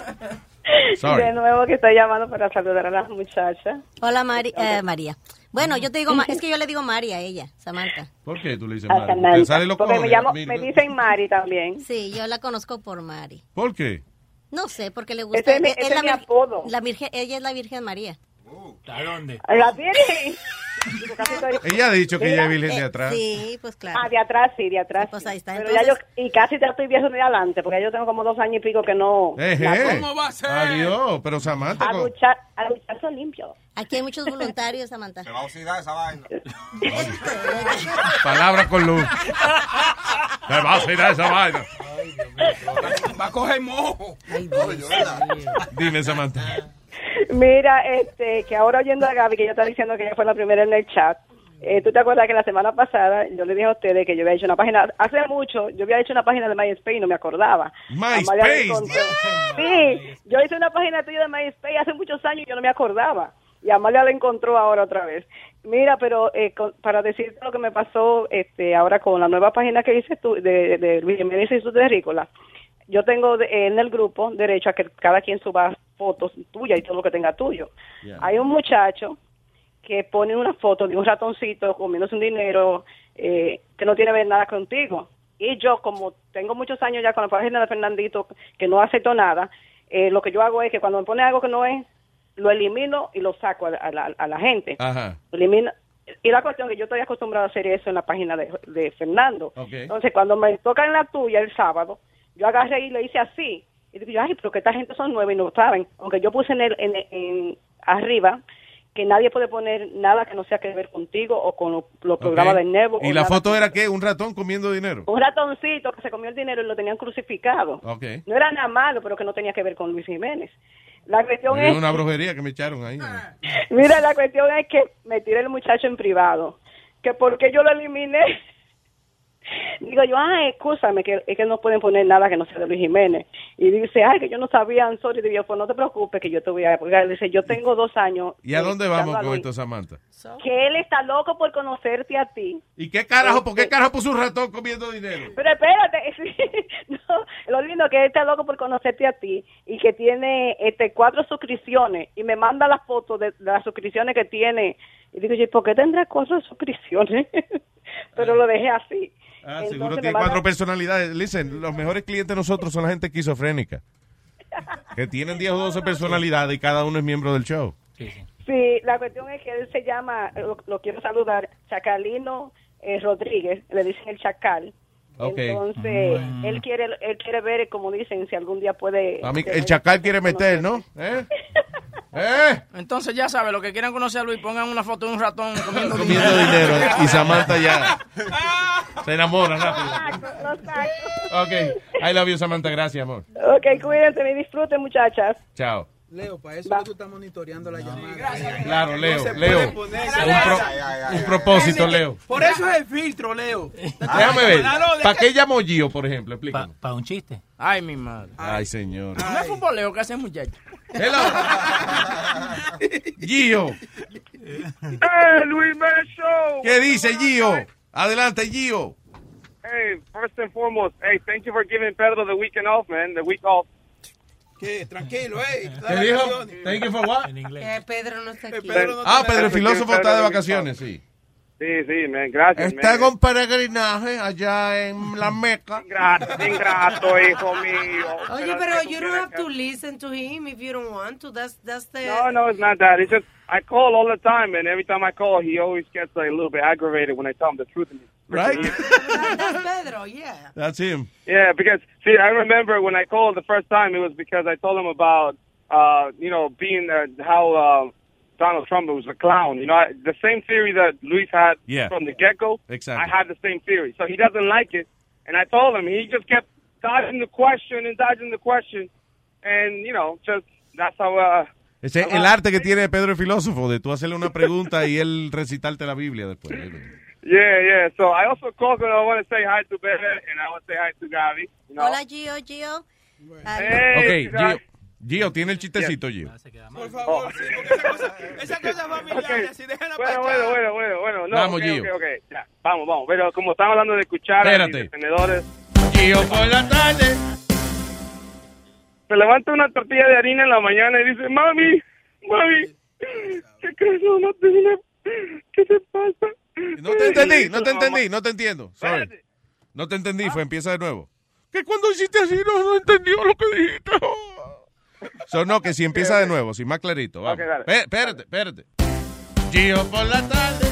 Sorry. De nuevo que estoy llamando para saludar a las muchachas. Hola, Mari- eh, María. Bueno, yo te digo, es que yo le digo María a ella, Samantha. ¿Por qué tú le dices A Mari? Samantha. ¿Te sale los Porque me, llamo, me dicen Mari también. Sí, yo la conozco por Mari. ¿Por qué? No sé, porque le gusta. Ese es mi- es ese es la mi apodo. La virgen, ella es la Virgen María. ¿A dónde? ¿La Virgen? [laughs] [laughs] Ella ha dicho que ella es virgen de Eh, atrás. Sí, pues claro. Ah, de atrás sí, de atrás. Pues ahí está. Pero Entonces- ya yo, y casi ya estoy viejo de adelante, porque yo tengo como dos años y pico que no. Eje. la- Adiós, pero Samantha. A luchar, a luchazo limpio. Aquí hay muchos voluntarios, Samantha. Se va a oxidar esa vaina. [laughs] Palabras con luz. Me va a tirar esa vaina. Va a coger mojo. Dime, Samantha. Mira, este, que ahora oyendo a Gaby, que ella está diciendo que ella fue la primera en el chat, eh, ¿tú te acuerdas que la semana pasada yo le dije a ustedes que yo había hecho una página, hace mucho, yo había hecho una página de MySpace y no me acordaba. MySpace. Encontró. Sí, yo hice una página tuya de MySpace hace muchos años y yo no me acordaba. Y Amalia la encontró ahora otra vez. Mira, pero eh, con- para decirte lo que me pasó este ahora con la nueva página que hice tú, de, de Luis Jiménez Instituto de Rícola, yo tengo de- en el grupo derecho a que cada quien suba fotos tuyas y todo lo que tenga tuyo. Hay un muchacho que pone una foto de un ratoncito comiéndose un dinero eh, que no tiene que ver nada contigo. Y yo, como tengo muchos años ya con la página de Fernandito, que no acepto nada, eh, lo que yo hago es que cuando me pone algo que no es, lo elimino y lo saco a, la- a la, a la gente. Ajá. Elimino. Y la cuestión que yo estoy acostumbrado a hacer eso en la página de, de Fernando. Entonces, cuando me toca en la tuya el sábado, yo agarré y le hice así. Y digo, yo, ay, pero que esta gente son nueve y no saben. Aunque yo puse en, el, en, en- arriba que nadie puede poner nada que no sea que ver contigo o con lo- los programas Ok. del Nebo. ¿Y la foto era qué? ¿Un ratón comiendo dinero? Un ratoncito que se comió el dinero y lo tenían crucificado. No era nada malo, pero que no tenía que ver con Luis Jiménez. La cuestión Es es, una brujería que me echaron ahí. [laughs] mira, la cuestión es que me tiré el muchacho en privado. Que porque yo lo eliminé. Digo yo, ah, escúchame, que es que no pueden poner nada que no sea de Luis Jiménez. Y dice, ay, que yo no sabía, I'm sorry. Digo pues no te preocupes, que yo te voy a apoyar. Dice, yo tengo dos años. ¿Y a dónde vamos con esto, Samantha? Que él está loco por conocerte a ti. ¿Y qué carajo? ¿Por qué carajo puso un ratón comiendo dinero? Pero espérate, [laughs] sí, no, lo lindo que él está loco por conocerte a ti y que tiene este cuatro suscripciones y me manda las fotos de, de las suscripciones que tiene y digo yo, ¿por qué tendrá cuatro suscripciones? [laughs] Pero lo dejé así. Ah, Entonces seguro tiene manda- cuatro personalidades. Listen, los mejores clientes de nosotros son la gente esquizofrénica. Que tienen 10 o 12 personalidades y cada uno es miembro del show. Sí, la cuestión es que él se llama, lo, lo quiero saludar, Chacalino eh, Rodríguez, le dicen el Chacal. Ok. Entonces, él quiere él quiere ver, como dicen, si algún día puede... A mí, el chacal quiere meter, ¿no? ¿Eh? [laughs] ¿Eh? Entonces ya sabe, los que quieran conocer a Luis, pongan una foto de un ratón comiendo, Comiendo dinero. [laughs] Y Samantha ya se enamora rápido. Ok. I love you, Samantha. Gracias, amor. Ok, cuídense y disfruten, muchachas. Chao. Leo, para eso tú estás monitoreando la llamada. Claro, Leo, No Leo. Un, pro- un propósito, Leo. Por eso es el filtro, Leo. Déjame ver. Dalo, de ¿Para que- qué llamó Gio, por ejemplo? Explícame. Para un chiste. Ay, mi madre. Ay, señor. No es futboleo que hace muchacho. Gio. Hey, Luis Jiménez Show. ¿Qué dice Gio? Adelante, Gio. Hey, first and foremost, hey, thank you for giving Pedro the weekend off, man. The week off. ¿Qué? Tranquilo, eh. ¿Qué dijo? Thank you for what? Que Pedro no está aquí. Ah, Pedro el filósofo está de vacaciones, sí. Sí, sí, man. Gracias, Está man. con peregrinaje allá en la Meca. [laughs] Ingrato, ingrato, hijo mío. Oye, pero you don't have to listen to him if you don't want to. That's that's the. No, no, it's not that. It's just I call all the time, and every time I call, he always gets like, a little bit aggravated when I tell him the truth. Right? That's Pedro, yeah. That's him. Yeah, because see, I remember when I called the first time, it was because I told him about, uh, you know, being uh, how uh, Donald Trump was a clown. You know, I, the same theory that Luis had Yeah. from the get go. Exactly. I had the same theory, so he doesn't like it, and I told him. He just kept dodging the question and dodging the question, and you know, just that's how. Uh, Ese es el arte que tiene Pedro el filósofo, de tú hacerle una pregunta y él [laughs] recitarte la Biblia después. yeah, yeah. So I also called and I want to say hi to Bebe, and I want to say hi to Gaby. You know? Hola, Gio, Gio. Hey, Ok, Gio, Gio, tiene el chistecito, Gio. Por favor, sí, porque esa cosa, esa cosa familiar, así déjala Bueno, para bueno, bueno, bueno, bueno. No, Vamos, Gio. Ya, vamos, vamos. Pero como estamos hablando de cucharas y de tenedores, Gio por la tarde. se levanta una tortilla de harina en la mañana y dice, mami, mami, ¿qué crees? Dime, ¿Qué te pasa? No te entendí, no te entendí, no te entiendo. Sorry. No te entendí, fue empieza de nuevo. Que cuando hiciste así no, no entendió lo que dijiste. So, no, que si empieza de nuevo, si más clarito. Vamos. Ok, dale. Pe- Espérate, espérate. Gio por la tarde.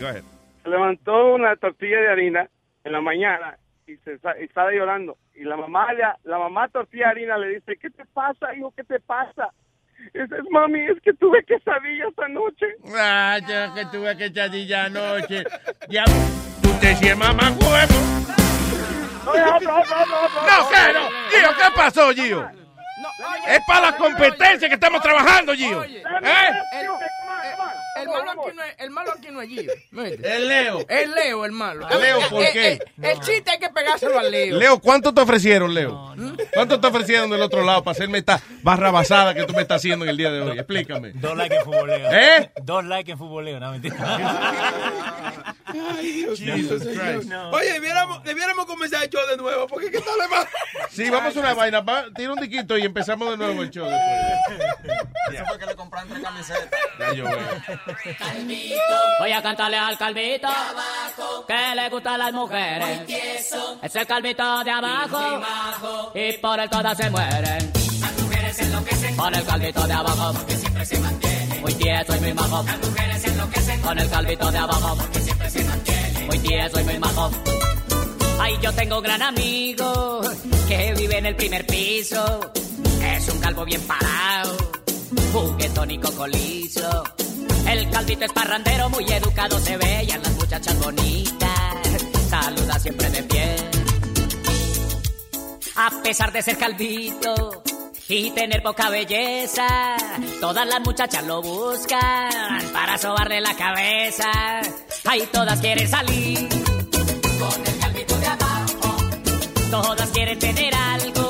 Go ahead. Se levantó una tortilla de harina en la mañana y se y estaba llorando. Y la mamá, le- la mamá tortilla de harina le dice, ¿qué te pasa, hijo? ¿Qué te pasa? Dice, mami, es que tuve quesadilla esta noche. Ah, ya que tuve que chadilla anoche. Ya, usted sí es mamá huevo. No, no, no, no, no. No, ¿qué? No. Gio, ¿qué pasó, Gio? Es para la competencia que estamos trabajando, Gio. ¿Eh? El, el malo aquí no es, el malo aquí no es Gio. Es Leo. Es Leo el malo. Leo, ¿por Eh, qué? eh, El chiste hay que pegárselo al Leo. Leo, ¿cuánto te ofrecieron, Leo? ¿Cuánto te ofrecieron del otro lado para hacerme esta barra basada que tú me estás haciendo en el día de hoy? Explícame. Dos likes en futboleo. ¿Eh? Dos likes en futboleo, no mentira. [laughs] Ay, Dios mío, Jesus. Christ. Oye, debiéramos, debiéramos comenzar el show de nuevo, porque ¿qué tal le va? Sí, vamos a una vaina. va, tira un diquito y empezamos de nuevo el show [laughs] después. Eso fue que le compraron tres camisetas. Ya yo veo. Voy a cantarle al calvito que le gustan las mujeres. Es el calvito de abajo y por él todas se mueren. Las mujeres enloquecen con el calvito de abajo porque siempre se mantiene. Muy tieso y muy majo. Las mujeres enloquecen con el calvito de abajo porque siempre se mantiene. Muy tieso y muy majo. Ay, yo tengo un gran amigo que vive en el primer piso. Es un calvo bien parado, juguetón y cocolizo. El calvito es parrandero, muy educado se ve y a las muchachas bonitas saluda siempre de pie. A pesar de ser calvito y tener poca belleza, todas las muchachas lo buscan para sobarle la cabeza. Ahí todas quieren salir con el calvito de abajo. Todas quieren tener algo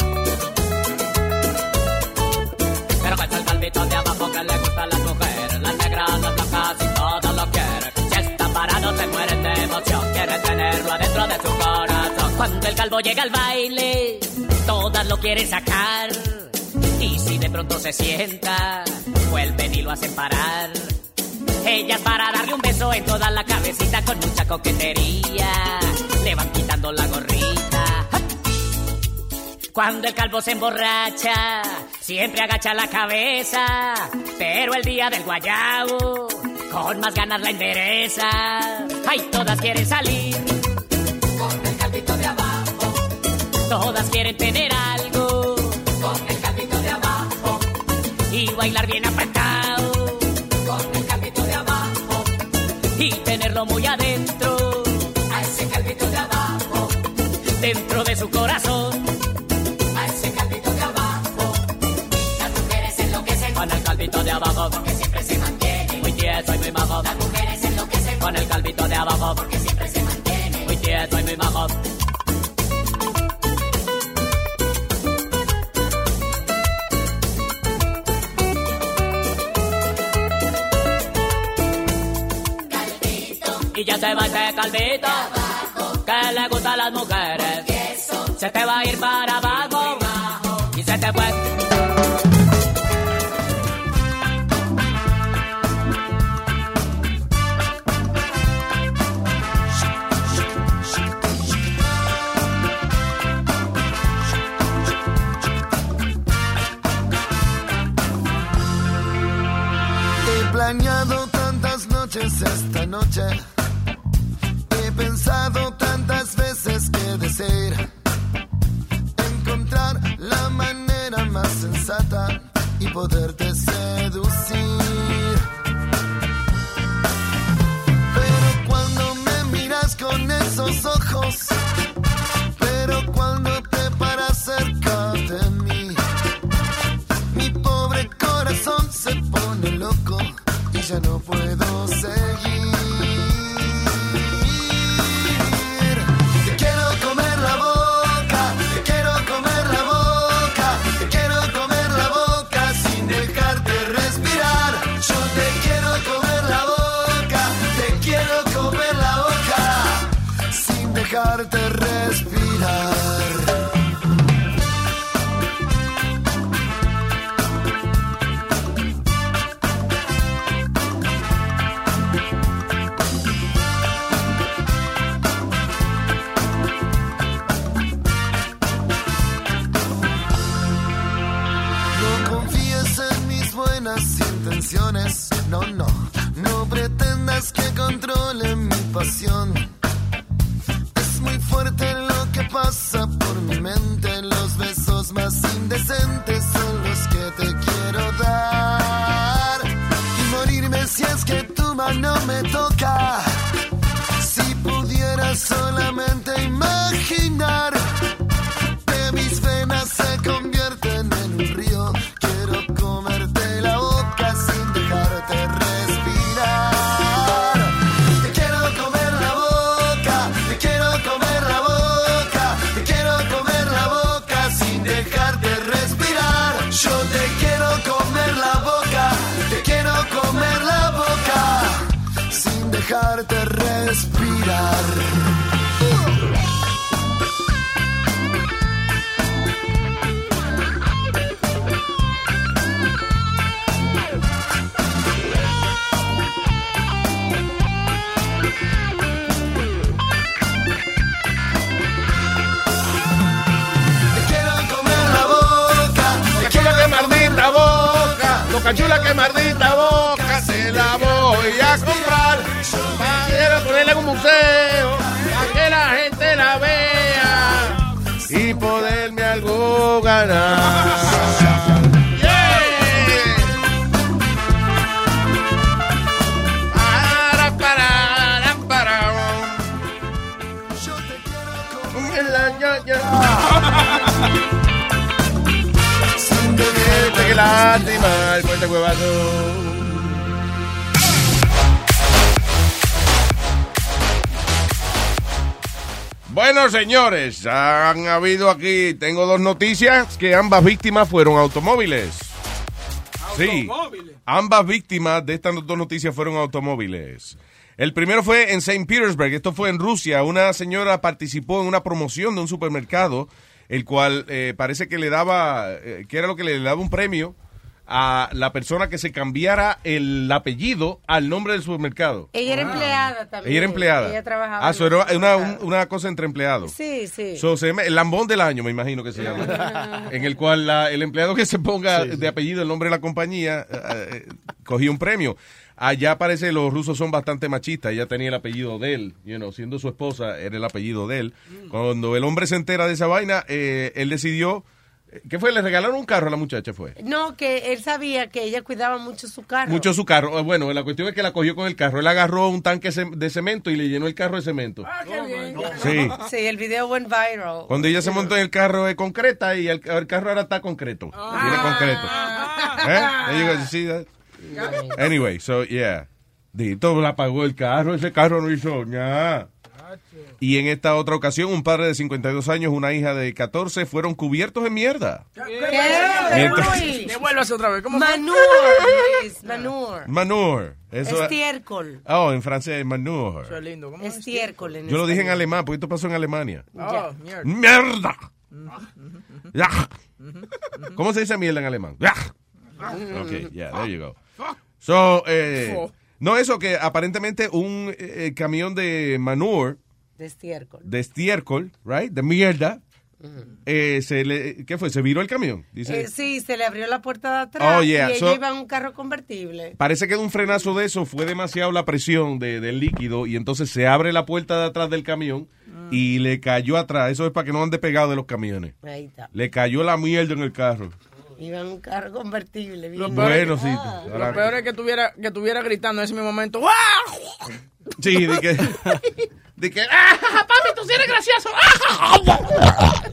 Cuando el calvo llega al baile, todas lo quieren sacar. Y si de pronto se sienta, vuelven y lo hacen parar. Ellas para darle un beso en toda la cabecita con mucha coquetería. Le van quitando la gorrita. Cuando el calvo se emborracha, siempre agacha la cabeza. Pero el día del guayabo, con más ganas la endereza. Ay, todas quieren salir. Calvito de abajo. Todas quieren tener algo. Con el calvito de abajo. Y bailar bien apretado. Con el calvito de abajo. Y tenerlo muy adentro. A ese calvito de abajo. Dentro de su corazón. A ese calvito de abajo. Las mujeres enloquecen con el calvito de abajo. Porque siempre se mantiene. Muy tieso y muy majo. Las mujeres enloquecen con el calvito de abajo. Porque Y ya se va ese calvito que le gusta a las mujeres. Se te va a ir para abajo y se te fue. Planeado tantas noches esta noche. Tantas veces que desear encontrar la manera más sensata y poderte seducir. quiero comer la boca, te quiero que mordí boca, boca chula que mordí boca voy a comprar. Quiero ponerla en un museo, para que la gente la vea y poderme algo ganar. Qué lástima, el puente huevazo. Bueno, señores, han habido aquí, tengo dos noticias, que ambas víctimas fueron automóviles. Sí, ambas víctimas de estas dos noticias fueron automóviles. El primero fue en St. Petersburg, esto fue en Rusia. Una señora participó en una promoción de un supermercado, el cual eh, parece que le daba, eh, que era lo que le daba un premio a la persona que se cambiara el apellido al nombre del supermercado. Ella era empleada también. Ella era empleada. Ella trabajaba. Ah, en so el era una, una cosa entre empleados. Sí, sí. So, se llama- el lambón del año, me imagino que se llama. [laughs] en el cual la- el empleado que se ponga de apellido el nombre de la compañía eh, eh, cogía un premio. Allá parece los rusos son bastante machistas. Ella tenía el apellido de él, you know, siendo su esposa, era el apellido de él. Cuando el hombre se entera de esa vaina, eh, él decidió. ¿Qué fue? ¿Le regalaron un carro a la muchacha? Fue. No, que él sabía que ella cuidaba mucho su carro. Mucho su carro. Eh, Bueno, la cuestión es que la cogió con el carro. Él agarró un tanque de cemento y le llenó el carro de cemento. Sí. Sí, el video went viral. Cuando ella se montó en el carro de concreta y el, el carro ahora está concreto. Tiene concreto. ¿Eh? There you go. You see that? Anyway, so yeah. Dito la pagó el carro, ese carro no hizo nada. Y en esta otra ocasión, un padre de 52 años, una hija de 14, fueron cubiertos en mierda. Mientras- Devuélvase otra vez. ¿Cómo? Manure, Luis, [laughs] manure. Manure. Eso, Estiércol. oh, en francés, manure. Eso es lindo. ¿Cómo es? Estiércol. en Yo lo dije en alemán, porque esto pasó en Alemania. Oh, mierda. ¡Mierda! ¿Cómo se dice mierda en alemán? Ya. Ok, yeah, there you go. So, eh, no, eso que aparentemente un eh, camión de manure, De estiércol. de estiércol, right, de mierda, eh, se le, ¿qué fue? ¿Se viró el camión? Dice. Eh, sí, se le abrió la puerta de atrás Oh, yeah, y ella iba en un carro convertible. Parece que de un frenazo de eso fue demasiado la presión de- del líquido y entonces se abre la puerta de atrás del camión y le cayó atrás. Eso es para que no ande pegado de los camiones. Ahí está. Le cayó la mierda en el carro. Iba en un carro convertible. bien. Bueno, sí. Lo peor es que tuviera, que tuviera gritando en ese mismo momento. ¡Ah! Sí, de que, [laughs] de que ¡Ah, papi, tú sí eres gracioso!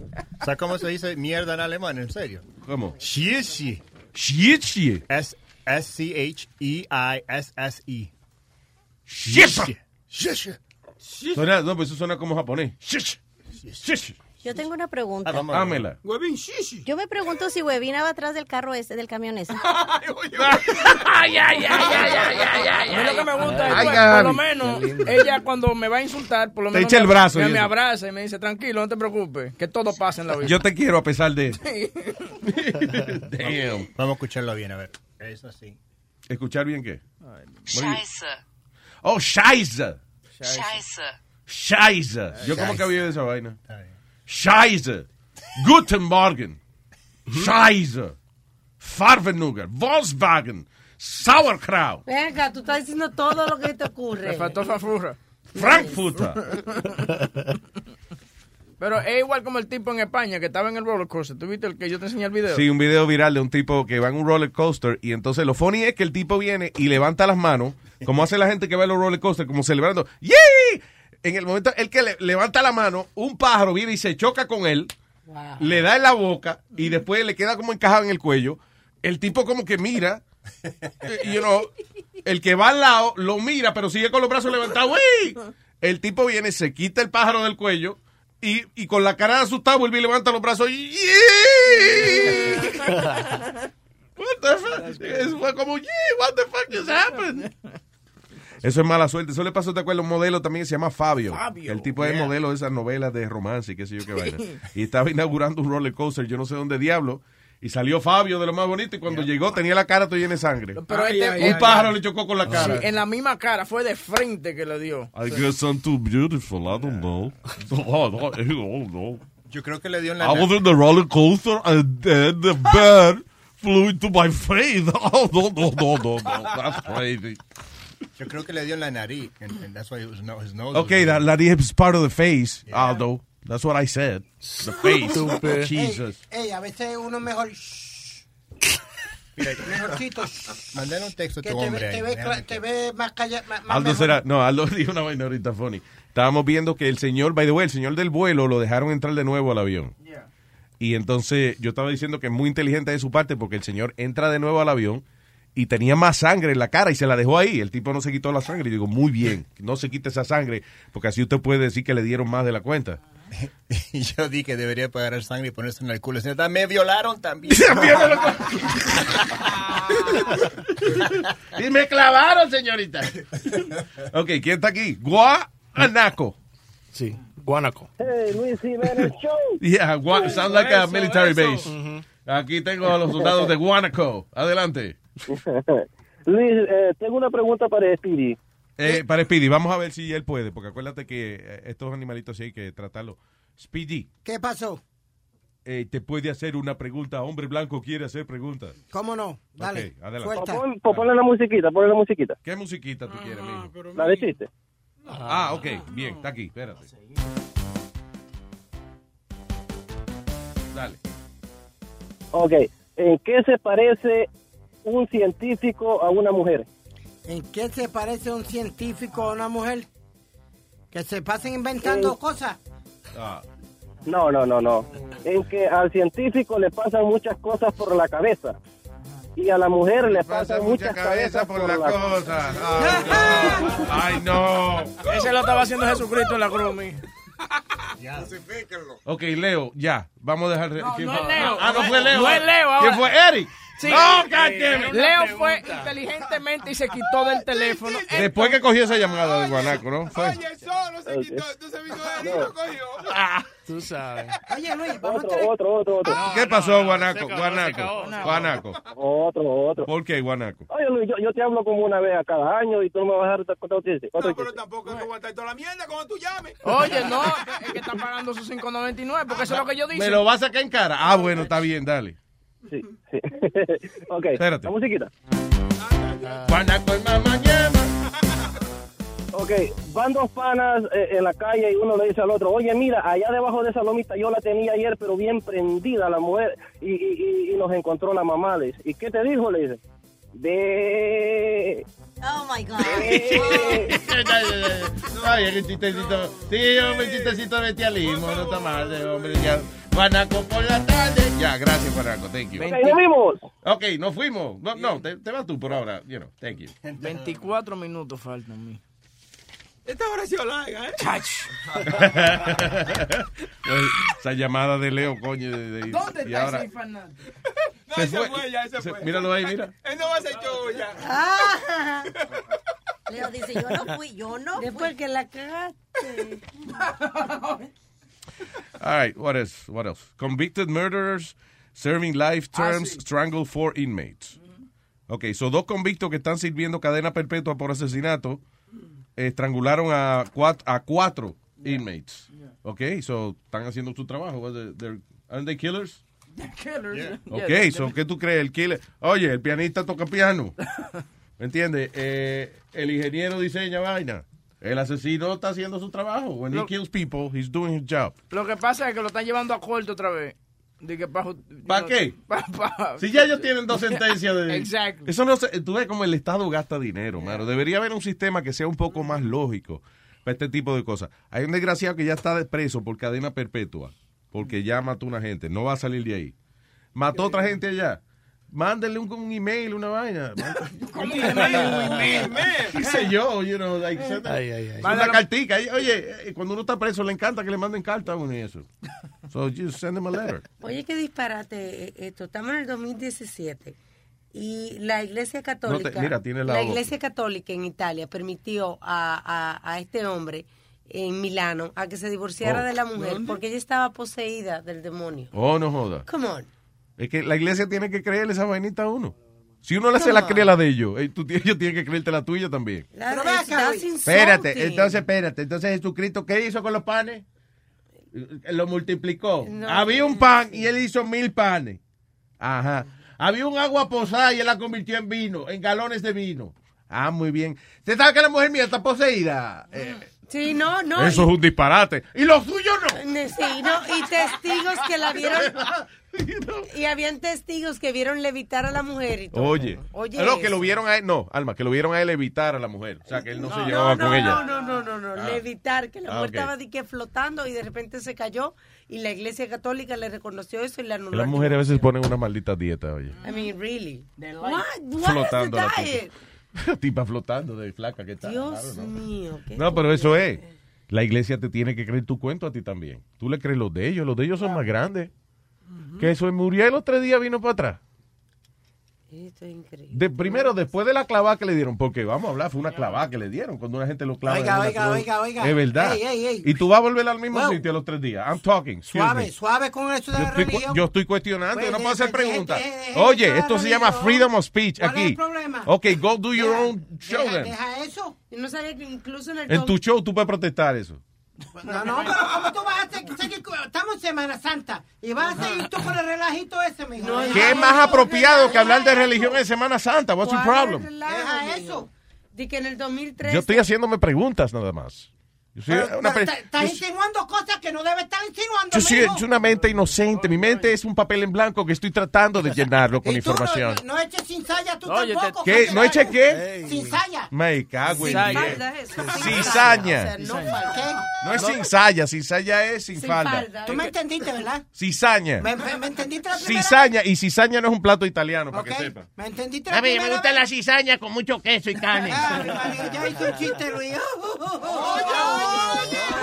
[laughs] ¿Sabes cómo se dice mierda en alemán? ¿En serio? ¿Cómo? Schieße. Schieße. S S-C-H-E-I-S-S-E. Schieße. Suena, no, pues eso suena como japonés. Shish. Yo tengo una pregunta. Dámela. Yo me pregunto si Huevina va atrás del carro ese, del camión ese. [laughs] ay, ay, ay, ay, ay, ay, ay. A mí lo que me gusta es, Ay, pues, Gaby. por lo menos, ella cuando me va a insultar, por lo Te menos echa el me- brazo me, y me eso. abraza y me dice, tranquilo, no te preocupes, que todo pasa en la vida. Yo te quiero a pesar de... [laughs] Sí. Damn. Vamos a escucharlo bien, a ver. Eso sí. ¿Escuchar bien qué? Scheiße. Oh, Scheiße. Scheiße. Scheiße. Yo como que había de esa vaina. Scheiße. Guten Morgen. Scheiße. Farbenugger. Volkswagen. Sauerkraut. Venga, tú estás diciendo todo lo que te ocurre. Le faltó fafurra. Frankfurter. [laughs] Pero es igual como el tipo en España que estaba en el roller coaster. ¿Tú viste el que yo te enseñé el video? Sí, un video viral de un tipo que va en un roller coaster y entonces lo funny es que el tipo viene y levanta las manos, como hace la gente que va en los roller coasters, como celebrando. ¡Yay! En el momento el que le- levanta la mano, un pájaro viene y se choca con él, le da en la boca y después le queda como encajado en el cuello. El tipo como que mira, [laughs] eh, you know, el que va al lado lo mira, pero sigue con los brazos levantados. ¡Uy! El tipo viene, se quita el pájaro del cuello y, y con la cara asustada vuelve y levanta los brazos y... [laughs] What the fuck? Fue como, yeah, what the fuck just happened? Eso es mala suerte. Eso le pasó, ¿te acuerdas? Un modelo también que se llama Fabio. Fabio, el tipo es yeah. modelo de esas novelas de romance y qué sé yo qué vaina. Y estaba inaugurando un roller coaster, yo no sé dónde diablo. Y salió Fabio de lo más bonito y cuando llegó tenía la cara toda llena de sangre. Pero este- un pájaro le chocó con la Sí, cara. en la misma cara, fue de frente que le dio. I guess I'm too beautiful, I don't know. [laughs] Oh, no, oh, no. Yo creo que le dio en la... I was in the roller coaster and then the [laughs] bird flew into my face. [laughs] Oh, no, no, no, no, no. That's crazy. Yo creo que le dio en la nariz. And, and that's why his nose, his nose Okay, that, that is part of the face, Aldo. That's what I said. The [laughs] face. Ey, [laughs] Jesus. ey, a veces uno mejor. Mejorcito. Mandale un texto a tu te, hombre ve, ahí. te, ve, te más callado. Aldo mejor. será, no, Aldo [laughs] dijo una vaina ahorita funny. Estábamos viendo que el señor, by the way, el señor del vuelo lo dejaron entrar de nuevo al avión. Y entonces yo estaba diciendo que es muy inteligente de su parte porque el señor entra de nuevo al avión y tenía más sangre en la cara y se la dejó ahí. El tipo no se quitó la sangre. Y digo, muy bien, no se quite esa sangre porque así usted puede decir que le dieron más de la cuenta. [laughs] Y yo dije que debería pagar sangre y ponerse en el culo. Señorita, me violaron también. [laughs] [laughs] y me clavaron, señorita. ok, ¿quién está aquí? Guanaco. Sí, Guanaco. Hey, Luis Jiménez Show. Yeah, Gua- sounds like a military base. Aquí tengo a los soldados de Guanaco. Adelante. [laughs] Luis, eh, tengo una pregunta para Speedy. Eh, para Speedy, vamos a ver si él puede, porque acuérdate que eh, estos animalitos sí hay que tratarlos. Speedy, ¿Qué pasó? eh, te puede hacer una pregunta. Hombre blanco quiere hacer preguntas. ¿Cómo no? Dale. Adelante. Suelta. Pon, pon- ponle la musiquita, ponle la musiquita. ¿Qué musiquita tú quieres, mijo? La de chiste. Ah, ok, bien, está aquí, espérate. Dale. Ok, ¿en qué se parece un científico a una mujer? ¿En qué se parece un científico a una mujer? Que se pasen inventando Eh, cosas. Ah, No, no, no, no. En que al científico le pasan muchas cosas por la cabeza. Y a la mujer le pasan muchas cabezas por, la cosa. [laughs] Ay, no. Ese lo estaba haciendo Jesucristo en la cruz, mi. Ok, Leo, ya. Vamos a dejar. ¿quién no fue? es Leo. Ah, no fue Leo. No es Leo. ¿Quién fue? Eric. Sí. No, it. Leo fue inteligentemente y se quitó del teléfono. Después que cogió esa llamada de Guanaco, ¿no? Fue. Oye, solo se quitó. Entonces vino de ahí y lo cogió. Ah. Tú sabes. Oye, Luis, vamos Otro, otro, otro, otro. ¿Qué pasó, Guanaco? Guanaco. Guanaco. Otro, otro. ¿Por qué, Guanaco? Oye, Luis, yo, yo te hablo como una vez a cada año y tú no me vas a dejar contar otro chiste. Otro No, pero tampoco que aguantar toda la mierda cuando tú llames. Oye, no, [laughs] es que está pagando sus 5.99 porque eso es lo que yo dije. ¿Me lo vas a sacar en cara? Ah, bueno, está bien, dale. Sí, sí. [laughs] ok, Espérate. la musiquita. Ok, van dos panas eh, en la calle y uno le dice al otro, oye, mira, allá debajo de esa lomita yo la tenía ayer, pero bien prendida la mujer, y, y, y- y nos encontró la mamá, le dice. ¿Y qué te dijo? Le dice, de... Oh my God. [laughs] Ay, es un chistecito. Sí, hombre, un chistecito de bestialismo. No está mal, de hombre. Ya. Guanaco por la tarde. Ya, gracias, Guanaco. Thank you. Ok, nos vimos. Ok, nos fuimos. No, no, te, te vas tú por ahora. You know, thank you. [laughs] 24 minutos faltan, mi. Esta hora ha sido larga, ¿eh? [laughs] Esa llamada de Leo, coño. De, de- ¿Dónde y está ahora ese Fernando? No, Se ese fue. fue, ya, ese Se- fue. míralo ahí, mira. Él no va a ser yo ya. Ah. Leo dice, yo no fui, yo no Después fui. que la cagaste. [laughs] All right, what else? What else? Convicted murderers serving life terms strangle four inmates. Ok, so dos convictos que están sirviendo cadena perpetua por asesinato estrangularon a cuatro, a cuatro inmates. Ok, so están haciendo su trabajo. What the- they're- Aren't they killers? Killers. [laughs] Ok, so ¿qué tú crees? El killer. Oye, el pianista toca piano. [laughs] ¿Me entiendes? Eh, el ingeniero diseña vaina. El asesino está haciendo su trabajo. When he Lo- kills people, he's doing his job. Lo que pasa es que lo están llevando a corte otra vez. Pa- ¿Para qué? [laughs] pa- pa- Si ya ellos tienen dos sentencias de... [laughs] Exacto. Eso no se... Tú ves como el Estado gasta dinero, mano. Debería haber un sistema que sea un poco más lógico para este tipo de cosas. Hay un desgraciado que ya está preso por cadena perpetua porque ya mató a una gente. No va a salir de ahí. Mató a otra gente allá. Mándenle un, un email, una vaina. ¿Cómo me- me- me- ¿Qué sé yo? You know, like, Ay, ay, ay. Una cartica. Oye, eh, cuando uno está preso le encanta que le manden carta a uno y eso. So just send them a letter. [laughs] Oye, qué disparate eh, esto. Estamos en el 2017 y la Iglesia Católica, No te- mira, tiene la la voz. Iglesia Católica en Italia permitió a, a, a este hombre en Milano a que se divorciara Oh. de la mujer porque ella estaba poseída del demonio. Oh, no joda. Come on. Es que la iglesia tiene que creerle esa vainita a uno. Si uno le se la cree la de ellos, eh, tú, [laughs] ellos tienen que creerte la tuya también. La- Pero Luis. Espérate, entonces, espérate. Entonces, Jesucristo, ¿qué hizo con los panes? Eh, Lo multiplicó. No. Había un pan y él hizo mil panes. Ajá. Había un agua posada y él la convirtió en vino, en galones de vino. Ah, muy bien. ¿Usted sabe que la mujer mía está poseída? Eh, Sí, no, no. eso es un disparate. ¿Y lo suyo no? Sí, no, y testigos que la vieron. [laughs] [laughs] Y habían testigos que vieron levitar a la mujer y todo. Oye, Oye, no, que lo vieron a él, no, Alma, que lo vieron a él evitar a la mujer. O sea, que él no, se llevaba no, con ella. no, no, no, no, no, Ah. levitar, que la Ah, mujer estaba de que flotando y de repente se cayó y la iglesia católica le reconoció eso y le anuló. Las mujeres a veces ponen una maldita dieta, oye. I mean, really. What? What Flotando is la the diet? tipa. [laughs] tipa flotando de flaca que está. Dios claro, ¿no? mío. ¿qué No, pero eso es. La iglesia te tiene que creer tu cuento a ti también. Tú le crees los de ellos. Los de ellos son más grandes. Que eso en Muriel los tres días vino para atrás. Esto es increíble. De, primero, después de la clavada que le dieron, porque vamos a hablar, fue una clavada que le dieron cuando una gente lo clava. Oiga, oiga, oiga, oiga. Es verdad. Ey, ey, ey. Y tú vas a volver al mismo Well, sitio a los tres días. I'm talking. Suave, me. suave con eso de Yo la estoy, religión. yo estoy cuestionando, Pues, yo no puedo hacer deje- deje- preguntas. Oye, esto se llama freedom of speech ¿Cuál es aquí. el problema? Ok, go do your own show Deja, then. deja eso. Yo no sabía que incluso en el En tu show tú puedes protestar eso. No, no, pero ¿cómo tú vas a seguir? Estamos en Semana Santa y vas a seguir tú con el relajito ese, mijo. ¿Qué es más apropiado que hablar de religión en Semana Santa? What's your ¿Cuál es problem? relajo, mijo? De que en el 2003. Yo estoy haciéndome preguntas nada más. Yo soy Pero- una, pero pe- está- Estás insinuando cosas que no debe estar insinuando, yo soy, soy una mente inocente. Mi mente es un papel en blanco que estoy tratando de llenarlo con [laughs] Y tú no- información. No, no eches sin saya tú Oye, tampoco. ¿Qué? ¿No te- eche qué? Sin saya. Me cago en Sin falda sin Cizaña. falda. No falda. Es sin saya, cizaña es sin, falda. Tú me entendiste, ¿verdad? Cizaña. ¿Me, me, me entendiste la primera Cizaña, y cizaña no es un plato italiano, para que sepa. ¿Me entendiste la A mí me gusta vez? la cizaña con mucho queso y carne. Ya hice un chiste, Luis.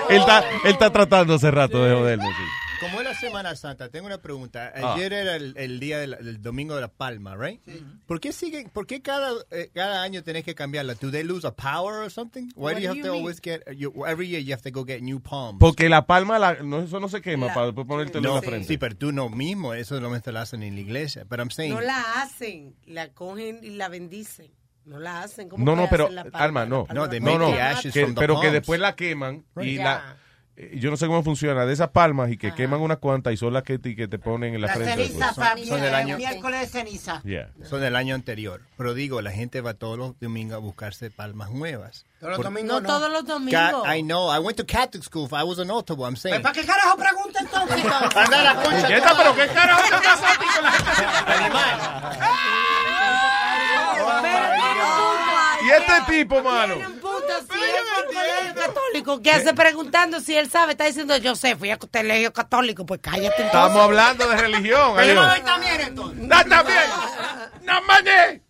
Él está, él está tratando hace rato de joderme. sí. Como es la Semana Santa, tengo una pregunta. Ah. Ayer era el, el día del, domingo de la Palma, right? ¿Por qué siguen? ¿Por qué cada eh, cada año tenés que cambiarla? Do they lose a power or something? Why What do you have you to mean? always get you, every year you have to go get new palms? Porque la palma, la- no, eso no se quema La- para después ponértelo en la frente. sí, pero tú no mismo, eso solamente lo hacen en la iglesia. But I'm saying No la hacen, la cogen y la bendicen. No la hacen. ¿Cómo No, no, pero, la palma? Alma, no. No, they no, no, que- pero que después la queman y la... eh, Yo no sé cómo funciona, de esas palmas y que queman unas cuantas y son las que, te- que te ponen en la, La frente. ceniza, después. Fabi, son del el año- miércoles de ceniza. Yeah. son del año anterior. Pero digo, la gente va todos los domingos a buscarse palmas nuevas. Todos los Por- domingos No todos los domingos. I know. I went to Catholic school. I was an Ottawa. I'm saying. ¿Para qué carajo pregunta entonces? [laughs] Anda la concha. ¿Pero qué carajo te pasa a ti con Y este tipo, mano. Católico, ¿qué hace preguntando si él sabe? Está diciendo, yo sé, fui a colegio católico, pues cállate entonces. Estamos hablando de religión. Pero también entonces. ¡No, también! ¡No mané!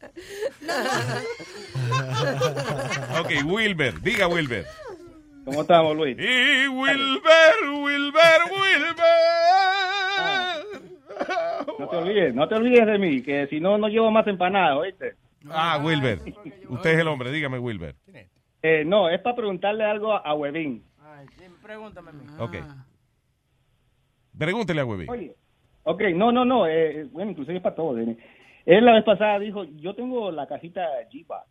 Ok, Wilber. Diga, Wilber. ¿Cómo estamos, Luis? Y Wilber, Wilber, Wilber. No te olvides, no te olvides de mí, que si no, no llevo más empanadas, ¿oíste? Ah, Wilber. Usted es el hombre. Dígame, Wilber. Eh, no, es para preguntarle algo a Webin. Pregúntame a mí. Ok. Pregúntele a Webby. Oye, ok, no, no, no, eh, bueno, inclusive es para todos. eh. Él la vez pasada dijo, yo tengo la cajita G-Box.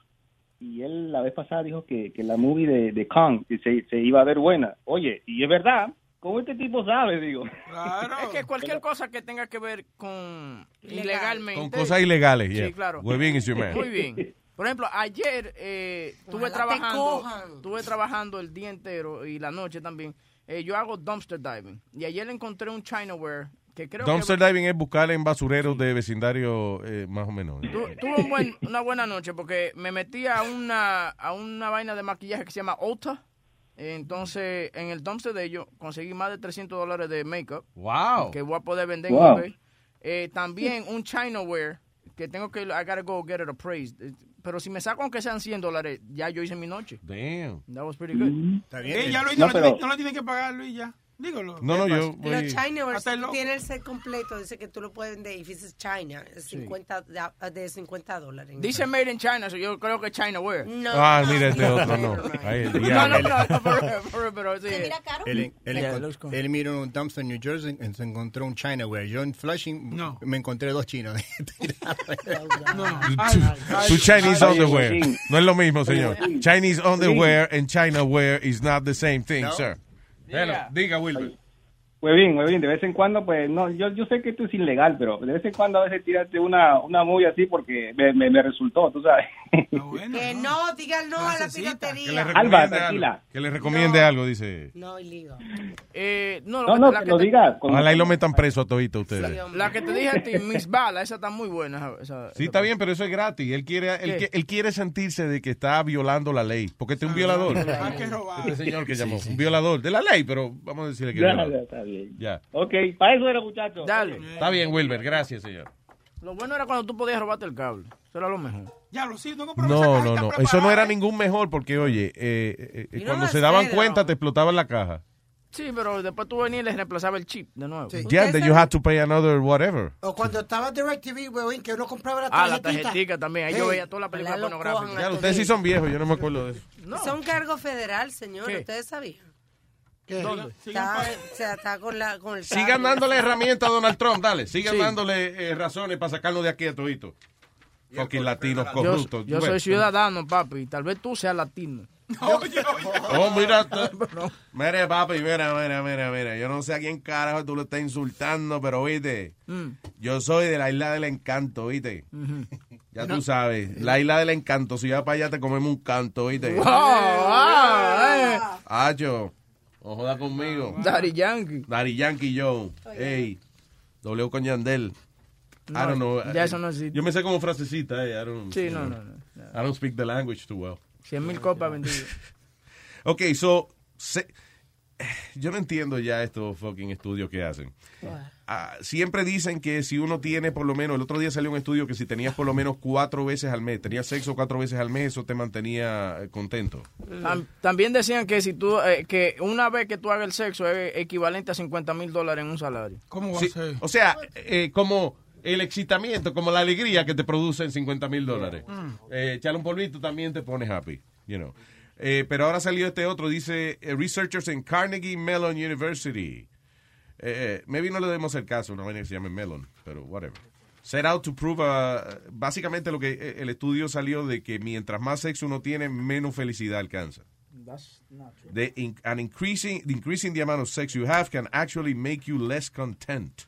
Y él la vez pasada dijo que, que la movie de, de Kong se, se iba a ver buena. Oye, y es verdad, ¿cómo este tipo sabe, digo? Es que cualquier cosa que tenga que ver con ilegalmente. Con cosas ilegales, yeah. Sí, claro. Your man. Muy bien. Por ejemplo, ayer eh, estuve trabajando, estuve trabajando el día entero y la noche también. Eh, yo hago dumpster diving y ayer encontré un Chinaware que creo Dumpster que diving es buscar en basureros de vecindario eh, más o menos. tu- tuve un buen- una buena noche porque me metí a una a una vaina de maquillaje que se llama Ulta. Entonces, en el dumpster de ellos conseguí más de 300 dólares de makeup. Wow. Que voy a poder vender en Wow. eBay. Eh, también un Chinaware que tengo que, I gotta go get it appraised. Eh, Pero si me saco aunque sean 100 dólares, ya yo hice mi noche. Damn. That was pretty good. Está Eh, ya Luis, No, no, pero- no lo tiene que pagar, Luis, ya. Dígalo. No, no, yo Los voy... China loco. tiene el set completo, dice que tú lo puedes vender, if it's China, es 50, de, de 50 dólares. Dice Made in China, so yo creo que Chinaware. No. Ah, mira este otro, no. [laughs] Ay, el No, no, diablo. no, por- por- pero sí. Él, él, Yeah, encont- looks cool. él miró un dumpster en New Jersey y se encontró un Chinaware. Yo en Flushing No. me encontré dos chinos. [laughs] Tu Chinese Ay, underwear. No es lo mismo, señor. Chinese underwear and China wear is not the same thing, No. sir. Hello, Diga. Diga, Wilber. Huevín, huevín, de vez en cuando, pues, no, yo, yo sé que esto es ilegal, pero de vez en cuando a veces tírate una, una movie así porque me, me, me resultó, tú sabes. [laughs] Que no, digan no a la piratería. Alba, tranquila. Que le recomiende algo, dice. No, Ligo. Eh, no, No, lo no, la que lo te- diga. con- Ojalá y lo metan preso a todito ustedes. La que te dije a ti, Miss Bala, esa está muy buena. esa- esa- Sí, está bien, pero eso es gratis. Él quiere, él, él quiere sentirse de que está violando la ley. Porque este es un violador. Hay que Este señor que llamó. Un violador de la ley, pero vamos a decirle que Ya, violador. Bien. Ya. Ok, para eso era, muchachos. Dale. Está bien, Wilber. Gracias, señor. Lo bueno era cuando tú podías robarte el cable. Eso era lo mejor. Ya lo sí, no No, no, no. Eso no era ningún mejor porque, oye, eh, eh, eh, no cuando se daban cuenta te explotaban la caja. Sí, pero después tú venías y les reemplazaba el chip de nuevo. Yeah, then you had to pay another whatever. O cuando estaba DirecTV, huevón, que uno compraba la Ah, la tarjetita. tarjetica también. Ahí yo veía toda la película pornográfica. Ya, ustedes sí son viejos, yo no me acuerdo de eso. Es un cargo federal, señor. ¿Qué? ¿Ustedes sabían? ¿Dónde? Está, o sea, está con, la, con el Sigan dándole herramientas a Donald Trump, dale. Sigan Sí. dándole eh, razones para sacarlo de aquí a todito. Fucking latinos Yo, corruptos. yo Bueno. soy ciudadano, papi. y Tal vez tú seas latino. [laughs] Oh, mira. [laughs] Mire, papi, mira, mira, mira, mira. Yo no sé a quién carajo tú lo estás insultando, pero oíste, Mm. yo soy de la isla del encanto. Ujú. Ya No. tú sabes, la isla del encanto. Si vas para allá te comemos un canto, oíste. Wow, ah, eh. Acho, no joda conmigo. Daddy Yankee. Daddy Yankee yo. Ey, W con Yandel. I No, don't know. ya eso no existe. Yo me sé como frasecita, eh. I don't, Sí, no, know. no, no. I don't speak the language too well. 100 mil copas vendidas. [laughs] Ok, so, se- [sighs] yo no entiendo ya estos fucking estudios que hacen. Ah, siempre dicen que si uno tiene por lo menos, el otro día salió un estudio que si tenías por lo menos cuatro veces al mes, tenías sexo cuatro veces al mes, eso te mantenía eh, contento. Tam- También decían que si tú, eh, que una vez que tú hagas el sexo es equivalente a 50 mil dólares en un salario. ¿Cómo Sí, o sea, eh, como el excitamiento, como la alegría que te produce en 50 mil dólares. Eh, echarle un polvito también te pone happy, you know. Eh, pero ahora salió este otro, dice eh, researchers en Carnegie Mellon University. Eh, maybe no le debemos el caso, una vaina que se llama Mellon, pero whatever. Set out to prove, uh, básicamente lo que eh, el estudio salió de que mientras más sexo uno tiene, menos felicidad alcanza. That's not true. The in- an increasing, the increasing the amount of sex you have can actually make you less content.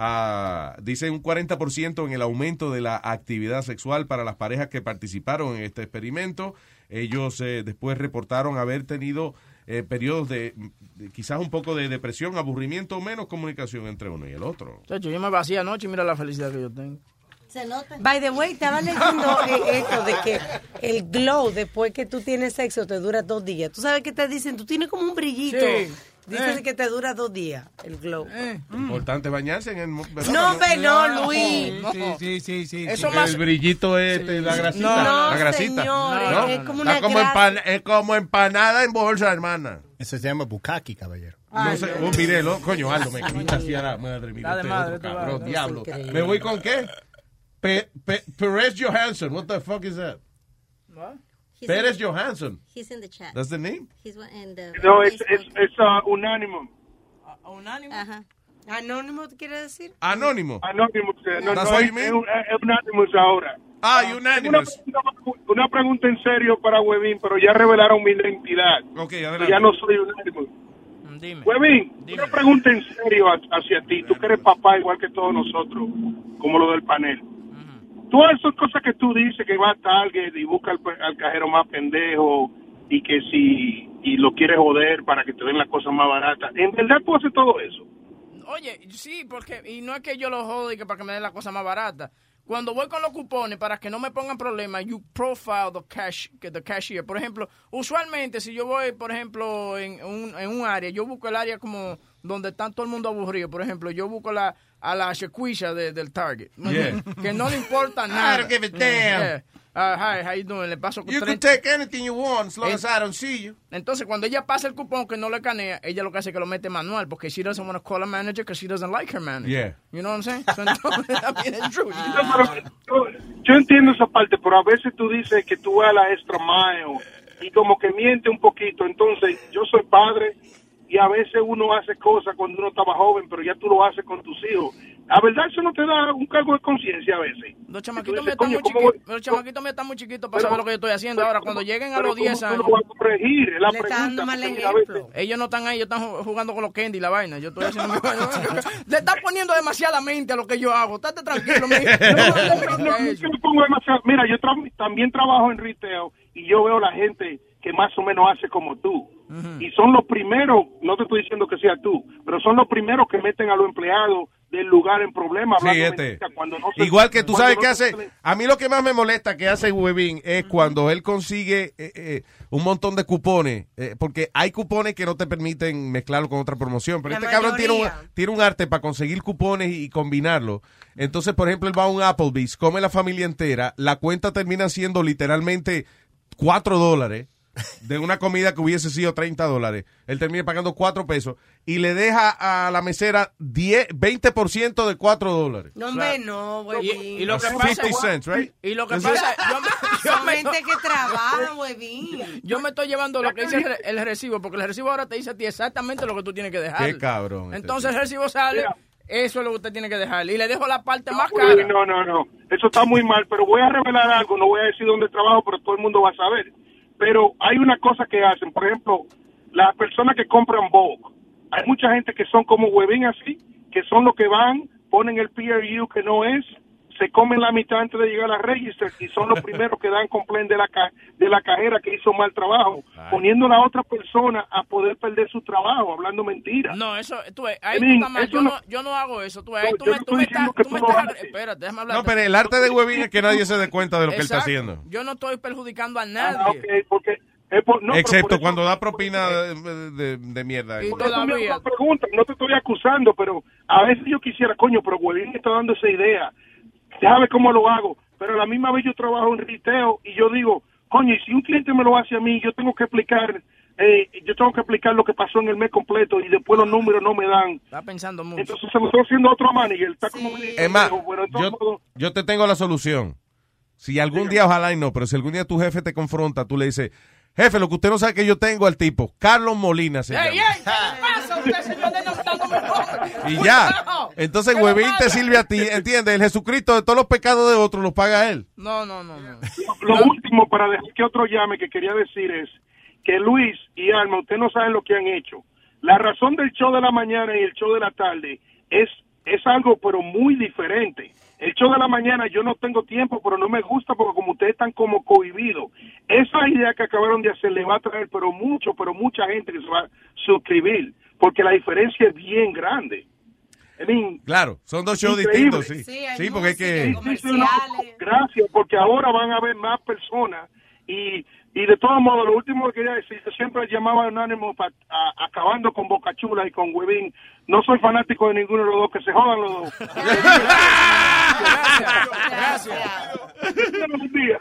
Ah, dice un 40% en el aumento de la actividad sexual para las parejas que participaron en este experimento. Ellos eh, después reportaron haber tenido eh, periodos de, de quizás un poco de depresión, aburrimiento o menos comunicación entre uno y el otro. Chacho, yo me vacía anoche y mira la felicidad que yo tengo. Se nota. By the way, estaba leyendo eh, esto de que el glow después que tú tienes sexo te dura dos días. ¿Tú sabes qué te dicen? Tú tienes como un brillito. Sí. Dicen Eh. que te dura dos días el glow. Importante bañarse en el... No, hombre, no, Luis. Sí, sí, sí, sí. Eso el más- brillito este, la grasita. No, la grasita. señores, ¿No? es como Está una como, empan- es como empanada en bolsa, hermana. Eso se llama bukkake, caballero. No sé, oh, mire, lo- coño, Aldo, me quita así a la madre mía. Este madre, otro cabrón, diablo. ¿Me voy con qué? Pe, Pe- Perez Johansson, what the fuck is that? He's Perez in- Johansson. He's in the chat. That's the name? He's one in the No, es, es, es uh, unánimo. ¿Unánimo? Ajá. ¿Anónimo quiere decir? Anónimo. Anónimo. No, That's no, what es, you mean? es un- es Unanimous ahora. Ah, Una, Unanimous. pregunta- una pregunta en serio para Webin, pero ya revelaron mi identidad. Ok, adelante. ya no soy Unanimous. Dime. Webin, una pregunta en serio ha- hacia ti. Tú que eres papá igual que todos nosotros, como lo del panel. Todas esas cosas que tú dices, que va a Target y busca al, cajero más pendejo y que si y lo quieres joder para que te den las cosas más baratas. ¿En verdad tú haces todo eso? Oye, sí, porque, y no es que yo lo jodo y que para que me den la cosa más barata. Cuando voy con los cupones, para que no me pongan problemas, you profile the cash, que the cashier. Por ejemplo, usualmente si yo voy, por ejemplo, en un área, yo busco el área como donde está todo el mundo aburrido. Por ejemplo, yo busco la, a la shaquisha de- del Target. [laughs] Yeah. [laughs] Que no le importa nada. don't give a damn. Yeah. Uh, hi, how you doing? Le paso con You can 30 take anything you want as long as I don't see you. entonces, cuando ella pasa el cupón que no le canea, ella lo que hace es que lo mete manual, porque she doesn't want to call a manager because she doesn't like her manager. Yeah. You know what I'm saying? So, [laughs] entonces, true. No, pero yo, yo entiendo esa parte, pero a veces tú dices que tú vas a la extra mile y como que miente un poquito. Entonces, yo soy padre y a veces uno hace cosas cuando uno estaba joven, pero ya tú lo haces con tus hijos. A verdad eso no te da un cargo de conciencia a veces. Los chamaquitos míos están coño, muy ¿cómo chiquitos. están muy chiquitos para Pero- saber lo que yo estoy haciendo. Ahora, cuando lleguen a los 10 ¿cómo tú años. lo vas a corregir? Es la Le está pregunta, dando mal porque mira, a veces- Ellos no están ahí, ellos están ju- jugando con los candy y la vaina. Yo estoy haciendo mi vaina. Le estás poniendo demasiada mente a lo que yo hago. Estate tranquilo, mi. No, no, no, Mira, yo tra- también trabajo en retail y yo veo la gente que más o menos hace como tú. Y son los primeros, no te estoy diciendo que sea tú, pero son los primeros que meten a los empleados del lugar en problemas. Sí, este. cuando no se- Igual que tú sabes no qué se- hace. A mí lo que más me molesta que hace Webin es cuando él consigue eh, eh, un montón de cupones, eh, porque hay cupones que no te permiten mezclarlo con otra promoción, pero La este cabrón tiene un, tiene un arte para conseguir cupones y, y combinarlo. Entonces, por ejemplo, él va a un Applebee's, come la familia entera, la cuenta termina siendo literalmente 4 dólares de una comida que hubiese sido 30 dólares. Él termina pagando 4 pesos y le deja a la mesera 10, 20% de 4 dólares. No, hombre, no, güey. Y lo que pasa 50 cents, right? Y lo que pasa, yo me, [laughs] yo Son me- gente que trabaja, huevín. yo me estoy llevando lo que dice el, re- el recibo, porque el recibo ahora te dice a ti exactamente lo que tú tienes que dejar. Qué cabrón. este Entonces el recibo sale, eso es lo que usted tiene que dejar. Y le dejo la parte más Uy, cara. No, no, no. Eso está muy mal, pero voy a revelar algo. No voy a decir dónde trabajo, pero todo el mundo va a saber. Pero hay una cosa que hacen. Por ejemplo, las personas que compran Vogue. Hay mucha gente que son como huevín así, que son los que van, ponen el PRU que no es, se comen la mitad antes de llegar a la register y son los [laughs] primeros que dan complaint de la, ca- de la cajera que hizo mal trabajo, poniendo a la otra persona a poder perder su trabajo, hablando mentiras. No, eso, tú ves, ahí I tú mean, estás mal. Yo no- no, yo no hago eso. Tú, ves, ahí No, tú me, tú estás, tú me estás- espérate, déjame hablar. No, pero el arte de Webin es que nadie se dé cuenta de lo que él está haciendo. Yo no estoy perjudicando a Ah, nadie. porque por- no, Excepto eso- cuando da propina de, de- de mierda. Pregunta, no te estoy acusando, pero a veces yo quisiera, coño, pero Huevín me está dando esa idea. Déjame cómo lo hago. Pero a la misma vez yo trabajo en retail y yo digo, coño, y si un cliente me lo hace a mí, yo tengo que explicar, eh, yo tengo que explicar lo que pasó en el mes completo y después los números no me dan. Está pensando mucho. Entonces se lo estoy haciendo a otro manager. Está como Es más, bueno, yo, te tengo la solución. Si algún día, ojalá y no, pero si algún día tu jefe te confronta, tú le dices, jefe, lo que usted no sabe que yo tengo al tipo, Carlos Molina se. ¿Qué le pasa a usted, señor? Y ya. [laughs] Entonces, ¿Qué le Huevín te sirve a ti, ¿entiendes? El Jesucristo de todos los pecados de otros los paga él. No, no, no, no. Lo último para dejar que otro llame que quería decir es que Luis y Alma, ustedes no saben lo que han hecho. La razón del show de la mañana y el show de la tarde es, es algo pero muy diferente. El show de la mañana yo no tengo tiempo, pero no me gusta porque como ustedes están como cohibidos. Esa idea que acabaron de hacer le va a traer pero mucho, pero mucha gente que se va a suscribir, porque la diferencia es bien grande. I mean, Claro, son dos shows Increíble. distintos, sí. Sí, Sí, porque es que... Sí, sí, no, gracias, porque ahora van a haber más personas y, y de todos modos, lo último que quería decir, yo siempre llamaba a Anónimo pa- a- acabando con Boca Chula y con Huevín. No soy fanático de ninguno de los dos, que se jodan los dos. [laughs] Gracias. Buenos días.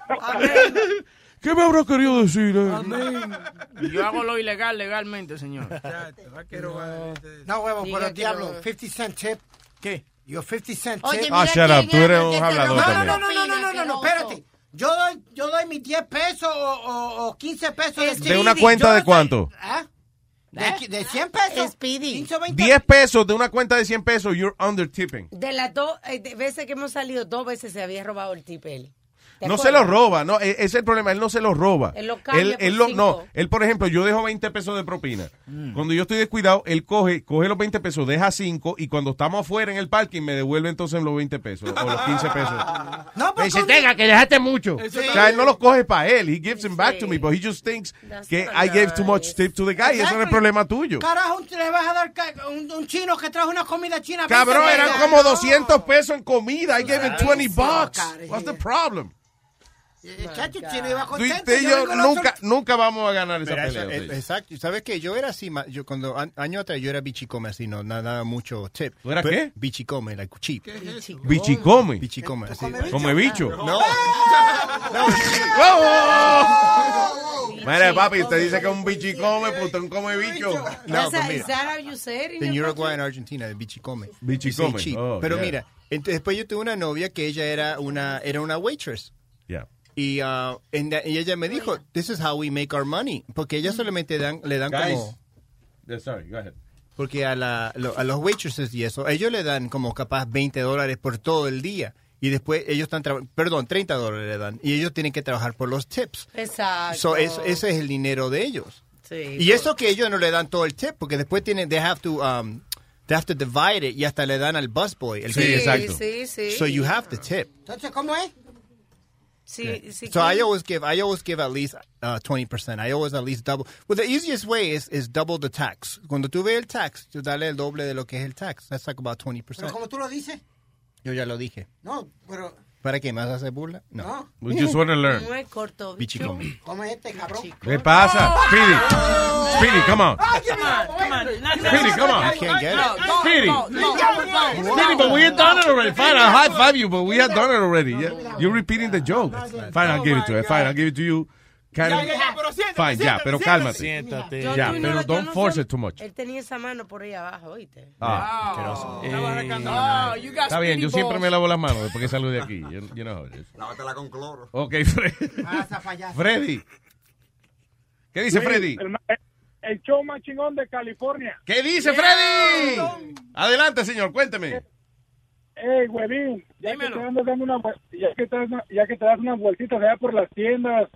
¿Qué me habrá querido decir? eh? Yo hago lo ilegal legalmente, señor. No, huevo, Diga pero diablo, no. 50 cent tip. ¿Qué? Your 50 cent Oye, tip. Ah, mira shut up, tú eres un hablador No, no, también. no, no, no, no, no, no, no, espérate. Yo doy, yo doy mis 10 pesos o, o, o 15 pesos ¿De una cuenta de cuánto? ¿Ah? ¿De, de 100 pesos? Speedy. 15 o 20 10 pesos de una cuenta de 100 pesos, you're under tipping. De las dos eh, veces que hemos salido, dos veces se había robado el tip él. ¿Te No se lo roba, no, e- ese es el problema, él no se lo roba. Él lo cambia por él lo- cinco. no, él por ejemplo, yo dejo 20 pesos de propina. Cuando yo estoy descuidado, él coge, coge los 20 pesos, deja 5 y cuando estamos afuera en el parking me devuelve entonces los 20 pesos o los 15 pesos. No, Me dice, tenga, que dejaste mucho. Eso O sea, él no los coge para él. He gives them back to me, but he just thinks que I gave too much tip to the guy. y Eso no es problema tuyo. Carajo, le vas a dar un, un chino que trajo una comida china. Cabrón, 20 eran como 200 pesos en comida. I gave him 20 Claro. bucks. What's the problem? Eh, Chacho, iba Tú contento. y yo yo nunca, otra- nunca vamos a ganar esa Pero eso, pelea. eh, ustedes. exacto. ¿Sabes qué? Yo era así, yo cuando an- año atrás yo era bichicome así, no nada mucho tip. ¿Tú eras qué? Bichicome, like cheap. Bichicome. Bichicome, así. Come bicho. No. [laughs] Mira, papi, usted dice que es un bichicome, pues un come bicho. No, pues mira. En Uruguay, en? Argentina, bichicome. Bichicome, oh, Pero yeah. mira, entonces después yo tuve una novia que ella era una, era una waitress. Yeah. Y, la- y ella me dijo, this is how we make our money. Porque ellas solamente dan, le dan Guys. como... Yeah, sorry, go ahead. Porque a, la, lo- a los waitresses y eso, ellos le dan como capaz 20 dólares por todo el día. Y después ellos están trabajando, perdón, 30 dólares le dan. Y ellos tienen que trabajar por los tips. Exacto. So, es- ese es el dinero de ellos. Sí. Y eso que ellos no le dan todo el tip, porque después tienen, they have to, um, they have to divide it y hasta le dan al busboy. El Sí, que- exacto. sí, sí. So you have to tip. Entonces, ¿cómo es? Sí, sí. So I always give, I always give at least uh, 20%. I always at least double. Well, the easiest way is, is double the tax. Cuando tú ves el tax, tú dale el doble de lo que es el tax. That's like about 20%. Pero como tú lo dices, Yo ya lo dije. no, pero ¿Para qué? ¿Me vas hacer burla? No. no. We just want to learn. Muy corto. Bichicón. ¿Cómo es este, cabrón? ¿Qué pasa? Speedy. Speedy, come on. Speedy, come on. You can't get it. Speedy. Speedy, but we had done it already. Fine, I'll high five you, but we had done it already. Yeah. You're repeating the joke. Fine, I'll give it to you. Fine, I'll give it to you. Kind of- Ya, ya, ya, pero siéntate, Fine, ya, siéntate, pero siéntate. cálmate. Siéntate. Yo- Ya, no pero yo don't no force it too much. Él tenía esa mano por ahí abajo, ¿oíste? Ah, Oh, Eh, you got Está bien, yo siempre me lavo las manos después que salgo de aquí. You, you know how it is. Lávatela con cloro. Ok, Fred- Pasa, payaso. Freddy. ¿Qué dice Freddy? El, el show más chingón de California. ¿Qué dice Freddy? Adelante, señor, cuénteme. Ey, huevín, ya que, Dímelo. te andas dando una, vuel- ya, que te das, una- ya que te das unas vueltitas allá por las tiendas,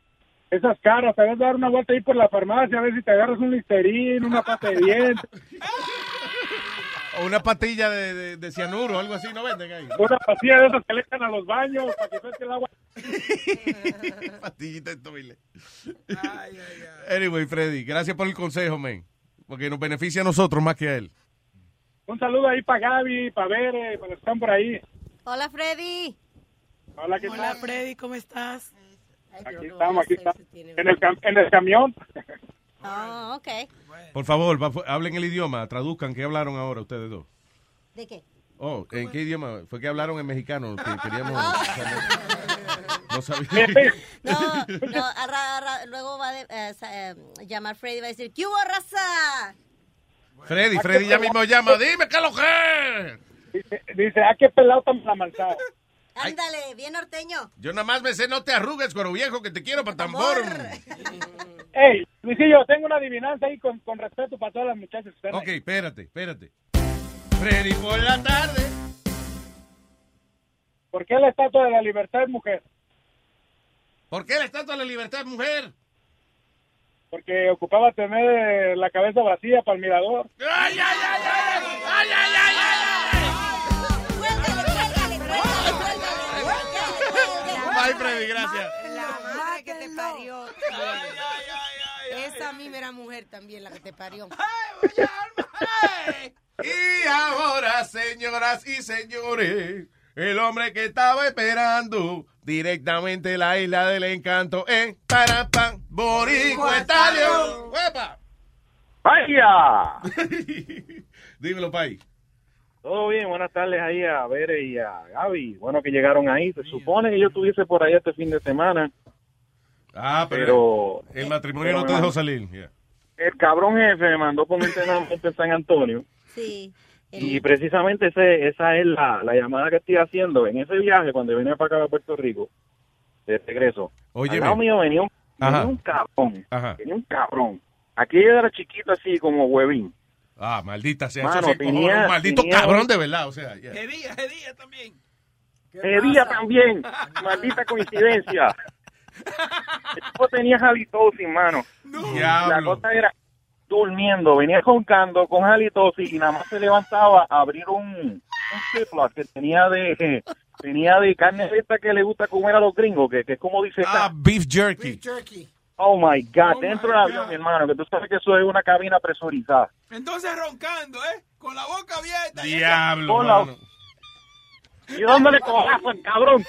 esas caras, te vas a dar una vuelta ahí por la farmacia a ver si te agarras un listerín, una pata de dientes, [laughs] O una patilla de, de, de cianuro, algo así, ¿no venden ahí? una pastilla de esas que le echan a los baños para que suelte el agua. [laughs] Pastillita de toile. Anyway, Freddy, gracias por el consejo, man. Porque nos beneficia a nosotros más que a él. Un saludo ahí para Gaby, para Bere, para los que están por ahí. Hola, Freddy. Hola, ¿qué Hola tal? Freddy, ¿cómo estás? Aquí estamos, aquí estamos. En el, cam- en el camión. Oh, [laughs] ok. Por favor, va- hablen el idioma, traduzcan qué hablaron ahora ustedes dos. ¿De qué? Oh, ¿en qué idioma? Fue que hablaron en mexicano, que [laughs] queríamos... No sabía. [laughs] No, no, a ra- a ra- luego va a de- eh, sa- eh, llamar Freddy y va a decir, ¿qué hubo, raza? Freddy, Freddy ya mismo llama, dime qué lo que es. Dice, dice, ah, qué pelado tan la malzado. Ándale, bien norteño. Yo nada más me sé, no te arrugues, cuero viejo, que te quiero para tambor. [laughs] Ey, Luisillo, tengo una adivinanza ahí con, con respeto para todas las muchachas que están Ok, espérate, espérate. Freddy por la tarde. ¿Por qué la estatua de la libertad es mujer? ¿Por qué la estatua de la libertad es mujer? Porque ocupaba tener la cabeza vacía para el mirador. ¡Ay, ay, ay, ay! ¡Ay, ay, ay, Bye, Freddy, gracias. La madre que te parió. Esa misma era mujer también, la que te parió. Y ahora, señoras y señores, el hombre que estaba esperando directamente de la isla del encanto en Parapan, Boricua Estadio. ¡Huepa! ¡Vaya! [laughs] Dímelo, Pai. Todo bien, buenas tardes ahí a Bere y a Gaby. Bueno que llegaron ahí. Se supone que yo estuviese por ahí este fin de semana. Ah, pero, Pero- el matrimonio pero no te dejó salir. yeah. El cabrón jefe me mandó por un entrenamiento en San Antonio. Sí. Y precisamente ese, esa es la, la llamada que estoy haciendo. En ese viaje, cuando venía para acá a Puerto Rico, de regreso, Óyeme. al lado mío venía un, venía un cabrón. Ajá. Venía un cabrón. Aquí yo era chiquito así como huevín. Ah, maldita sea. Mano, eso sí, tenía- un maldito tenía cabrón de verdad. O sea, yeah. Hedía, Hedía también. Ese día también, maldita coincidencia. [laughs] El tipo tenía halitosis, mano. La Diablo. cosa era durmiendo, venía roncando con halitosis y nada más se levantaba a abrir un, un Ziploc que tenía de tenía de carne esta que le gusta comer a los gringos, que, que es como dice Ah, beef jerky. Oh my God, dentro del avión, mi hermano, que tú sabes que eso es una cabina presurizada. Entonces roncando, ¿eh? Con la boca abierta. Diablo, Hola. mano. Y dándole cojazo al cabrón.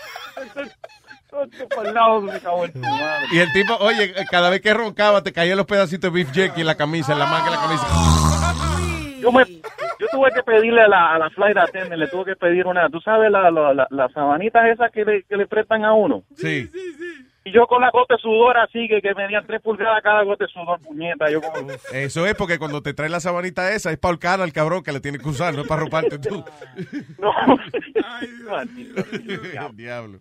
Y el tipo, oye, cada vez que roncaba te caían los pedacitos de beef jerky en la camisa, en la manga de la camisa. Yo, me, yo tuve que pedirle a la, a la flight attendant, le tuve que pedir una, tú sabes, la, la, la- las sabanitas esas que le, que le prestan a uno. Sí. Y yo con la gota de sudor así, que, que medían tres pulgadas cada gota de sudor, puñeta. Yo como, Eso es porque cuando te trae la sabanita esa es para holcar al cabrón que le tiene que usar, no es para roparte tú. no. El diablo.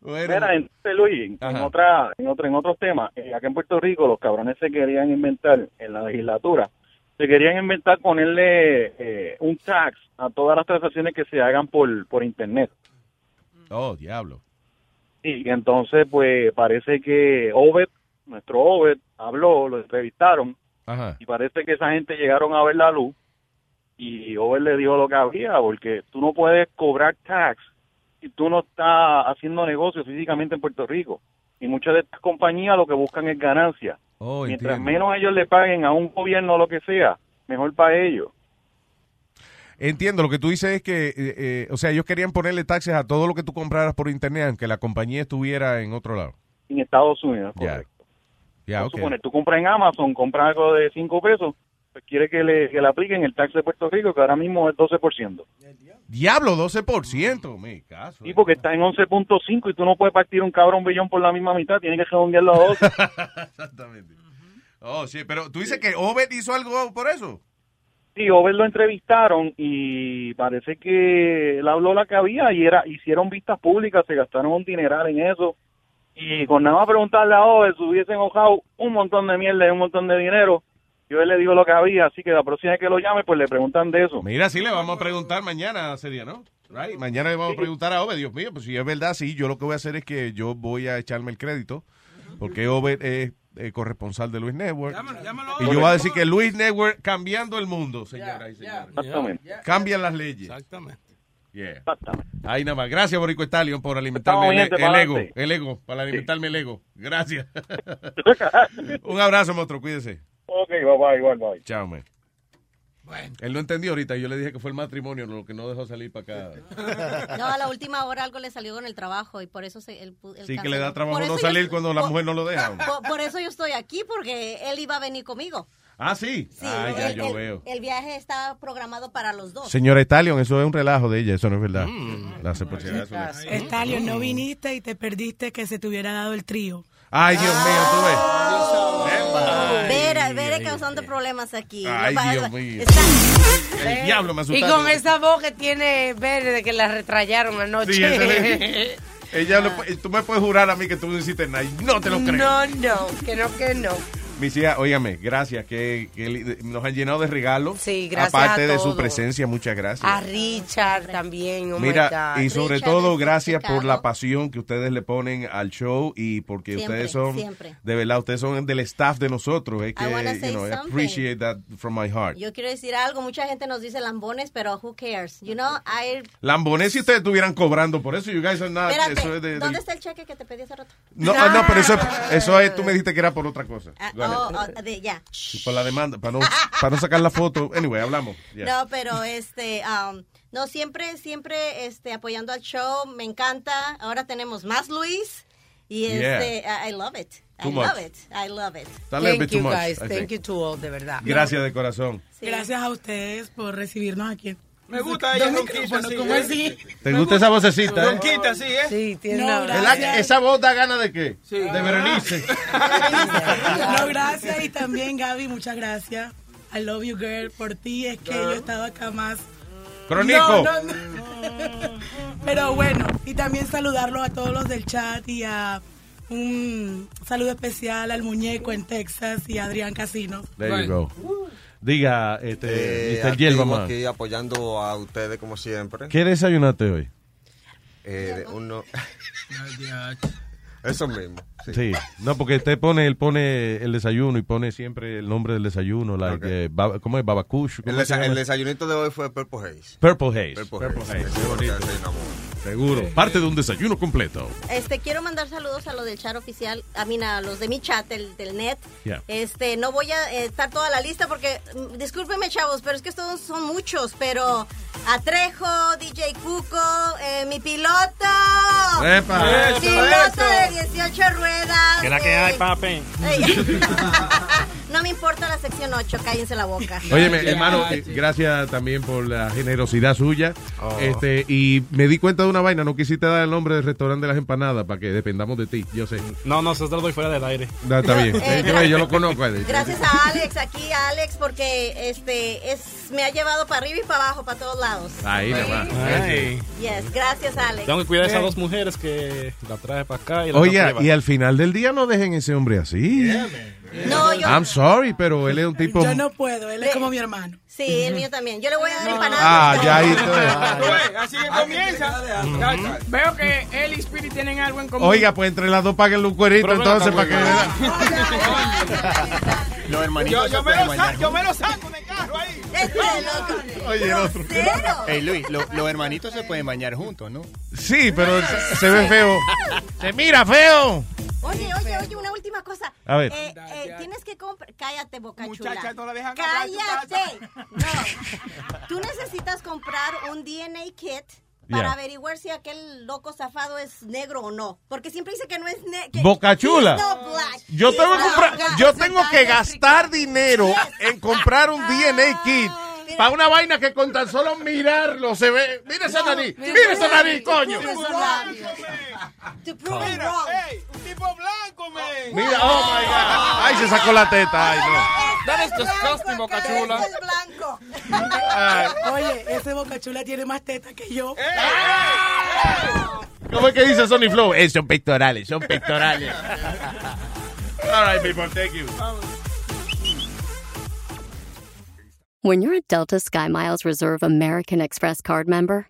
Bueno. Mira, entonces Luis, en, otra, en, otro, en otros temas, eh, acá en Puerto Rico los cabrones se querían inventar en la legislatura se querían inventar ponerle eh, un tax a todas las transacciones que se hagan por, por internet. Oh, diablo. Y entonces, pues parece que Obed, nuestro Obed, habló, lo entrevistaron Ajá. y parece que esa gente llegaron a ver la luz y Over le dijo lo que había, porque tú no puedes cobrar tax si tú no estás haciendo negocio físicamente en Puerto Rico. Y muchas de estas compañías lo que buscan es ganancia. Oh, Mientras entiendo. menos ellos le paguen a un gobierno o lo que sea, mejor para ellos. Entiendo, lo que tú dices es que, eh, eh, o sea, ellos querían ponerle taxes a todo lo que tú compraras por internet, aunque la compañía estuviera en otro lado. En Estados Unidos, correcto. Ok. suponer, tú compras en Amazon, compras algo de 5 pesos, pues quiere que le, que le apliquen el tax de Puerto Rico, que ahora mismo es 12%. Diablo, 12%, me caso. Sí, porque está en 11.5 y tú no puedes partir un cabrón billón por la misma mitad, tienes que redondearlo a 12. [laughs] Exactamente. Oh, sí, pero tú dices que Obed hizo algo por eso. Sí, Over lo entrevistaron y parece que él habló la que había y era hicieron vistas públicas, se gastaron un dineral en eso. Y con nada más preguntarle a Over, se hubiesen enojado un montón de mierda y un montón de dinero. Yo le digo lo que había, así que la próxima vez que lo llame, pues le preguntan de eso. Mira, sí, le vamos a preguntar mañana sería, ¿no? Right? Mañana le vamos a preguntar a Obed, Dios mío, pues si es verdad, sí, yo lo que voy a hacer es que yo voy a echarme el crédito, porque Obed es eh, corresponsal de Luis Network. Y yo voy a decir que Luis Network cambiando el mundo, señoras y señores. Exactamente. Cambian las leyes. Exactamente. Yeah. Ahí nada más. Gracias, Borico Stallion, por alimentarme el, ego. El ego, para alimentarme el ego. Gracias. [laughs] [laughs] Un abrazo, monstruo, cuídese. Ok, bye bye, bye. Chao, man. Él no entendió ahorita. Yo le dije que fue el matrimonio lo que no dejó salir para acá. No, a la última hora algo le salió con el trabajo y por eso se, él Sí, que le da trabajo Por no yo- salir cuando la mujer no lo deja. Por, por eso yo estoy aquí, porque él iba a venir conmigo. Ah, sí. Sí, ah, ya el, yo el- veo. el viaje estaba programado para los dos. Señora Stallion, eso es un relajo de ella, eso no es verdad. Mm. La. Stallion, no viniste y te perdiste que se te hubiera dado el trío. Ay, Dios mío, tú ves. Vera, Vera causando problemas aquí. Ay, Dios mío. está- El diablo me Y asustaste. con esa voz que tiene verde que la retrayaron anoche. Sí, ese le- [laughs] ella le- tú me puedes jurar a mí que tú no hiciste nada. y No te lo creo. No, no, que no, que no. Mis hijas, óigame, gracias, que, que nos han llenado de regalos. Sí, gracias Aparte a de su presencia, muchas gracias. A Richard también. oh Mira, y sobre Richard todo de gracias por la pasión que ustedes le ponen al show y porque Siempre, ustedes son, siempre. de verdad, ustedes son del staff de nosotros. Es que, you know, I appreciate that from my heart. Yo quiero decir algo. Mucha gente nos dice lambones, pero who cares? You know, I... Lambones, si ustedes estuvieran cobrando por eso, you guys are not, Espérate, eso es de- ¿dónde del- está el cheque que te pedí hace rato? No, ah, no, pero eso, [laughs] eso es, tú me dijiste que era por otra cosa. Ah, Ahead. oh, oh, de- ya. Y por la demanda, para no, [laughs] para no sacar la foto. Anyway, hablamos. Yeah. No, pero este, um, no, siempre, siempre este, apoyando al show, me encanta. Ahora tenemos más Luis y Yeah. este, I, I love it. I love it. I love it. Thank you much, guys, thank you to all, de verdad. Gracias de corazón. Gracias a ustedes por recibirnos aquí. Me gusta ella ronquita micrófonos, así, ¿cómo ¿eh? así? ¿Te gusta esa vocecita, eh? Ronquita, sí, ¿eh? Sí, tiene No, una- ¿Verdad gracias. que esa voz da ganas de qué? De Berenice. [laughs] No, gracias. Y también, Gaby, muchas gracias. I love you, girl. Por ti es que yo he estado acá más. Crónico. No, no, no. Pero bueno, y también saludarlos a todos los del chat y a un saludo especial al muñeco en Texas y a Adrián Casino. There you go. Diga, este, Eh, Mr. aquí apoyando a ustedes como siempre. ¿Qué desayunaste hoy? Eh, uno... [laughs] Eso mismo. Sí. Sí. No, porque usted pone, él pone el desayuno y pone siempre el nombre del desayuno, like, Ok. eh, baba- ¿cómo es? Babacush. ¿cómo El, desa- el desayunito de hoy fue Purple Haze. Purple Haze. Purple, Purple Haze. Haze, qué bonito. Seguro. Parte de un desayuno completo. Este, quiero mandar saludos a los del chat oficial, a mí, a los de mi chat, del, del net. Yeah. Este, no voy a eh, estar toda la lista porque, mm, discúlpenme chavos, pero es que estos son muchos, pero a Trejo, DJ Cuco, eh, mi piloto. ¡Epa! Eso, piloto eso. de 18 ruedas. ¿Qué la que eh, hay, papi? [laughs] [laughs] No me importa la sección 8, cállense la boca. [laughs] Óyeme, hermano, eh, gracias también por la generosidad suya. Oh. Este, y me di cuenta de una vaina, no quisiste dar el nombre del restaurante de las empanadas para que dependamos de ti, yo sé. No, no, eso te lo doy fuera del aire. No, está bien. [laughs] Eh, Eh, yo, yo lo conozco. eh. Gracias a Alex, aquí a Alex, porque este es me ha llevado para arriba y para abajo, para todos lados. Ahí nada más. Ay. Yes, gracias Alex. Tengo que cuidar a esas Eh, dos mujeres que la traje para acá y la Oye, y al final del día no dejen ese hombre así. No, yo, I'm sorry, pero él es un tipo... Yo no puedo, él es como mi hermano. sí, el mío también. Yo le voy a dar empanadas. Ah, ya ahí Así que comienza. Veo que él y Spirit tienen algo en común. Oiga, pues entre las dos paguen un cuerito entonces para que... Los hermanitos Yo, me lo saco, yo me lo saco de carro ahí. Oye, el otro. Hey Luis, lo- los hermanitos se pueden bañar juntos, ¿no? Sí, pero se ve feo. Se mira feo. Oye, oye, oye, una última cosa. A ver. Eh, eh, tienes que comprar. Cállate, boca Muchacha, chula. no la dejan Cállate. No. Tú necesitas comprar un DNA kit para Yeah. averiguar si aquel loco zafado es negro o no. Porque siempre dice que no es negro. Boca chula. Yo tengo que comprar, yo tengo que gastar dinero en comprar un DNA kit para una vaina que con tan solo mirarlo se ve. Mira esa nariz, mira esa nariz, coño. Mira, hey, un tipo blanco, man. Mira, oh my God. Ay, se sacó la teta. Ay, no. That is disgusting, Boca Chula. Ay. [laughs] Oye, ese Boca Chula tiene más teta que yo. ¿Cómo es que dice Sony Flow? Eh, son pectorales, son pectorales. All right, people, thank you. When you're a Delta SkyMiles Reserve American Express card member,